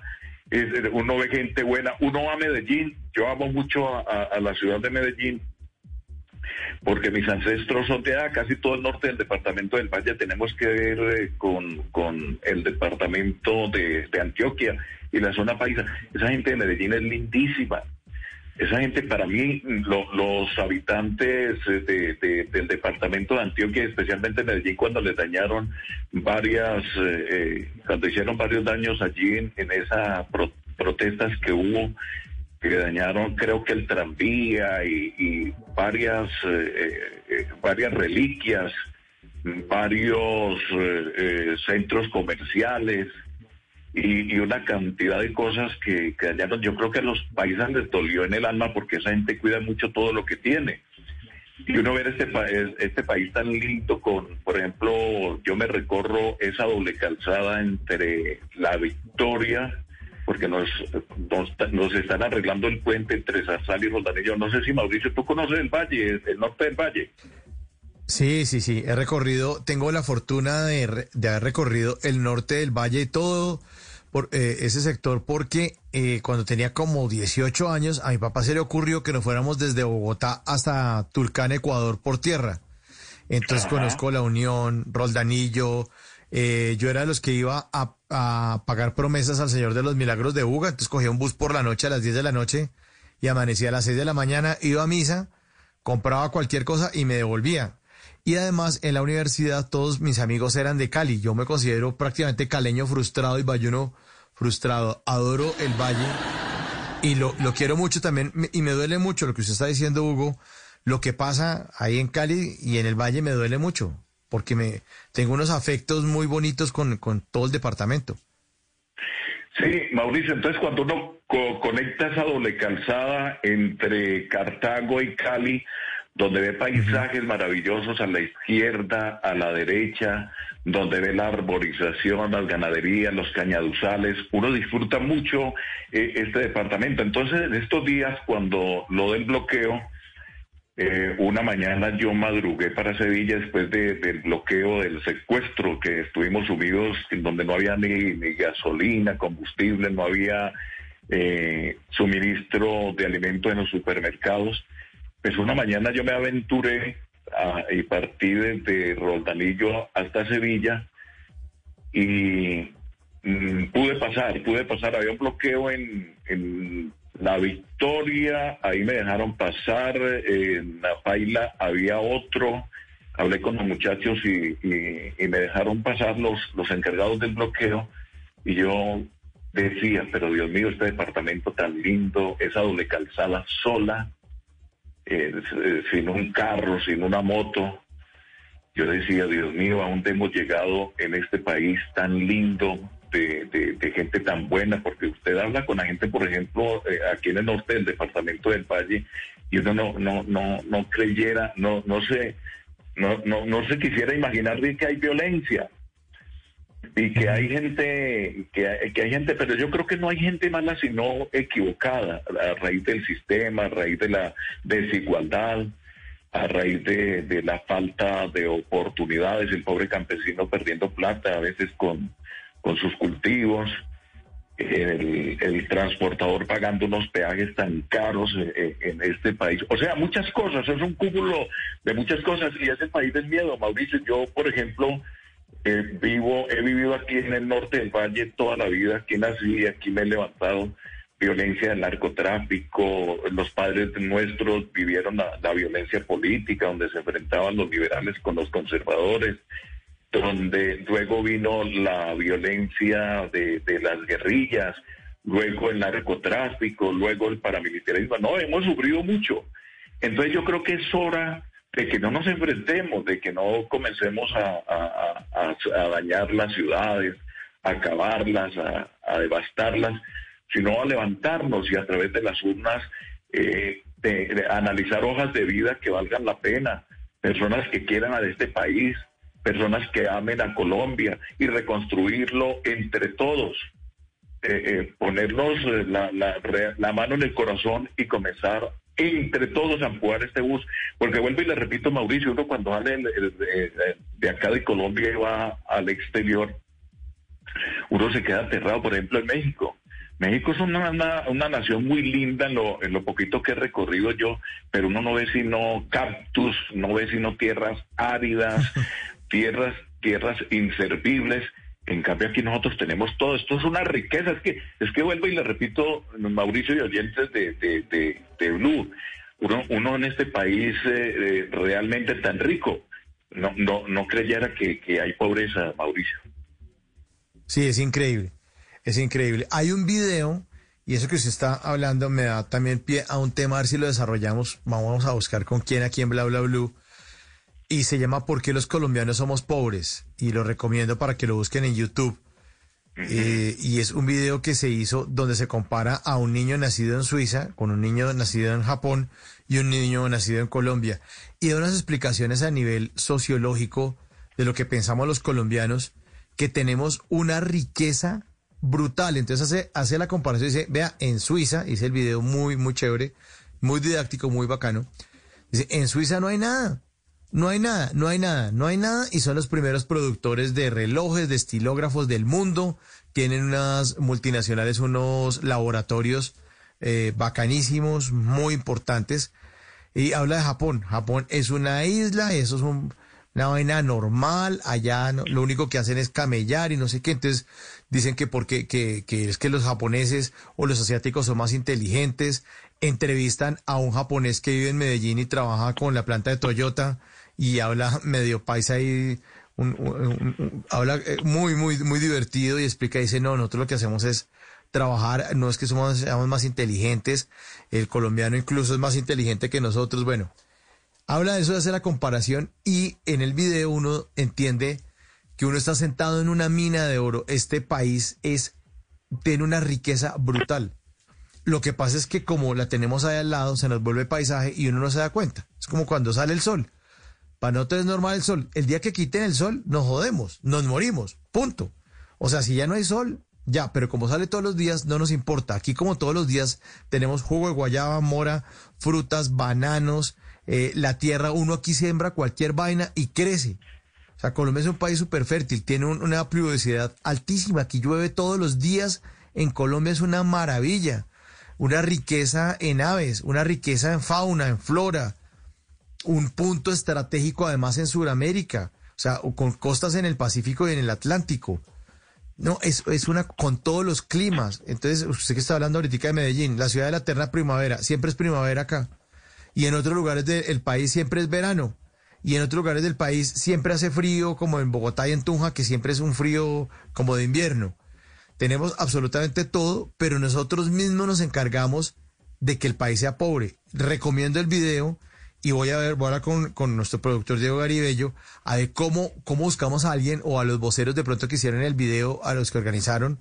uno ve gente buena, uno va a Medellín, yo amo mucho a, la ciudad de Medellín, porque mis ancestros son de allá, casi todo el norte del departamento del Valle tenemos que ver eh, con, con el departamento de, de Antioquia y la zona paisa. Esa gente de Medellín es lindísima. Esa gente, para mí, lo- los habitantes eh, de- de- del departamento de Antioquia, especialmente Medellín, cuando les dañaron varias, eh, eh, cuando hicieron varios daños allí en, esas pro- protestas que hubo, que dañaron creo que el tranvía y, varias, varias reliquias, varios eh, eh, centros comerciales y, y una cantidad de cosas que, que dañaron. Yo creo que a los países les dolió en el alma porque esa gente cuida mucho todo lo que tiene. Y uno ver este, pa- es- este país tan lindo con, por ejemplo, yo me recorro esa doble calzada entre la Victoria, porque nos, nos, están arreglando el puente entre Zarzal y Roldanillo. No sé si Mauricio, tú conoces el valle, el norte del valle. Sí, sí, sí, he recorrido, tengo la fortuna de, de haber recorrido el norte del valle y todo por eh, ese sector porque eh, cuando tenía como 18 años a mi papá se le ocurrió que nos fuéramos desde Bogotá hasta Tulcán, Ecuador por tierra. Entonces Ajá. conozco La Unión, Roldanillo, eh, yo era de los que iba a, a pagar promesas al Señor de los Milagros de Buga, entonces cogía un bus por la noche a las 10 de la noche y amanecía a las 6 de la mañana, iba a misa, compraba cualquier cosa y me devolvía. Y además en la universidad todos mis amigos eran de Cali. Yo me considero prácticamente caleño frustrado y bayuno frustrado. Adoro el valle y lo, lo quiero mucho también y me duele mucho lo que usted está diciendo, Hugo. Lo que pasa ahí en Cali y en el valle me duele mucho porque me tengo unos afectos muy bonitos con, con todo el departamento. Sí, Mauricio, entonces cuando uno co- conecta esa doble calzada entre Cartago y Cali, donde ve paisajes maravillosos a la izquierda, a la derecha, donde ve la arborización, las ganaderías, los cañaduzales, uno disfruta mucho eh, este departamento. Entonces, en estos días, cuando lo del bloqueo, eh, una mañana yo madrugué para Sevilla después de- del bloqueo del secuestro que estuvimos sumidos, en donde no había ni, ni gasolina, combustible, no había eh, suministro de alimentos en los supermercados. Pues una mañana yo me aventuré a- y partí desde Roldanillo hasta Sevilla y mm, pude pasar, pude pasar. Había un bloqueo en, en La Victoria, ahí me dejaron pasar, en la Paila había otro, hablé con los muchachos y, y- y me dejaron pasar los, los encargados del bloqueo y yo decía, pero Dios mío, este departamento tan lindo, esa doble calzada sola, eh, sin un carro, sin una moto. Yo decía, Dios mío, ¿a hemos llegado en este país tan lindo, de gente tan buena? Porque usted habla con la gente, por ejemplo, eh, aquí en el norte del departamento del Valle, y uno no, no, no, no creyera, no, no se, no, no, no se quisiera imaginar de que hay violencia y que hay gente, que hay, que hay gente, pero yo creo que no hay gente mala sino equivocada a raíz del sistema, a raíz de la desigualdad, a raíz de, de la falta de oportunidades, el pobre campesino perdiendo plata a veces con, con sus cultivos, el, el transportador pagando unos peajes tan caros eh, eh, en este país. O sea, muchas cosas, es un cúmulo de muchas cosas y es el país del miedo, Mauricio. Yo, por ejemplo, eh, vivo, he vivido aquí en el norte del valle toda la vida, aquí nací, aquí me he levantado, violencia del narcotráfico, los padres nuestros vivieron la, violencia política, donde se enfrentaban los liberales con los conservadores, donde luego vino la violencia de las guerrillas, luego el narcotráfico, luego el paramilitarismo. No, hemos sufrido mucho. Entonces yo creo que es hora de que no nos enfrentemos, de que no comencemos a, dañar las ciudades, a acabarlas, a, devastarlas, sino a levantarnos y a través de las urnas eh, de- analizar hojas de vida que valgan la pena, personas que quieran a este país, personas que amen a Colombia y reconstruirlo entre todos. Eh, eh, ponernos eh, la, la, la mano en el corazón y comenzar entre todos a empujar este bus. Porque vuelvo y le repito, Mauricio, uno cuando sale el- de acá de Colombia y va al exterior, uno se queda aterrado, por ejemplo, en México. México es una, una, una nación muy linda en lo, en lo poquito que he recorrido yo, pero uno no ve sino cactus, no ve sino tierras áridas, tierras, tierras inservibles. En cambio aquí nosotros tenemos todo. Esto es una riqueza. Es que, es que vuelvo y le repito, Mauricio y oyentes de, de, de, de Blue, uno, uno en este país eh, eh, realmente tan rico, no, no, no creyera que, que hay pobreza, Mauricio. Sí, es increíble. Es increíble. Hay un video, y eso que usted está hablando me da también pie a un tema, a ver si lo desarrollamos. Vamos a buscar con quién aquí en Bla Bla Blue. Y se llama ¿Por qué los colombianos somos pobres? Y lo recomiendo para que lo busquen en YouTube. Eh, y es un video que se hizo donde se compara a un niño nacido en Suiza con un niño nacido en Japón y un niño nacido en Colombia. Y da unas explicaciones a nivel sociológico de lo que pensamos los colombianos, que tenemos una riqueza brutal. Entonces hace, hace la comparación y dice, vea, en Suiza, hice el video muy, muy chévere, muy didáctico, muy bacano. Dice, en Suiza no hay nada. No hay nada, no hay nada, no hay nada y son los primeros productores de relojes, de estilógrafos del mundo. Tienen unas multinacionales, unos laboratorios eh, bacanísimos, muy importantes. Y habla de Japón. Japón es una isla, eso es un- una vaina normal. Allá no- lo único que hacen es camellar y no sé qué. Entonces dicen que porque que, que es que los japoneses o los asiáticos son más inteligentes. Entrevistan a un japonés que vive en Medellín y trabaja con la planta de Toyota y habla medio paisa y un- habla eh, muy, muy, muy divertido y explica, dice, no, nosotros lo que hacemos es trabajar, no es que somos, seamos más inteligentes, el colombiano incluso es más inteligente que nosotros, bueno, habla de eso de hacer la comparación y en el video uno entiende que uno está sentado en una mina de oro, este país es, tiene una riqueza brutal. Lo que pasa es que como la tenemos ahí al lado, se nos vuelve paisaje y uno no se da cuenta. Es como cuando sale el sol. Para nosotros es normal el sol. El día que quiten el sol, nos jodemos, nos morimos, punto. O sea, si ya no hay sol, ya, pero como sale todos los días, no nos importa. Aquí como todos los días tenemos jugo de guayaba, mora, frutas, bananos, eh, la tierra, uno aquí siembra cualquier vaina y crece. O sea, Colombia es un país súper fértil, tiene un- una pluviosidad altísima, aquí llueve todos los días, en Colombia es una maravilla, una riqueza en aves, una riqueza en fauna, en flora, un punto estratégico además en Sudamérica, o sea, con costas en el Pacífico y en el Atlántico. No, es, es una con todos los climas. Entonces, usted que está hablando ahorita de Medellín, la ciudad de la eterna primavera, siempre es primavera acá. Y en otros lugares del país siempre es verano. Y en otros lugares del país siempre hace frío, como en Bogotá y en Tunja, que siempre es un frío como de invierno. Tenemos absolutamente todo, pero nosotros mismos nos encargamos de que el país sea pobre. Recomiendo el video y voy a ver, voy a hablar con, con nuestro productor Diego Garibello, a ver cómo, cómo buscamos a alguien o a los voceros de pronto que hicieron el video, a los que organizaron,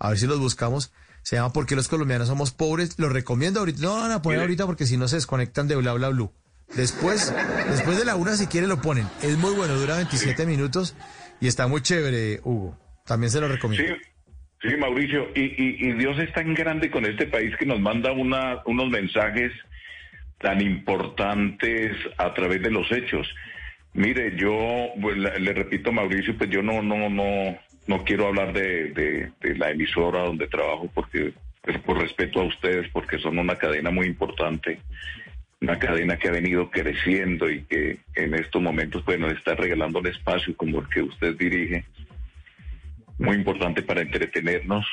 a ver si los buscamos. Se llama ¿Por qué los colombianos somos pobres? Lo recomiendo ahorita. No, no, no, poner ahorita porque si no se desconectan de bla bla blue. Después, después de la una, si quiere, lo ponen. Es muy bueno, dura 27 minutos y está muy chévere, Hugo. También se lo recomiendo. Sí, sí Mauricio. Y, y, y Dios es tan grande con este país que nos manda una, unos mensajes tan importantes a través de los hechos. Mire, yo pues, le, repito, Mauricio, pues yo no, no, no, no quiero hablar de, la emisora donde trabajo porque por respeto a ustedes, porque son una cadena muy importante, una cadena que ha venido creciendo y que en estos momentos nos está regalando un espacio como el que usted dirige, muy importante para entretenernos.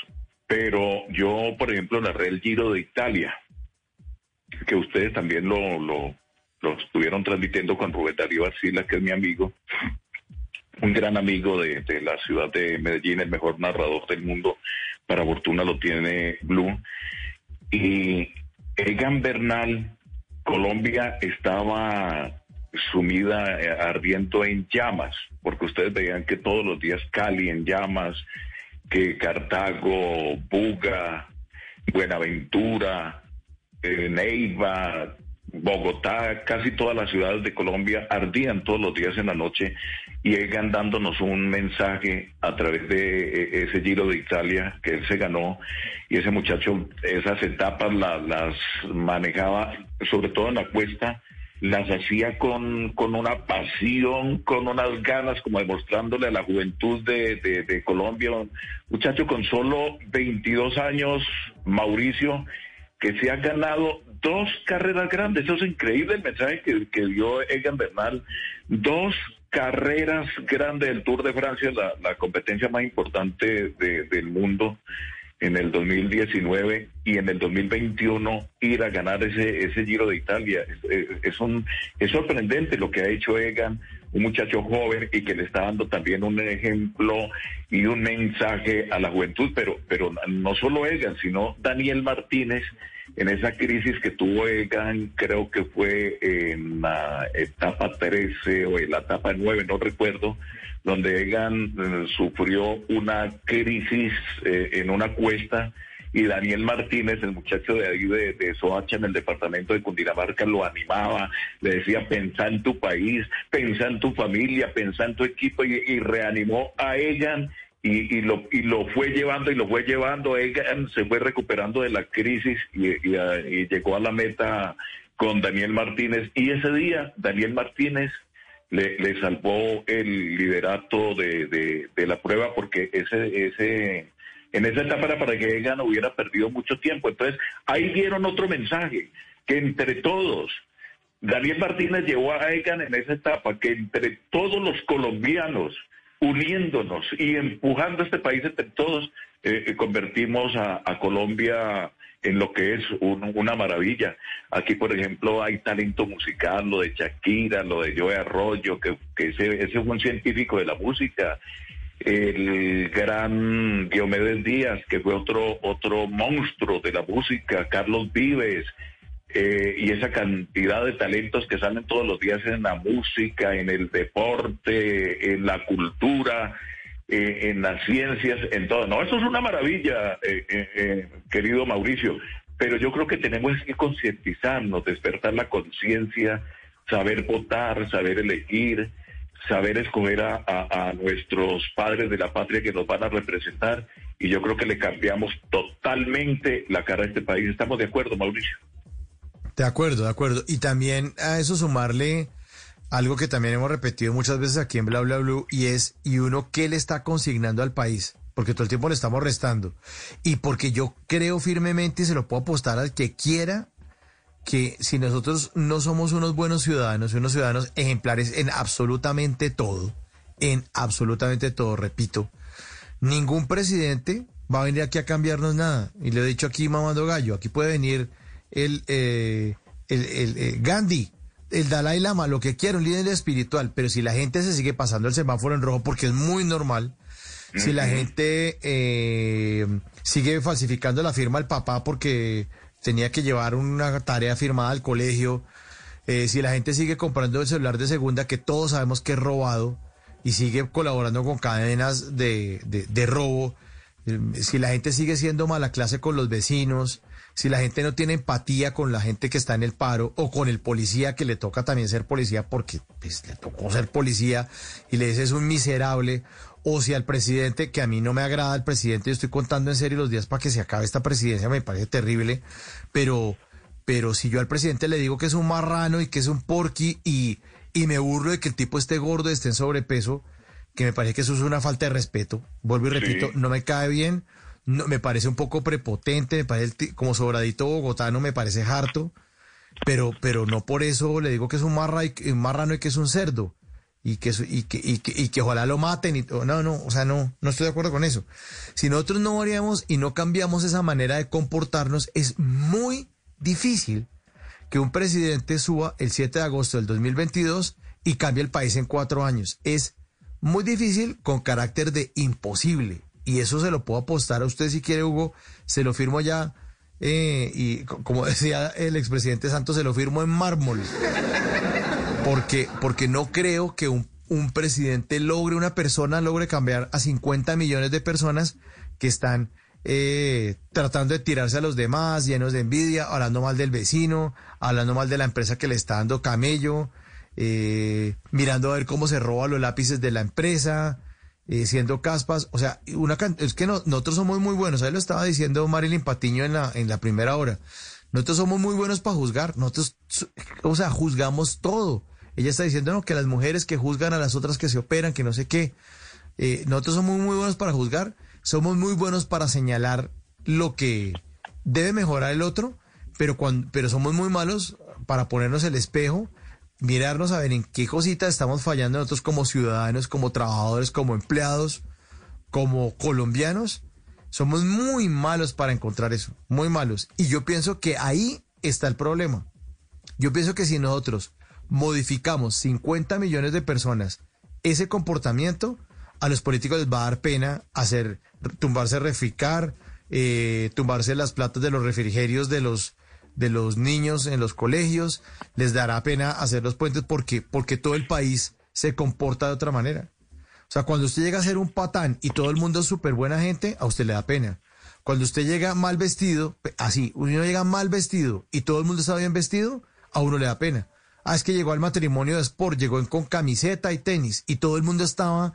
Pero yo, por ejemplo, narré el Giro de Italia, que ustedes también lo, lo, estuvieron transmitiendo con Rubén Darío Arcila, que es mi amigo, un gran amigo de, de, la ciudad de Medellín, el mejor narrador del mundo, para fortuna lo tiene Blue. Y Egan Bernal, Colombia estaba sumida, eh, ardiendo en llamas, porque ustedes veían que todos los días Cali en llamas, que Cartago, Buga, Buenaventura, Neiva, Bogotá, casi todas las ciudades de Colombia ardían todos los días en la noche y Egan dándonos un mensaje a través de eh, ese Giro de Italia que él se ganó y ese muchacho esas etapas la- las manejaba, sobre todo en la cuesta, las hacía con, con una pasión, con unas ganas, como demostrándole a la juventud de, de, Colombia, muchacho con solo 22 años, Mauricio, que se ha ganado dos carreras grandes. Eso es increíble el mensaje que, que dio Egan Bernal. Dos carreras grandes del Tour de Francia, la, la competencia más importante de- del mundo en el 2019 y en el 2021 ir a ganar ese, ese Giro de Italia. Es un, es sorprendente lo que ha hecho Egan, un muchacho joven y que le está dando también un ejemplo y un mensaje a la juventud, pero, pero no solo Egan, sino Daniel Martínez en esa crisis que tuvo Egan, creo que fue en la etapa 13 o en la etapa 9, no recuerdo, donde Egan eh, sufrió una crisis eh, en una cuesta y Daniel Martínez, el muchacho de ahí de, Soacha en el departamento de Cundinamarca, lo animaba, le decía, pensá en tu país, pensá en tu familia, pensá en tu equipo y, reanimó a Egan y, y lo, y lo fue llevando y lo fue llevando, Egan se fue recuperando de la crisis ah, y llegó a la meta con Daniel Martínez y ese día Daniel Martínez le, le salvó el liderato de, de, de la prueba porque ese, ese, en esa etapa para que Egan hubiera perdido mucho tiempo. Entonces, ahí dieron otro mensaje, que entre todos, Daniel Martínez llevó a Egan en esa etapa, que entre todos los colombianos, uniéndonos y empujando a este país entre todos, eh, eh, convertimos a, Colombia en lo que es un- una maravilla. Aquí, por ejemplo, hay talento musical, lo de Shakira, lo de Joe Arroyo, que, que ese, ese un científico de la música. El gran Diomedes Díaz, que fue otro, otro monstruo de la música, Carlos Vives, eh, y esa cantidad de talentos que salen todos los días en la música, en el deporte, en la cultura, eh, en las ciencias, en todo. No, eso es una maravilla, eh, eh, eh, querido Mauricio, pero yo creo que tenemos que concientizarnos, despertar la conciencia, saber votar, saber elegir, saber escoger a, a- nuestros padres de la patria que nos van a representar y yo creo que le cambiamos totalmente la cara a este país. ¿Estamos de acuerdo, Mauricio? De acuerdo, de acuerdo. Y también a eso sumarle algo que también hemos repetido muchas veces aquí en Bla Bla Blue y es, ¿y uno qué le está consignando al país? Porque todo el tiempo le estamos restando. Y porque yo creo firmemente y se lo puedo apostar al que quiera que si nosotros no somos unos buenos ciudadanos, unos ciudadanos ejemplares en absolutamente todo, en absolutamente todo, repito, Ningún presidente va a venir aquí a cambiarnos nada. Y le he dicho aquí mamando gallo, aquí puede venir el, eh, el, el, eh, Gandhi, el Dalai Lama, lo que quiera, un líder espiritual. Pero si la gente se sigue pasando el semáforo en rojo, porque es muy normal, si la gente eh, sigue falsificando la firma del papá porque tenía que llevar una tarea firmada al colegio, eh, si la gente sigue comprando el celular de segunda, que todos sabemos que es robado, y sigue colaborando con cadenas de, de, de robo, eh, si la gente sigue siendo mala clase con los vecinos, si la gente no tiene empatía con la gente que está en el paro o con el policía que le toca también ser policía porque pues, le tocó ser policía y le dice es un miserable, o si al presidente, que a mí no me agrada el presidente, yo estoy contando en serio los días para que se acabe esta presidencia, me parece terrible, pero, pero si yo al presidente le digo que es un marrano y que es un porqui y, y me burlo de que el tipo esté gordo, esté en sobrepeso, que me parece que eso es una falta de respeto, vuelvo y repito, no me cae bien, no, me parece un poco prepotente, me parece como sobradito bogotano, me parece harto, pero, pero no por eso le digo que es un, marra y, un marrano y que es un cerdo y que, y que, y que, y que ojalá lo maten y no, no, o sea, no, no estoy de acuerdo con eso. Si nosotros no variamos y no cambiamos esa manera de comportarnos, es muy difícil que un presidente suba el 7 de agosto del 2022 y cambie el país en cuatro años. Es muy difícil con carácter de imposible. Y eso se lo puedo apostar a usted si quiere, Hugo. Se lo firmo ya. eh, y co- como decía el expresidente Santos, se lo firmo en mármol. Porque, porque no creo que un, presidente logre, una persona logre cambiar a 50 millones de personas que están eh, tratando de tirarse a los demás, llenos de envidia, hablando mal del vecino, hablando mal de la empresa que le está dando camello, eh, mirando a ver cómo se roba los lápices de la empresa, eh, siendo caspas. O sea, una es que no- nosotros somos muy buenos. Ahí lo estaba diciendo Marilyn Patiño en la, en la primera hora. Nosotros somos muy buenos para juzgar. Nosotros, o sea, juzgamos todo. Ella está diciendo que las mujeres que juzgan a las otras que se operan, que no sé qué. Eh, nosotros somos muy buenos para juzgar. Somos muy buenos para señalar lo que debe mejorar el otro, pero, pero somos muy malos para ponernos el espejo, mirarnos a ver en qué cositas estamos fallando nosotros como ciudadanos, como trabajadores, como empleados, como colombianos. Somos muy malos para encontrar eso, muy malos. Y yo pienso que ahí está el problema. Yo pienso que si nosotros modificamos 50 millones de personas ese comportamiento, a los políticos les va a dar pena hacer, tumbarse refricar, eh, tumbarse las platas de los refrigerios de los, de los niños en los colegios, les dará pena hacer los puentes porque, porque todo el país se comporta de otra manera. O sea, cuando usted llega a ser un patán y todo el mundo es súper buena gente, a usted le da pena. Cuando usted llega mal vestido, así, uno llega mal vestido y todo el mundo está bien vestido, a uno le da pena. Ah, es que llegó al matrimonio de sport, llegó con camiseta y tenis y todo el mundo estaba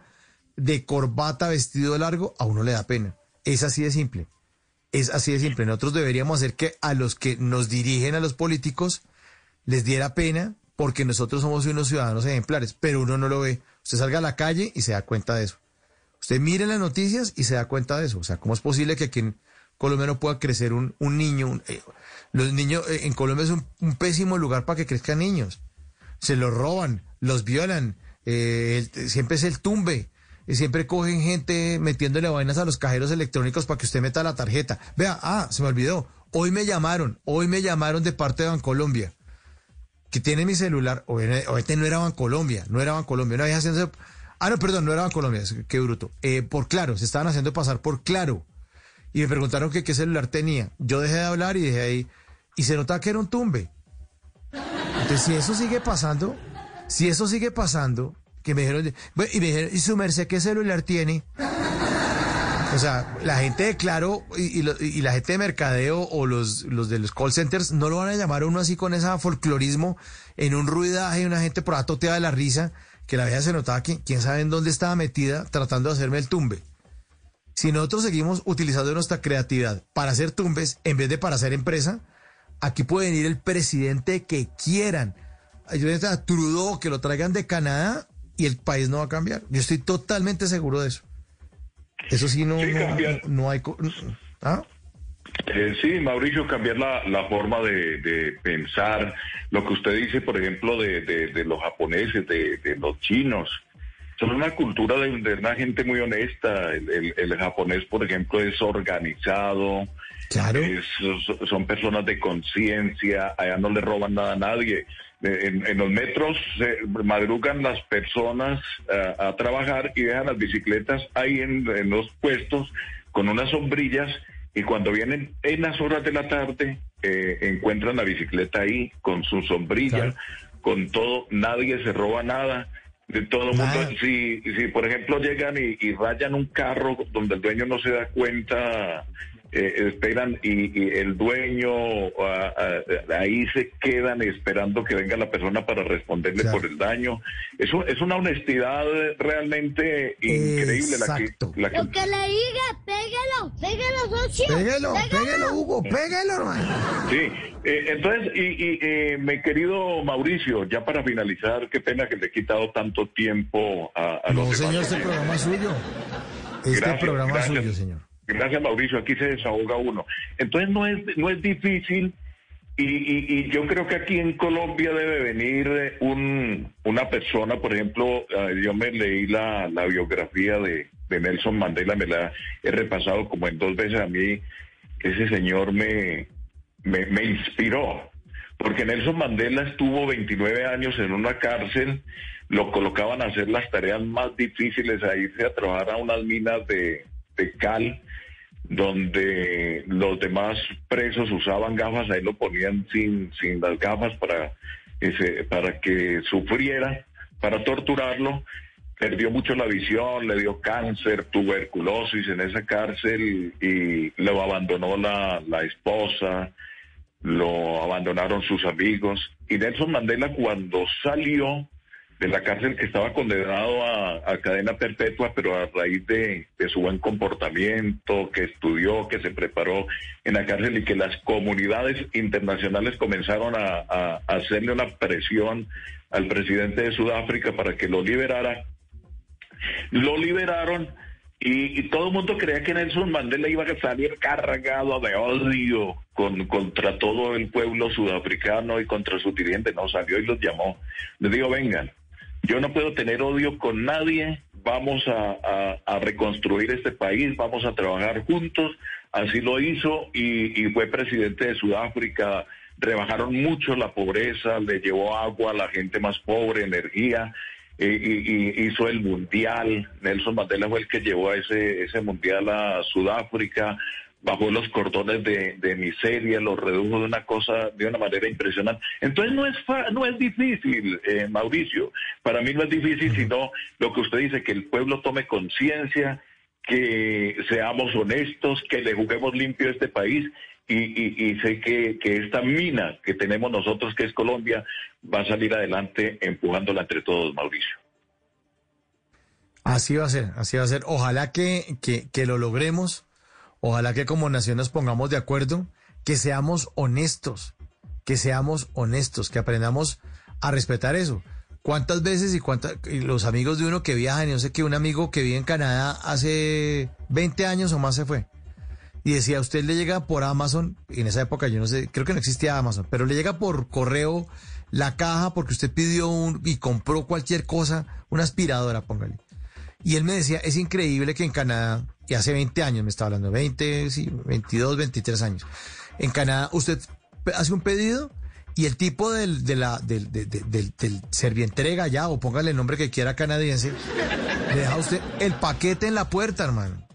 de corbata, vestido largo, a uno le da pena. Es así de simple. Es así de simple. Nosotros deberíamos hacer que a los que nos dirigen, a los políticos, les diera pena porque nosotros somos unos ciudadanos ejemplares, pero uno no lo ve. Usted salga a la calle y se da cuenta de eso. Usted mire las noticias y se da cuenta de eso. O sea, ¿cómo es posible que aquí en Colombia no pueda crecer un, un niño? un- eh, los niños eh, en Colombia es un, pésimo lugar para que crezcan niños. Se los roban, los violan, eh, siempre es el tumbe. Siempre cogen gente metiéndole vainas a los cajeros electrónicos para que usted meta la tarjeta. Vea, ah, se me olvidó. Hoy me llamaron, hoy me llamaron de parte de Bancolombia que tiene mi celular, o este no era Bancolombia, no era Bancolombia, una vieja haciendo... Ah, no, perdón, no era Bancolombia, qué bruto. Eh, por Claro, se estaban haciendo pasar por Claro. Y me preguntaron qué celular tenía. Yo dejé de hablar y dejé ahí. Y se notaba que era un tumbe. Entonces, si eso sigue pasando, si eso sigue pasando, que me dijeron, y me dijeron, ¿y su merced qué celular tiene? O sea, la gente de Claro y, y y la gente de mercadeo o los, los de los call centers no lo van a llamar a uno así con ese folclorismo en un ruidaje, una gente por toteada de la risa, que la vieja se notaba que quién sabe en dónde estaba metida tratando de hacerme el tumbe. Si nosotros seguimos utilizando nuestra creatividad para hacer tumbes en vez de para hacer empresa, aquí puede venir el presidente que quieran. Ayúdense a Trudeau, que lo traigan de Canadá y el país no va a cambiar. Yo estoy totalmente seguro de eso. Eso sí, no, Sí, no, hay... ¿Ah? Eh, sí, Mauricio, cambiar la, la forma de, de pensar, lo que usted dice, por ejemplo, de, de- de los japoneses, de, los chinos. Es una cultura de, de una gente muy honesta. El, el- el japonés, por ejemplo, es organizado. Es- son personas de conciencia. Allá no le roban nada a nadie. Eh, En, en los metros se madrugan las personas eh, a trabajar y dejan las bicicletas ahí en, en los puestos con unas sombrillas y cuando vienen en las horas de la tarde eh, encuentran la bicicleta ahí con su sombrilla, con todo, nadie se roba nada. De todo el mundo, si, si por ejemplo llegan y, y rayan un carro donde el dueño no se da cuenta, eh, esperan y, y el dueño ah, ahí se quedan esperando que venga la persona para responderle por el daño. Eso es una honestidad realmente increíble la que, la que Lo que le diga, pégalo, pégalo, socio. Pégalo, pégalo, Hugo, pégalo, hermano. Sí, eh, entonces, y, y, eh, mi querido Mauricio, ya para finalizar, qué pena que le he quitado tanto tiempo a, a No, los señor, demás. este programa es suyo. Este Gracias, programa gracias. es suyo, señor. Gracias, Mauricio, aquí se desahoga uno. Entonces, no es, no es difícil y, y- yo creo que aquí en Colombia debe venir eh, un, una persona, por ejemplo, eh, yo me leí la, la biografía de, de Nelson Mandela, me la he repasado como en dos veces a mí, ese señor me, me, me inspiró, porque Nelson Mandela estuvo 29 años en una cárcel, lo colocaban a hacer las tareas más difíciles, a irse a trabajar a unas minas de, de cal, donde los demás presos usaban gafas, ahí lo ponían sin, sin las gafas para que, se- para que sufriera, para torturarlo. Perdió mucho la visión, le dio cáncer, tuberculosis en esa cárcel y lo abandonó la, la esposa, lo abandonaron sus amigos. Y Nelson Mandela cuando salió de la cárcel que estaba condenado a, cadena perpetua, pero a raíz de, su buen comportamiento, que estudió, que se preparó en la cárcel y que las comunidades internacionales comenzaron a, hacerle una presión al presidente de Sudáfrica para que lo liberara, lo liberaron y, y todo el mundo creía que Nelson Mandela iba a salir cargado de odio con, contra todo el pueblo sudafricano y contra su dirigente. No, salió y los llamó. Les digo, vengan, yo no puedo tener odio con nadie, vamos a, reconstruir este país, vamos a trabajar juntos. Así lo hizo y, fue presidente de Sudáfrica. Rebajaron mucho la pobreza, le llevó agua a la gente más pobre, energía y, y- y hizo el mundial. Nelson Mandela fue el que llevó a ese, ese mundial a Sudáfrica, bajó los cordones de, de miseria, los redujo de una cosa, de una manera impresionante. Entonces no es fa- no es difícil, eh, Mauricio. Para mí no es difícil, sino lo que usted dice, que el pueblo tome conciencia, que seamos honestos, que le juguemos limpio a este país. Y, y- y sé que, que esta mina que tenemos nosotros, que es Colombia, va a salir adelante empujándola entre todos, Mauricio. Así va a ser, así va a ser. Ojalá que, que, que lo logremos. Ojalá que como nación nos pongamos de acuerdo, que seamos honestos, que seamos honestos, que aprendamos a respetar eso. ¿Cuántas veces y cuántas los amigos de uno que viajan, y no sé qué, un amigo que vive en Canadá hace 20 años o más se fue? Y decía, a usted le llega por Amazon, en esa época yo no sé, creo que no existía Amazon, pero le llega por correo la caja porque usted pidió y compró cualquier cosa, una aspiradora, póngale. Y él me decía, es increíble que en Canadá, y hace 20 años me estaba hablando, 20, sí, 22, 23 años, en Canadá usted hace un pedido y el tipo del, de la, del, de- de- del, del servientrega ya, o póngale el nombre que quiera canadiense, le deja a usted el paquete en la puerta, hermano.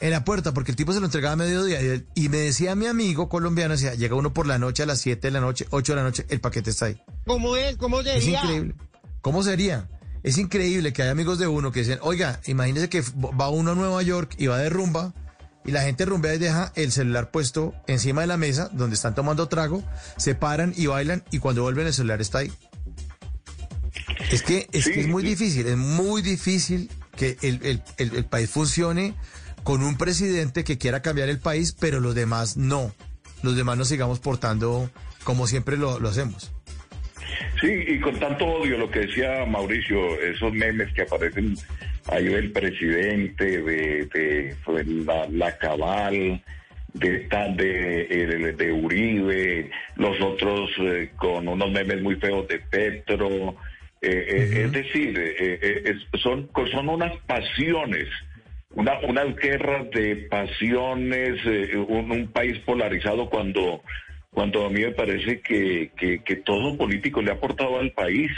En la puerta, porque el tipo se lo entregaba a mediodía. Y, él- y me decía mi amigo colombiano, decía, llega uno por la noche a las 7 de la noche, 8 de la noche, el paquete está ahí. ¿Cómo es? ¿Cómo sería? Es increíble. ¿Cómo sería? Es increíble que hay amigos de uno que dicen, oiga, imagínese que va uno a Nueva York y va de rumba y la gente rumbea y deja el celular puesto encima de la mesa donde están tomando trago, se paran y bailan y cuando vuelven el celular está ahí. Es que es, que es muy difícil, es muy difícil que el, el- el- el país funcione con un presidente que quiera cambiar el país, pero los demás no. Los demás nos sigamos portando como siempre lo, lo hacemos. Sí, y con tanto odio, lo que decía Mauricio, esos memes que aparecen ahí del presidente, de, de, de la, la cabal, de, ta- de, eh, de Uribe, los otros eh, con unos memes muy feos de Petro, Eh, eh, Es decir, eh, eh, son, son unas pasiones, una, unas guerras de pasiones, eh, un, un país polarizado cuando, cuando a mí me parece que, que, que todo político le ha aportado al país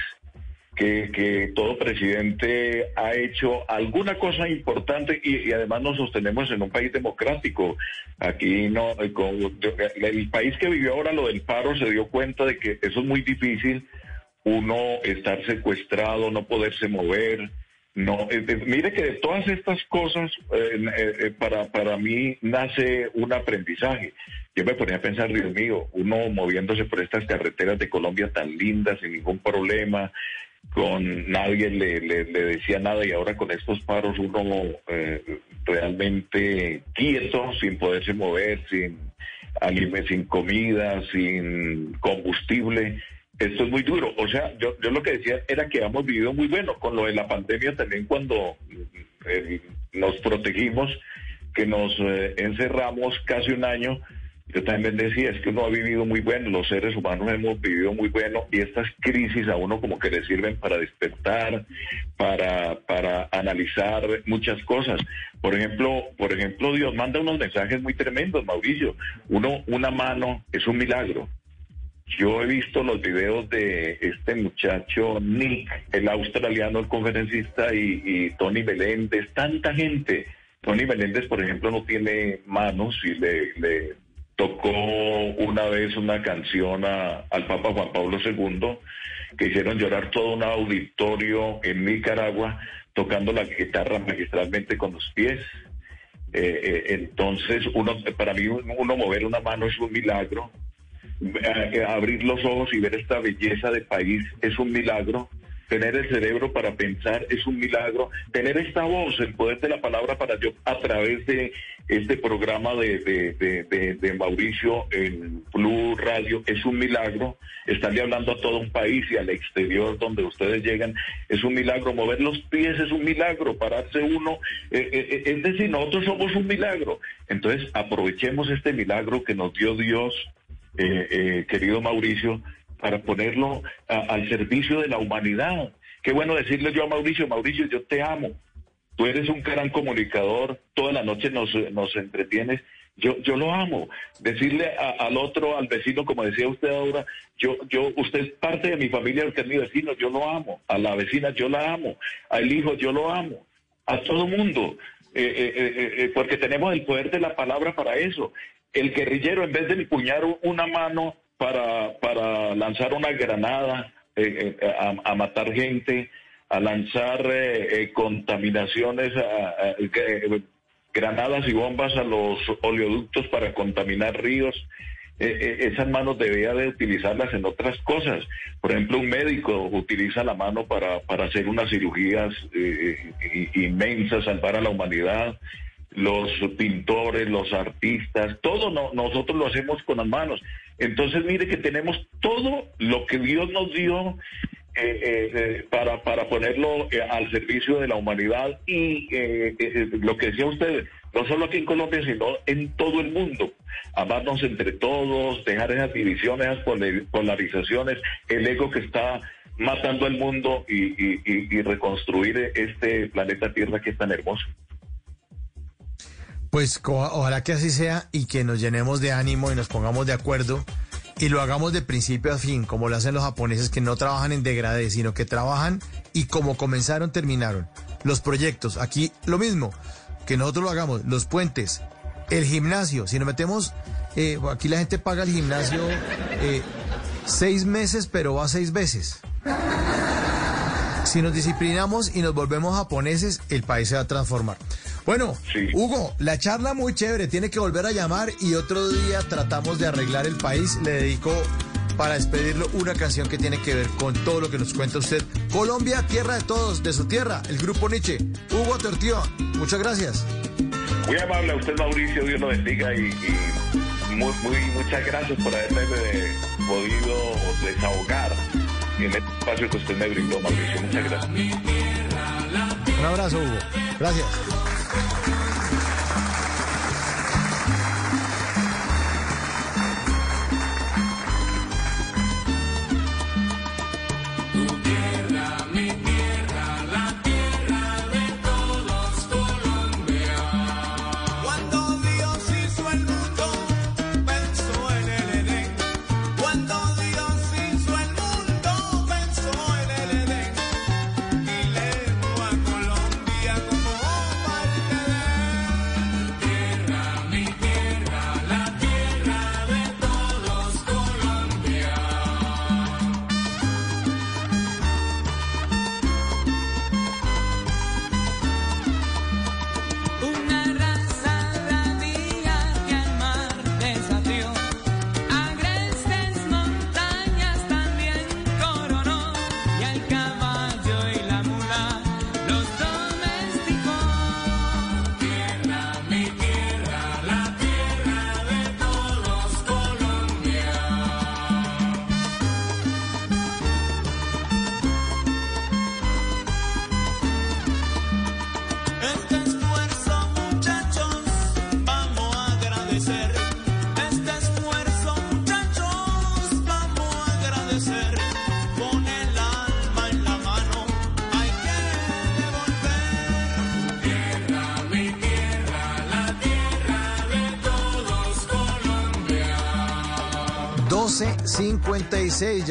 que, que todo presidente ha hecho alguna cosa importante y, además nos sostenemos en un país democrático. Aquí no, el país que vivió ahora lo del paro se dio cuenta de que eso es muy difícil, uno estar secuestrado, no poderse mover. No, eh, eh, mire que de todas estas cosas eh, eh, para, para mí nace un aprendizaje. Yo me ponía a pensar, Dios mío, uno moviéndose por estas carreteras de Colombia tan lindas, sin ningún problema, con nadie le, decía nada y ahora con estos paros uno eh, realmente quieto, sin poderse mover, sin sin comida, sin combustible. Esto es muy duro. O sea, yo, yo lo que decía era que hemos vivido muy bueno con lo de la pandemia también cuando eh, nos protegimos, que nos eh, encerramos casi un año. Yo también decía, es que uno ha vivido muy bueno, los seres humanos hemos vivido muy bueno y estas crisis a uno como que le sirven para despertar, para, para analizar muchas cosas. Por ejemplo, por ejemplo, Dios manda unos mensajes muy tremendos, Mauricio. Uno, una mano es un milagro. Yo he visto los videos de este muchacho Nick, el australiano, el conferencista, y, Tony Meléndez, tanta gente. Tony Meléndez, por ejemplo, no tiene manos y le tocó una vez una canción a- al Papa Juan Pablo II que hicieron llorar todo un auditorio en Nicaragua tocando la guitarra magistralmente con los pies. Eh, eh, entonces, uno, para mí, uno mover una mano es un milagro. Eh, abrir los ojos y ver esta belleza de país es un milagro. Tener el cerebro para pensar es un milagro. Tener esta voz, el poder de la palabra para yo, a través de este programa de, de, de- de- Mauricio en Blue Radio, es un milagro. Estarle hablando a todo un país y al exterior donde ustedes llegan, es un milagro. Mover los pies es un milagro. Pararse uno, eh, eh, eh, es decir, nosotros somos un milagro. Entonces, aprovechemos este milagro que nos dio Dios eh, querido Mauricio, para ponerlo a- al servicio de la humanidad. Qué bueno decirle yo a Mauricio, Mauricio, yo te amo. Tú eres un gran comunicador, toda la noche nos, nos entretienes. Yo, yo lo amo. Decirle a- al otro, al vecino, como decía usted ahora, yo, yo, usted es parte de mi familia, usted es mi vecino, yo lo amo. A la vecina, yo la amo. Al hijo, yo lo amo. A todo mundo. Eh, eh, eh, porque tenemos el poder de la palabra para eso. El guerrillero, en vez de empuñar una mano para, lanzar una granada eh, eh, a, a matar gente, a lanzar eh, eh, contaminaciones, a- a- eh, granadas y bombas a los oleoductos para contaminar ríos, eh, eh, esas manos debería de utilizarlas en otras cosas. Por ejemplo, un médico utiliza la mano para, hacer unas cirugías eh, inmensas, salvar a la humanidad. Los pintores, los artistas, todo no- nosotros lo hacemos con las manos. Entonces, mire que tenemos todo lo que Dios nos dio eh, eh, eh, para, para ponerlo eh, al servicio de la humanidad y lo que decía usted, no solo aquí en Colombia, sino en todo el mundo. Amarnos entre todos, dejar esas divisiones, esas polarizaciones, el ego que está matando al mundo y reconstruir este planeta Tierra que es tan hermoso. Pues ojalá que así sea y que nos llenemos de ánimo y nos pongamos de acuerdo y lo hagamos de principio a fin, como lo hacen los japoneses que no trabajan en degradé, sino que trabajan y como comenzaron, terminaron. Los proyectos, aquí lo mismo, que nosotros lo hagamos, los puentes, el gimnasio, si nos metemos, eh, aquí la gente paga el gimnasio eh, seis meses, pero va seis veces. Si nos disciplinamos y nos volvemos japoneses, el país se va a transformar. Bueno, Hugo, la charla muy chévere, tiene que volver a llamar y otro día tratamos de arreglar el país. Le dedico para despedirlo una canción que tiene que ver con todo lo que nos cuenta usted. Colombia, tierra de todos, de su tierra, el grupo Nietzsche. Hugo Tortío, muchas gracias. Muy amable a usted, Mauricio, Dios lo bendiga y, y muy, muy, muchas gracias por haberme eh, podido desahogar en este espacio que usted me brindó, Mauricio. Muchas gracias. Un abrazo, Hugo. Gracias.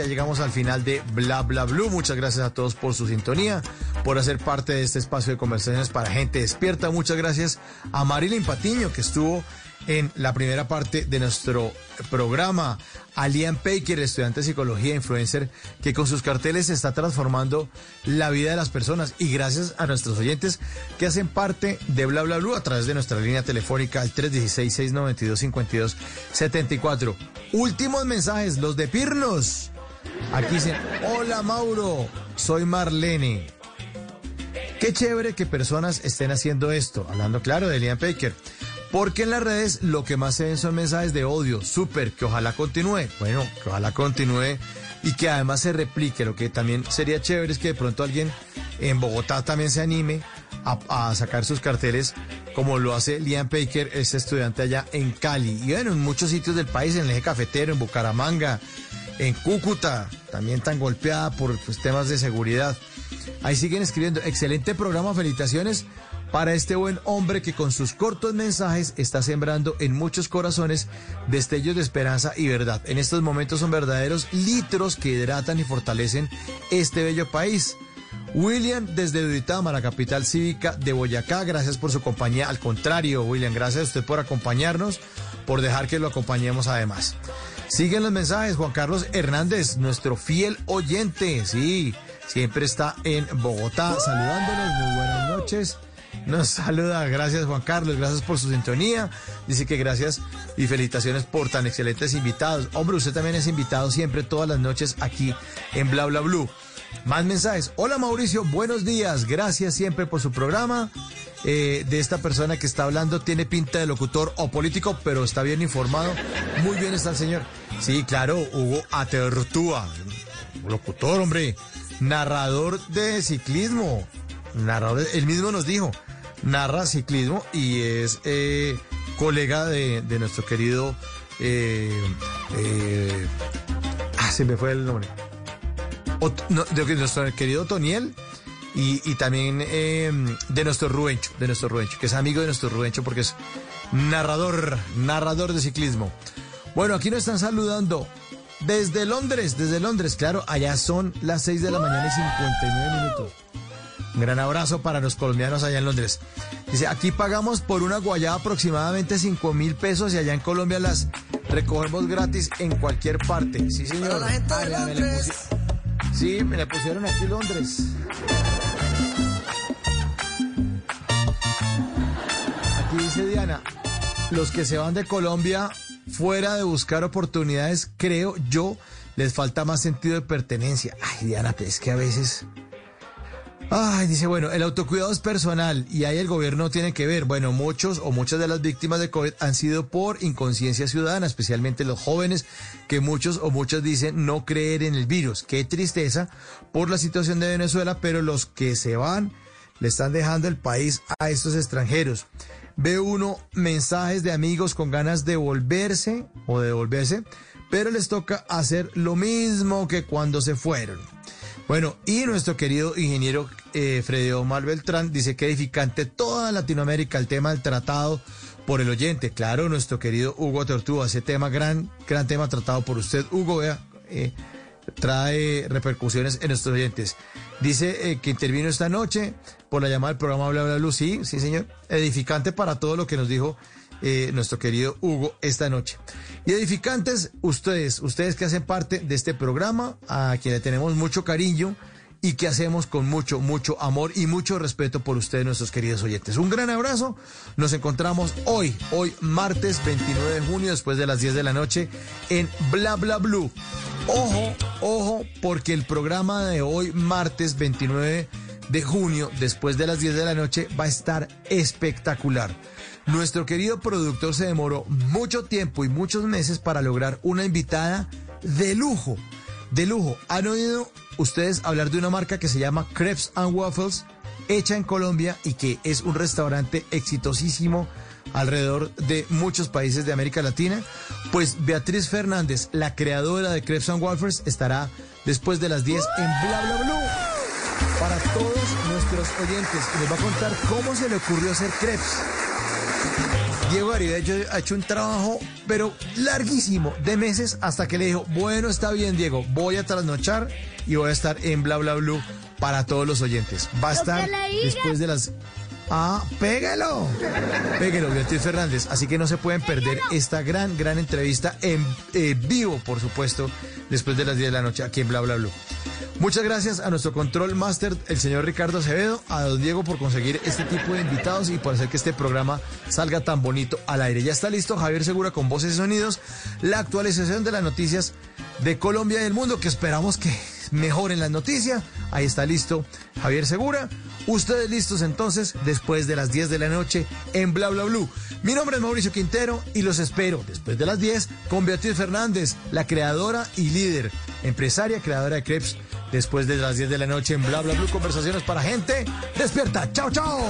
Ya llegamos al final de Bla Bla Blue. Muchas gracias a todos por su sintonía, por hacer parte de este espacio de conversaciones para gente despierta. Muchas gracias a Marilyn Patiño, que estuvo en la primera parte de nuestro programa. A Liam Baker, estudiante de psicología, influencer, que con sus carteles está transformando la vida de las personas. Y gracias a nuestros oyentes que hacen parte de Bla Bla Blue a través de nuestra línea telefónica al 316-692-5274. Últimos mensajes, los de Pirnos. Aquí dicen, hola Mauro, soy Marlene. Qué chévere que personas estén haciendo esto, hablando claro de Liam Baker. Porque en las redes lo que más se ven son mensajes de odio, súper, que ojalá continúe. Bueno, que ojalá continúe y que además se replique. Lo que también sería chévere es que de pronto alguien en Bogotá también se anime a, sacar sus carteles como lo hace Liam Baker, este estudiante allá en Cali. Y bueno, en muchos sitios del país, en el eje cafetero, en Bucaramanga, en Cúcuta, también tan golpeada por pues, temas de seguridad. Ahí siguen escribiendo. Excelente programa, felicitaciones para este buen hombre que con sus cortos mensajes está sembrando en muchos corazones destellos de esperanza y verdad. En estos momentos son verdaderos litros que hidratan y fortalecen este bello país. William desde Duitama, la capital cívica de Boyacá, gracias por su compañía. Al contrario, William, gracias a usted por acompañarnos, por dejar que lo acompañemos además. Siguen los mensajes, Juan Carlos Hernández, nuestro fiel oyente, sí, siempre está en Bogotá saludándonos, muy buenas noches. Nos saluda, gracias Juan Carlos, gracias por su sintonía. Dice que gracias y felicitaciones por tan excelentes invitados. Hombre, usted también es invitado siempre todas las noches aquí en Bla Bla Blue. Más mensajes. Hola Mauricio, buenos días. Gracias siempre por su programa. Eh, de esta persona que está hablando tiene pinta de locutor o político, pero está bien informado. Muy bien está el señor. Sí, claro, Hugo Atertúa. Locutor, hombre. Narrador de ciclismo. Narrador, él mismo nos dijo. Narra ciclismo y es eh, colega de, de, nuestro querido. Eh, eh, ah, se me fue el nombre. De nuestro querido Toniel y, y también eh, de nuestro Rubencho, de nuestro Rubencho, que es amigo de nuestro Rubencho porque es narrador, narrador de ciclismo. Bueno, aquí nos están saludando desde Londres, desde Londres, claro, allá son las 6 de la mañana y 59 minutos. Un gran abrazo para los colombianos allá en Londres. Dice, aquí pagamos por una guayaba aproximadamente 5 mil pesos y allá en Colombia las recogemos gratis en cualquier parte. Sí, señor. la gente de Londres. Sí, me la pusieron aquí Londres. Aquí dice Diana, los que se van de Colombia fuera de buscar oportunidades, creo yo, les falta más sentido de pertenencia. Ay, Diana, es que a veces... Ay, dice, bueno, el autocuidado es personal y ahí el gobierno tiene que ver. Bueno, muchos o muchas de las víctimas de COVID han sido por inconsciencia ciudadana, especialmente los jóvenes, que muchos o muchas dicen no creer en el virus. Qué tristeza por la situación de Venezuela, pero los que se van le están dejando el país a estos extranjeros. Ve uno mensajes de amigos con ganas de volverse o de devolverse, pero les toca hacer lo mismo que cuando se fueron. Bueno, y nuestro querido ingeniero eh, Freddy Omar Beltrán dice que edificante toda Latinoamérica el tema del tratado por el oyente. Claro, nuestro querido Hugo Tortuga, ese tema, gran, gran tema tratado por usted. Hugo, vea, eh, trae repercusiones en nuestros oyentes. Dice eh, que intervino esta noche por la llamada del programa Bla Bla Blue. Sí, sí, señor. Edificante para todo lo que nos dijo eh, nuestro querido Hugo esta noche. Y edificantes, ustedes, ustedes que hacen parte de este programa, a quien le tenemos mucho cariño y que hacemos con mucho, mucho amor y mucho respeto por ustedes, nuestros queridos oyentes. Un gran abrazo. Nos encontramos hoy, hoy martes 29 de junio, después de las 10 de la noche, en Bla Bla Blue. Ojo, ojo, porque el programa de hoy, martes 29 de junio, después de las 10 de la noche, va a estar espectacular. Nuestro querido productor se demoró mucho tiempo y muchos meses para lograr una invitada de lujo, de lujo. ¿Han oído ustedes hablar de una marca que se llama Crepes and Waffles hecha en Colombia y que es un restaurante exitosísimo alrededor de muchos países de América Latina. Pues Beatriz Fernández, la creadora de Crepes and Waffles, estará después de las 10 en Bla Bla Blue para todos nuestros oyentes. Les va a contar cómo se le ocurrió hacer crepes. Diego Garibello ha hecho un trabajo, pero larguísimo, de meses, hasta que le dijo, bueno, está bien, Diego, voy a trasnochar y voy a estar en Bla Bla Blue para todos los oyentes. Va a estar después de las... Ah, pégalo. Pégalo, Beatriz Fernández. Así que no se pueden perder esta gran, gran entrevista en eh, vivo, por supuesto, después de las 10 de la noche aquí en Bla Bla Blue. Muchas gracias a nuestro control master, el señor Ricardo Acevedo, a don Diego por conseguir este tipo de invitados y por hacer que este programa salga tan bonito al aire. Ya está listo Javier Segura con voces y sonidos, la actualización de las noticias de Colombia y del mundo, que esperamos que mejoren las noticias. Ahí está listo Javier Segura. Ustedes listos entonces después de las 10 de la noche en Bla Bla Blue. Mi nombre es Mauricio Quintero y los espero después de las 10 con Beatriz Fernández, la creadora y líder, empresaria creadora de crepes, después de las 10 de la noche en Bla Bla Blue. Conversaciones para gente despierta. Chao, chao.